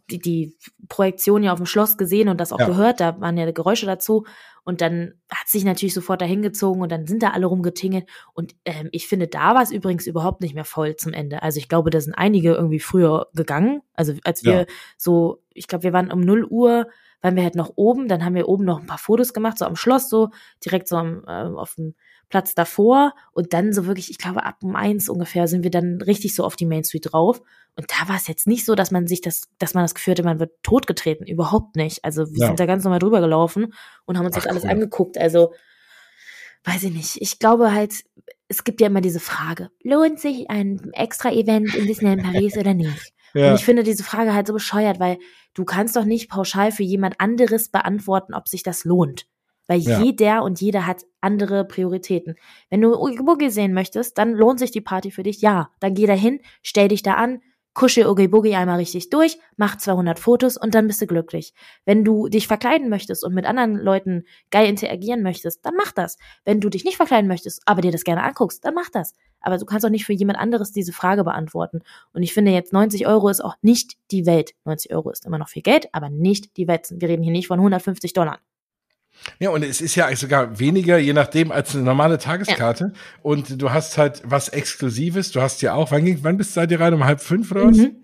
die, die Projektion ja auf dem Schloss gesehen und das auch ja. gehört. Da waren ja Geräusche dazu. Und dann hat sich natürlich sofort dahin gezogen und dann sind da alle rumgetingelt. Und ähm, ich finde, da war es übrigens überhaupt nicht mehr voll zum Ende. Also ich glaube, da sind einige irgendwie früher gegangen. Also als wir ja. so, ich glaube, wir waren um 0 Uhr, waren wir halt noch oben, dann haben wir oben noch ein paar Fotos gemacht, so am Schloss, so direkt so am, äh, auf dem Platz davor und dann so wirklich, ich glaube, ab um eins ungefähr sind wir dann richtig so auf die Main Street drauf. Und da war es jetzt nicht so, dass man sich das, dass man das Gefühl hatte, man wird totgetreten. Überhaupt nicht. Also wir ja. sind da ganz normal drüber gelaufen und haben uns Ach, das alles cool. angeguckt. Also, weiß ich nicht. Ich glaube halt, es gibt ja immer diese Frage, lohnt sich ein extra Event in Disneyland [laughs] Paris oder nicht? Ja. Und ich finde diese Frage halt so bescheuert, weil du kannst doch nicht pauschal für jemand anderes beantworten, ob sich das lohnt. Weil ja. jeder und jeder hat andere Prioritäten. Wenn du Oogie Boogie sehen möchtest, dann lohnt sich die Party für dich. Ja, dann geh da hin, stell dich da an, kuschel Oogie Boogie einmal richtig durch, mach 200 Fotos und dann bist du glücklich. Wenn du dich verkleiden möchtest und mit anderen Leuten geil interagieren möchtest, dann mach das. Wenn du dich nicht verkleiden möchtest, aber dir das gerne anguckst, dann mach das. Aber du kannst auch nicht für jemand anderes diese Frage beantworten. Und ich finde jetzt 90 Euro ist auch nicht die Welt. 90 Euro ist immer noch viel Geld, aber nicht die Welt. Wir reden hier nicht von 150 Dollar. Ja, und es ist ja sogar weniger, je nachdem, als eine normale Tageskarte. Ja. Und du hast halt was Exklusives. Du hast ja auch, wann, ging, wann bist du seid rein? Um halb fünf oder was? Mhm.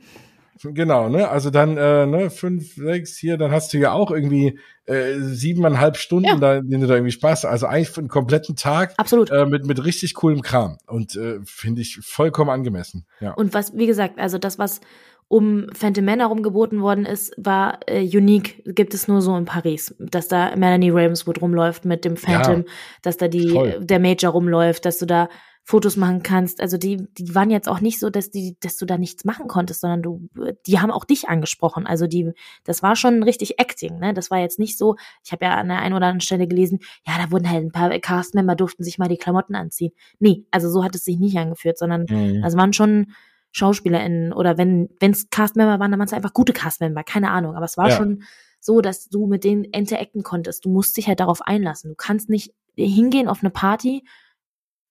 Genau, ne? Also dann äh, ne, fünf, sechs hier, dann hast du ja auch irgendwie äh, siebeneinhalb Stunden, ja. da, denen du da irgendwie Spaß. Also eigentlich für einen kompletten Tag. Absolut. Äh, mit mit richtig coolem Kram und äh, finde ich vollkommen angemessen. Ja. Und was, wie gesagt, also das was um Phantom Man herumgeboten worden ist, war äh, unique, gibt es nur so in Paris, dass da Melanie Ravenswood rumläuft mit dem Phantom, ja, dass da die voll. der Major rumläuft, dass du da Fotos machen kannst. Also die, die waren jetzt auch nicht so, dass die, dass du da nichts machen konntest, sondern du, die haben auch dich angesprochen. Also die, das war schon richtig Acting, ne? Das war jetzt nicht so. Ich habe ja an der einen oder anderen Stelle gelesen, ja, da wurden halt ein paar Castmember durften sich mal die Klamotten anziehen. Nee, also so hat es sich nicht angeführt, sondern mhm. das waren schon SchauspielerInnen oder wenn es Castmember waren, dann waren es einfach gute Castmember, keine Ahnung. Aber es war ja. schon so, dass du mit denen interacten konntest. Du musst dich halt darauf einlassen. Du kannst nicht hingehen auf eine Party,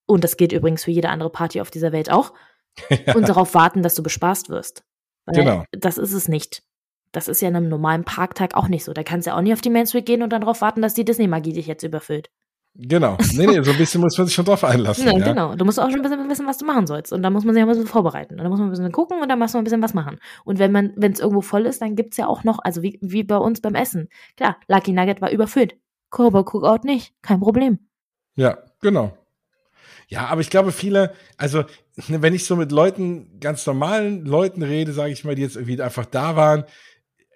und das gilt übrigens für jede andere Party auf dieser Welt auch, ja. [laughs] und darauf warten, dass du bespaßt wirst. Weil genau. Das ist es nicht. Das ist ja in einem normalen Parktag auch nicht so. Da kannst du ja auch nicht auf die Main Street gehen und dann darauf warten, dass die Disney-Magie dich jetzt überfüllt. Genau. Nee, nee, so ein bisschen muss man sich schon drauf einlassen. Ja, ja. Genau. Du musst auch schon ein bisschen wissen, was du machen sollst. Und da muss man sich auch ein bisschen vorbereiten. Und da muss man ein bisschen gucken und dann muss man ein bisschen was machen. Und wenn man, wenn es irgendwo voll ist, dann gibt's ja auch noch, also wie, wie bei uns beim Essen. Klar, Lucky Nugget war überfüllt. Cobra Cookout nicht. Kein Problem. Ja, genau. Ja, aber ich glaube, viele, also wenn ich so mit Leuten, ganz normalen Leuten rede, sage ich mal, die jetzt irgendwie einfach da waren,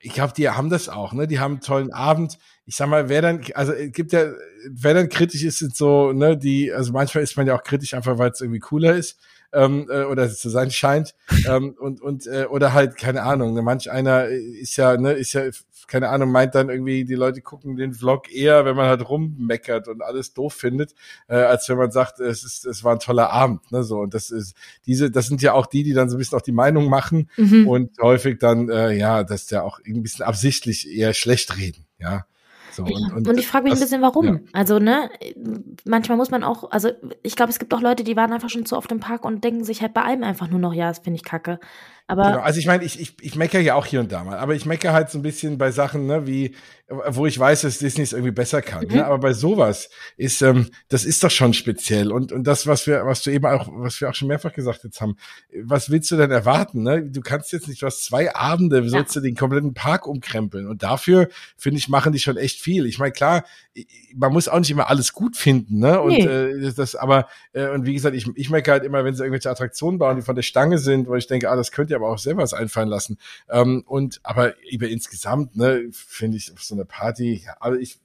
ich glaube, die haben das auch, ne? Die haben einen tollen Abend. Ich sag mal, wer dann, also es gibt ja, wer dann kritisch ist, sind so, ne, die, also manchmal ist man ja auch kritisch einfach, weil es irgendwie cooler ist ähm, äh, oder zu sein scheint ähm, und und äh, oder halt keine Ahnung. Ne, manch einer ist ja, ne, ist ja keine Ahnung, meint dann irgendwie, die Leute gucken den Vlog eher, wenn man halt rummeckert und alles doof findet, äh, als wenn man sagt, es ist, es war ein toller Abend, ne, so. Und das ist, diese, das sind ja auch die, die dann so ein bisschen auch die Meinung machen mhm. und häufig dann, äh, ja, dass ja auch ein bisschen absichtlich eher schlecht reden, ja. So, und, und, und, ich frage mich das, ein bisschen, warum. Ja. Also, ne, manchmal muss man auch, also ich glaube, es gibt auch Leute, die waren einfach schon zu oft im Park und denken sich halt bei allem einfach nur noch, ja, das finde ich kacke. Aber genau, also ich meine, ich, ich, ich meckere ja auch hier und da mal, aber ich meckere halt so ein bisschen bei Sachen, ne, wie, wo ich weiß, dass Disney es irgendwie besser kann. Ne? Mhm. Ne? Aber bei sowas ist, ähm, das ist doch schon speziell. Und, und das, was wir, was du eben auch, was wir auch schon mehrfach gesagt jetzt haben, was willst du denn erwarten? Ne? Du kannst jetzt nicht, du hast zwei Abende, wie sollst ja. du den kompletten Park umkrempeln? Und dafür, finde ich, machen die schon echt viel. Ich meine, klar, man muss auch nicht immer alles gut finden, ne? Und nee. äh, das, aber, äh, und wie gesagt, ich, ich merke halt immer, wenn sie irgendwelche Attraktionen bauen, die von der Stange sind, wo ich denke, ah, das könnt aber auch selber was einfallen lassen. Ähm, und aber über insgesamt, ne, finde ich so eine Party, ja, also ich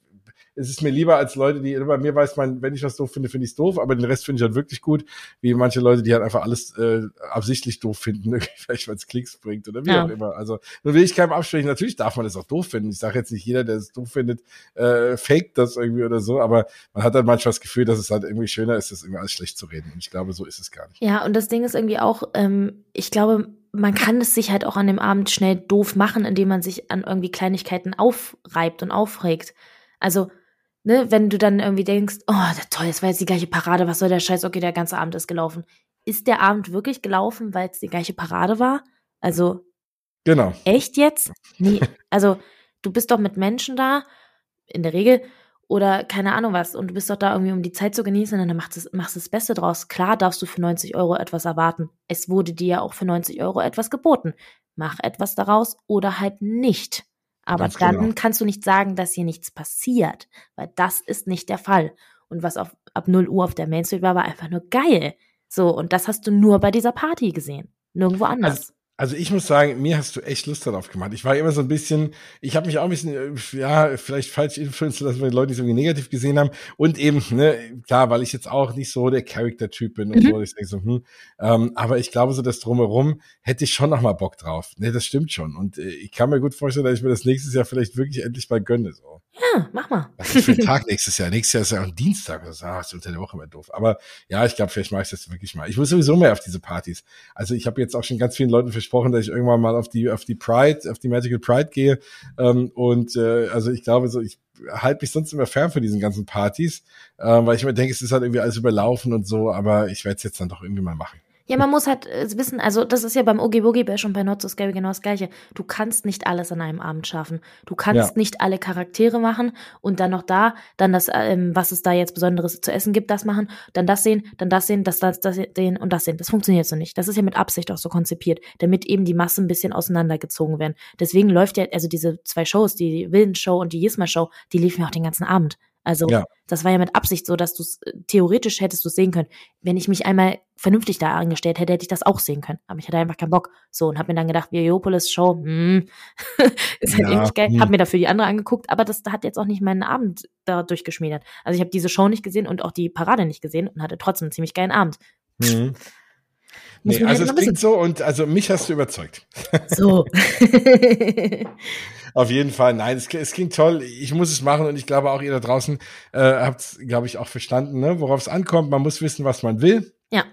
es ist mir lieber als Leute, die, bei mir weiß man, wenn ich was doof finde, finde ich es doof, aber den Rest finde ich halt wirklich gut, wie manche Leute, die halt einfach alles äh, absichtlich doof finden, [laughs] vielleicht weil es Klicks bringt oder wie ja. auch immer. Also nur will ich keinem absprechen, natürlich darf man es auch doof finden. Ich sage jetzt nicht jeder, der es doof findet, äh, faked das irgendwie oder so, aber man hat halt manchmal das Gefühl, dass es halt irgendwie schöner ist, das irgendwie alles schlecht zu reden. Und ich glaube, so ist es gar nicht. Ja, und das Ding ist irgendwie auch, ähm, ich glaube, man kann es sich halt auch an dem Abend schnell doof machen, indem man sich an irgendwie Kleinigkeiten aufreibt und aufregt. Also ne, wenn du dann irgendwie denkst, oh, toll, das war jetzt die gleiche Parade, was soll der Scheiß, okay, der ganze Abend ist gelaufen. Ist der Abend wirklich gelaufen, weil es die gleiche Parade war? Also. Genau. Echt jetzt? Nee. Also, du bist doch mit Menschen da, in der Regel, oder keine Ahnung was, und du bist doch da irgendwie, um die Zeit zu genießen, und dann machst du machst das Beste draus. Klar darfst du für 90 Euro etwas erwarten. Es wurde dir ja auch für 90 Euro etwas geboten. Mach etwas daraus oder halt nicht. Aber Ganz dann genau. kannst du nicht sagen, dass hier nichts passiert, weil das ist nicht der Fall. Und was auf, ab 0 Uhr auf der Main Street war, war einfach nur geil. So, und das hast du nur bei dieser Party gesehen. Nirgendwo also anders. Also, also ich muss sagen, mir hast du echt Lust darauf gemacht. Ich war immer so ein bisschen, ich habe mich auch ein bisschen, äh, ja, vielleicht falsch influenzen lassen, weil die Leute es irgendwie negativ gesehen haben. Und eben, ne, klar, weil ich jetzt auch nicht so der Character-Typ bin und mhm. so. Ich denke so, hm, ähm, aber ich glaube, so das Drumherum hätte ich schon noch mal Bock drauf. Ne, das stimmt schon. Und äh, ich kann mir gut vorstellen, dass ich mir das nächstes Jahr vielleicht wirklich endlich mal gönne. So. Ja, mach mal. Was ist für ein Tag [laughs] nächstes Jahr? Nächstes Jahr ist ja ein Dienstag. Das ist unter der Woche immer doof. Aber ja, ich glaube, vielleicht mache ich das wirklich mal. Ich muss sowieso mehr auf diese Partys. Also ich habe jetzt auch schon ganz vielen Leuten versprochen, dass ich irgendwann mal auf die auf die Pride, auf die Magical Pride gehe. Ähm, und äh, also ich glaube so, ich halte mich sonst immer fern von diesen ganzen Partys, äh, weil ich mir denke, es ist halt irgendwie alles überlaufen und so. Aber ich werde es jetzt dann doch irgendwie mal machen. Ja, man muss halt äh, wissen, also das ist ja beim Oogie Boogie Bash und bei Not So Scary genau das gleiche. Du kannst nicht alles an einem Abend schaffen. Du kannst ja. nicht alle Charaktere machen und dann noch da, dann das, ähm, was es da jetzt Besonderes zu essen gibt, das machen, dann das sehen, dann das sehen, das, das, das sehen und das sehen. Das funktioniert so nicht. Das ist ja mit Absicht auch so konzipiert, damit eben die Massen ein bisschen auseinandergezogen werden. Deswegen läuft ja, also diese zwei Shows, die Wilden Show und die Yisma Show, die liefen ja auch den ganzen Abend. Also ja. das war ja mit Absicht so, dass du es äh, theoretisch hättest du sehen können. Wenn ich mich einmal vernünftig da angestellt hätte, hätte ich das auch sehen können. Aber ich hatte einfach keinen Bock. So und habe mir dann gedacht, Viopolis Show, hm, [laughs] ist halt ja, irgendwie geil. Hm. Hab mir dafür die andere angeguckt, aber das hat jetzt auch nicht meinen Abend da durchgeschmiedert. Also ich habe diese Show nicht gesehen und auch die Parade nicht gesehen und hatte trotzdem einen ziemlich geilen Abend. Mhm. Nee, also es klingt so und also mich hast du überzeugt. So. [laughs] [laughs] Auf jeden Fall, nein, es, es, klingt toll. Ich muss es machen und ich glaube auch ihr da draußen äh, habt glaube ich, auch verstanden, ne, worauf es ankommt. Man muss wissen, was man will. Ja.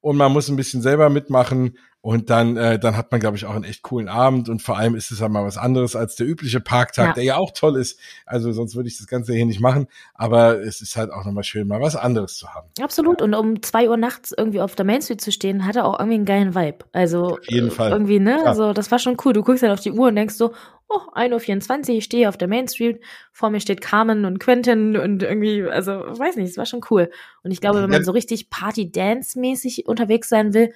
Und man muss ein bisschen selber mitmachen. Und dann, äh, dann hat man, glaube ich, auch einen echt coolen Abend. Und vor allem ist es halt mal was anderes als der übliche Parktag, ja. der ja auch toll ist. Also sonst würde ich das Ganze hier nicht machen. Aber es ist halt auch nochmal schön, mal was anderes zu haben. Absolut. Ja. Und um zwei Uhr nachts irgendwie auf der Main Street zu stehen, hat er auch irgendwie einen geilen Vibe. Also auf jeden Fall. irgendwie, ne? Ja. Also das war schon cool. Du guckst halt auf die Uhr und denkst so, oh, 1.24 Uhr, ich stehe auf der Main Street, vor mir steht Carmen und Quentin und irgendwie, also weiß nicht, es war schon cool. Und ich glaube, wenn man so richtig Party-Dance-mäßig unterwegs sein will,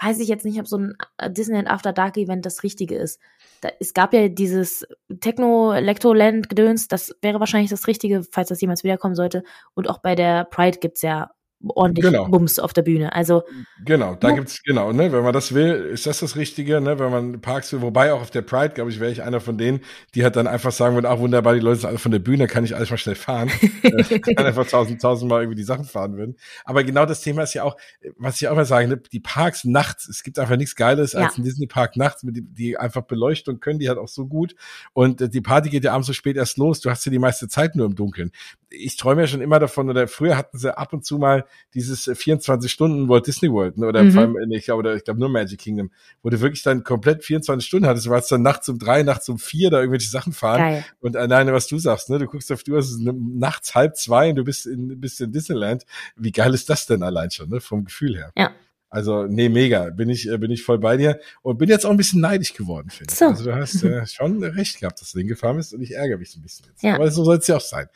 weiß ich jetzt nicht, ob so ein äh, Disneyland After Dark Event das Richtige ist. Da, es gab ja dieses Techno-Electroland-Gedöns, das wäre wahrscheinlich das Richtige, falls das jemals wiederkommen sollte. Und auch bei der Pride gibt's ja ordentlich genau. Bums auf der Bühne. Also genau, da gibt's genau, ne, wenn man das will, ist das das Richtige, ne, wenn man Parks will. Wobei auch auf der Pride, glaube ich, wäre ich einer von denen, die halt dann einfach sagen würden, ach wunderbar, die Leute sind alle von der Bühne, kann ich alles mal schnell fahren, [laughs] äh, kann einfach tausend, tausendmal irgendwie die Sachen fahren würden. Aber genau das Thema ist ja auch, was ich auch mal sagen, ne, die Parks nachts, es gibt einfach nichts Geiles als ja. ein Disney Park nachts, mit die, die einfach Beleuchtung können, die halt auch so gut. Und äh, die Party geht ja abends so spät erst los. Du hast ja die meiste Zeit nur im Dunkeln. Ich träume ja schon immer davon, oder früher hatten sie ab und zu mal dieses 24 äh, Stunden Walt Disney World, ne? oder mhm. vor allem, ich glaube, oder ich glaube nur Magic Kingdom, wo du wirklich dann komplett 24 Stunden hattest, du warst dann nachts um drei, nachts um vier da irgendwelche Sachen fahren. Geil. Und alleine, was du sagst, ne, du guckst auf die Uhr, es ist nachts halb zwei und du bist in, bist in Disneyland. Wie geil ist das denn allein schon, ne, vom Gefühl her? Ja. Also, nee, mega. Bin ich, äh, bin ich voll bei dir. Und bin jetzt auch ein bisschen neidisch geworden, finde ich. So. Also, du hast äh, schon recht gehabt, dass du den gefahren bist und ich ärgere mich ein bisschen jetzt. Ja. Aber so soll es ja auch sein.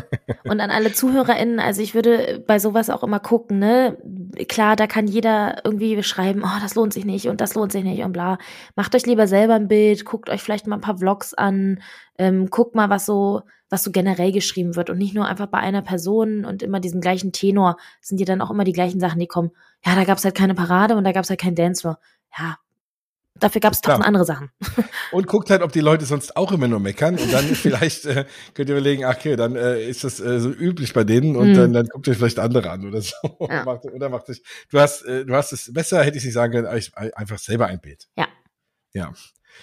[laughs] und an alle ZuhörerInnen, also ich würde bei sowas auch immer gucken, ne? Klar, da kann jeder irgendwie schreiben, oh, das lohnt sich nicht und das lohnt sich nicht und bla. Macht euch lieber selber ein Bild, guckt euch vielleicht mal ein paar Vlogs an, ähm, guckt mal, was so, was so generell geschrieben wird und nicht nur einfach bei einer Person und immer diesen gleichen Tenor, sind ja dann auch immer die gleichen Sachen, die kommen ja, da gab es halt keine Parade und da gab es halt kein Dancefloor. Ja, dafür gab es tausend andere Sachen. [laughs] Und guckt halt, ob die Leute sonst auch immer nur meckern und dann [laughs] vielleicht äh, könnt ihr überlegen, ach okay, dann äh, ist das äh, so üblich bei denen und mhm. dann, dann guckt ihr vielleicht andere an oder so. Ja. [laughs] macht, oder macht sich, du hast, äh, du hast es besser, hätte ich nicht sagen können, einfach selber ein Bild. Ja. Ja.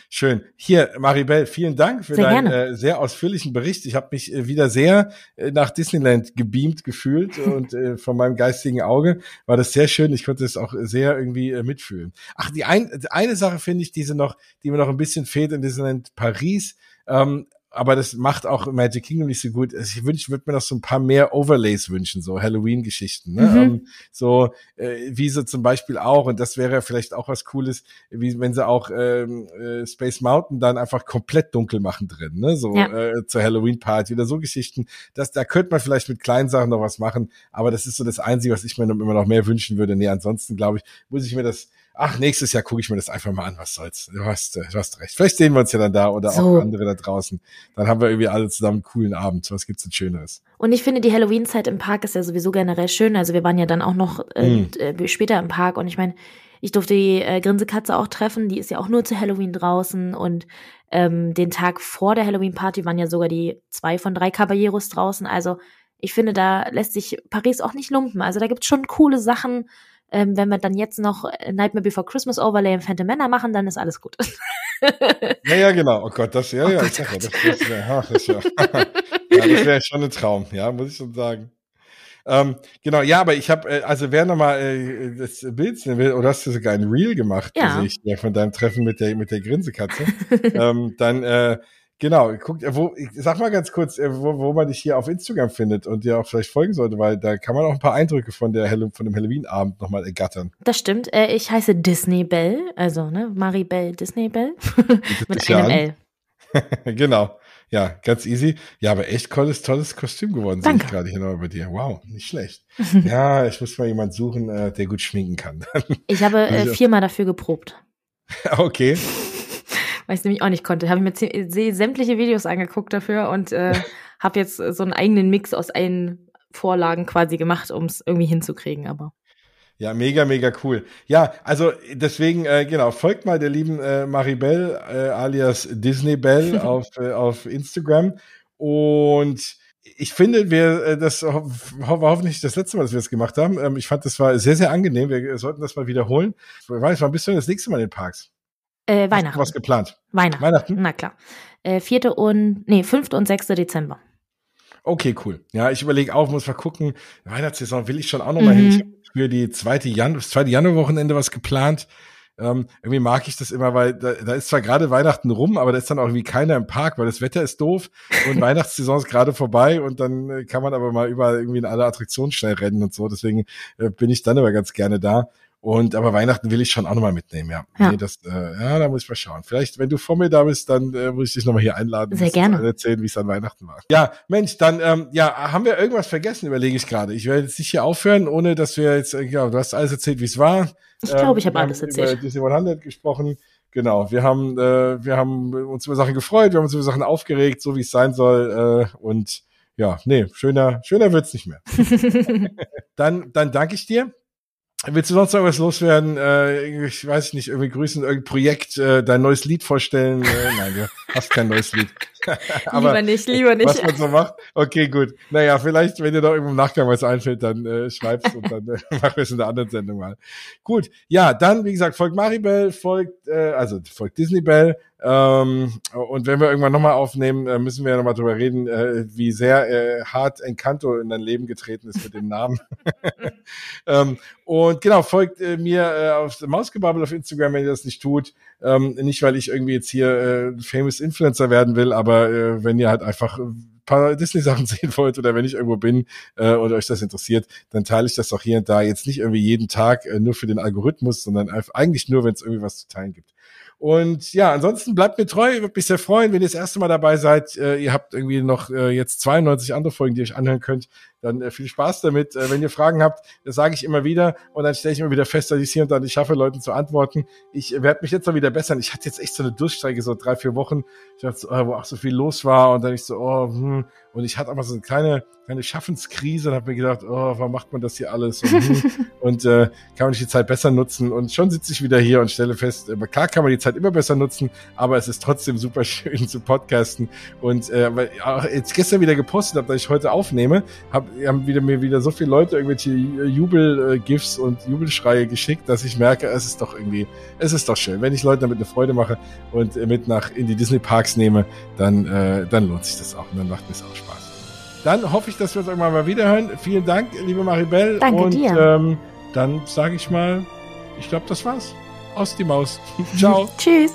Schön. Hier, Maribel, vielen Dank für sehr deinen äh, sehr ausführlichen Bericht. Ich habe mich äh, wieder sehr äh, nach Disneyland gebeamt gefühlt [laughs] und äh, von meinem geistigen Auge war das sehr schön. Ich konnte es auch sehr irgendwie äh, mitfühlen. Ach, die ein, eine Sache finde ich, diese noch, die mir noch ein bisschen fehlt in Disneyland Paris. Ähm, aber das macht auch Magic Kingdom nicht so gut. Also ich wünsche, würde mir noch so ein paar mehr Overlays wünschen, so Halloween-Geschichten. Ne? Mhm. Ähm, so äh, wie sie zum Beispiel auch, und das wäre vielleicht auch was Cooles, wie wenn sie auch ähm, äh, Space Mountain dann einfach komplett dunkel machen drin, ne? So ja. äh, zur Halloween-Party oder so Geschichten. Das, da könnte man vielleicht mit kleinen Sachen noch was machen, aber das ist so das Einzige, was ich mir immer noch mehr wünschen würde. Nee, ansonsten glaube ich, muss ich mir das ach, nächstes Jahr gucke ich mir das einfach mal an, was soll's. Du hast, du hast recht. Vielleicht sehen wir uns ja dann da oder so. auch andere da draußen. Dann haben wir irgendwie alle zusammen einen coolen Abend. Was gibt's denn Schöneres? Und ich finde, die Halloween-Zeit im Park ist ja sowieso generell schön. Also wir waren ja dann auch noch äh, mm. äh, später im Park und ich meine, ich durfte die äh, Grinsekatze auch treffen, die ist ja auch nur zu Halloween draußen und ähm, den Tag vor der Halloween-Party waren ja sogar die zwei von drei Caballeros draußen. Also ich finde, da lässt sich Paris auch nicht lumpen. Also da gibt's schon coole Sachen, ähm, wenn wir dann jetzt noch Nightmare Before Christmas Overlay im Phantom Männer machen, dann ist alles gut. [laughs] ja, ja, genau. Oh Gott, das, ja, oh ja, Gott, sag ja, das, das wäre das wär, [laughs] ja, das wär schon ein Traum, ja, muss ich schon sagen. Ähm, genau, ja, aber ich habe, äh, also wer nochmal äh, das Bild sehen will, oder hast du sogar ein Reel gemacht, ja. ich, ja, von deinem Treffen mit der mit der Grinsekatze, [laughs] ähm, dann äh, Genau, guck, wo, sag mal ganz kurz, äh, wo, wo man dich hier auf Instagram findet und dir auch vielleicht folgen sollte, weil da kann man auch ein paar Eindrücke von der von dem Halloween-Abend nochmal ergattern. Das stimmt. Äh, ich heiße Disney Bell, also ne, Maribel Disney Bell [laughs] mit einem L. [laughs] genau. Ja, ganz easy. Ja, aber echt tolles, tolles Kostüm geworden, sehe ich gerade hier noch bei dir. Wow, nicht schlecht. [laughs] ja, ich muss mal jemanden suchen, äh, der gut schminken kann. ich habe äh, viermal dafür geprobt. okay weil ich es nämlich auch nicht konnte. Habe ich mir sämtliche Videos angeguckt dafür und äh, [laughs] habe jetzt so einen eigenen Mix aus allen Vorlagen quasi gemacht, um es irgendwie hinzukriegen, aber. Ja, mega, mega cool. Ja, also deswegen, äh, genau, folgt mal der lieben äh, Maribel äh, alias Disney Bell [laughs] auf, äh, auf Instagram. Und ich finde, wir, äh, das ho war hoffentlich das letzte Mal, dass wir das gemacht haben. Ähm, ich fand, das war sehr, sehr angenehm. Wir sollten das mal wiederholen. Ich weiß, wann bist du das nächste Mal in den Parks? Äh, Weihnachten. Was geplant? Weihnachten. Weihnachten? Na klar. Äh, vierte und, nee, fünfte und sechste Dezember. Okay, cool. Ja, ich überlege auch, muss mal gucken. Weihnachtssaison will ich schon auch noch mal mhm. hin. Ich habe für die zweite Jan das zweite Januarwochenende was geplant. Äh, Ähm, irgendwie mag ich das immer, weil da, da ist zwar gerade Weihnachten rum, aber da ist dann auch irgendwie keiner im Park, weil das Wetter ist doof und [laughs] Weihnachtssaison ist gerade vorbei und dann äh, kann man aber mal überall irgendwie in alle Attraktionen schnell rennen und so. Deswegen äh, bin ich dann aber ganz gerne da. Und aber Weihnachten will ich schon auch nochmal mitnehmen, ja. Ja. Nee, das, äh, ja, da muss ich mal schauen. Vielleicht, wenn du vor mir da bist, dann äh, muss ich dich nochmal hier einladen. Sehr gerne. Erzählen, wie es an Weihnachten war. Ja, Mensch, dann, ähm, ja, haben wir irgendwas vergessen, überlege ich gerade. Ich werde jetzt nicht hier aufhören, ohne dass wir jetzt, äh, ja, du hast alles erzählt, wie es war. Ich glaube, ähm, ich habe alles erzählt. Über Disney 100 gesprochen. Genau, wir haben, äh, wir haben uns über Sachen gefreut, wir haben uns über Sachen aufgeregt, so wie es sein soll. Äh, und ja, nee, schöner, schöner wird's nicht mehr. [laughs] dann, dann danke ich dir. Willst du sonst noch was loswerden? Äh, ich weiß nicht, irgendwie grüßen, irgendein Projekt, äh, dein neues Lied vorstellen? Äh, nein, du hast kein neues Lied. [laughs] Aber, lieber nicht, lieber nicht. Was man so macht? Okay, gut. Naja, vielleicht, wenn dir noch irgendwo im Nachgang was einfällt, dann äh, schreib's und dann äh, [laughs] machen wir es in der anderen Sendung mal. Gut, ja, dann, wie gesagt, folgt Maribel, folgt, äh, also folgt Disney Bell, ähm, und wenn wir irgendwann nochmal aufnehmen, äh, müssen wir ja nochmal drüber reden, äh, wie sehr äh, hart Encanto in dein Leben getreten ist mit dem Namen. [laughs] ähm, und genau, folgt äh, mir äh, auf Mausgebabbel auf Instagram, wenn ihr das nicht tut. Ähm, nicht, weil ich irgendwie jetzt hier äh, famous Influencer werden will, aber wenn ihr halt einfach paar Disney-Sachen [laughs] sehen wollt oder wenn ich irgendwo bin äh, oder euch das interessiert, dann teile ich das auch hier und da. Jetzt nicht irgendwie jeden Tag äh, nur für den Algorithmus, sondern eigentlich nur, wenn es irgendwie was zu teilen gibt. Und ja, ansonsten bleibt mir treu, würde mich sehr freuen, wenn ihr das erste Mal dabei seid. Äh, ihr habt irgendwie noch äh, jetzt 92 andere Folgen, die ihr euch anhören könnt. Dann äh, viel Spaß damit. Äh, wenn ihr Fragen habt, das sage ich immer wieder und dann stelle ich immer wieder fest, dass ich hier und da nicht schaffe, Leuten zu antworten. Ich werde mich jetzt mal wieder bessern. Ich hatte jetzt echt so eine Durchstrecke, so drei, vier Wochen, ich dachte, so, oh, wo auch so viel los war und dann ich so, oh, hm. und ich hatte einfach so eine kleine, kleine Schaffenskrise und habe mir gedacht, oh, warum macht man das hier alles? Und, hm. [laughs] und äh, kann man nicht die Zeit besser nutzen? Und schon sitze ich wieder hier und stelle fest, äh, klar kann man die Zeit immer besser nutzen, aber es ist trotzdem super schön [laughs] zu podcasten. Und äh, weil auch jetzt gestern wieder gepostet habe, dass ich heute aufnehme, hab, haben wieder mir wieder so viele Leute irgendwelche Jubel-GIFs und Jubelschreie geschickt, dass ich merke, es ist doch irgendwie, es ist doch schön. Wenn ich Leuten damit eine Freude mache und mit nach in die Disney Parks nehme, dann, äh, dann lohnt sich das auch und dann macht mir es auch Spaß. Dann hoffe ich, dass wir uns irgendwann mal wiederhören. Vielen Dank, liebe Maribel. Danke und, dir. Ähm, dann sage ich mal, ich glaube, das war's. Aus die Maus. [laughs] Ciao. [laughs] Tschüss.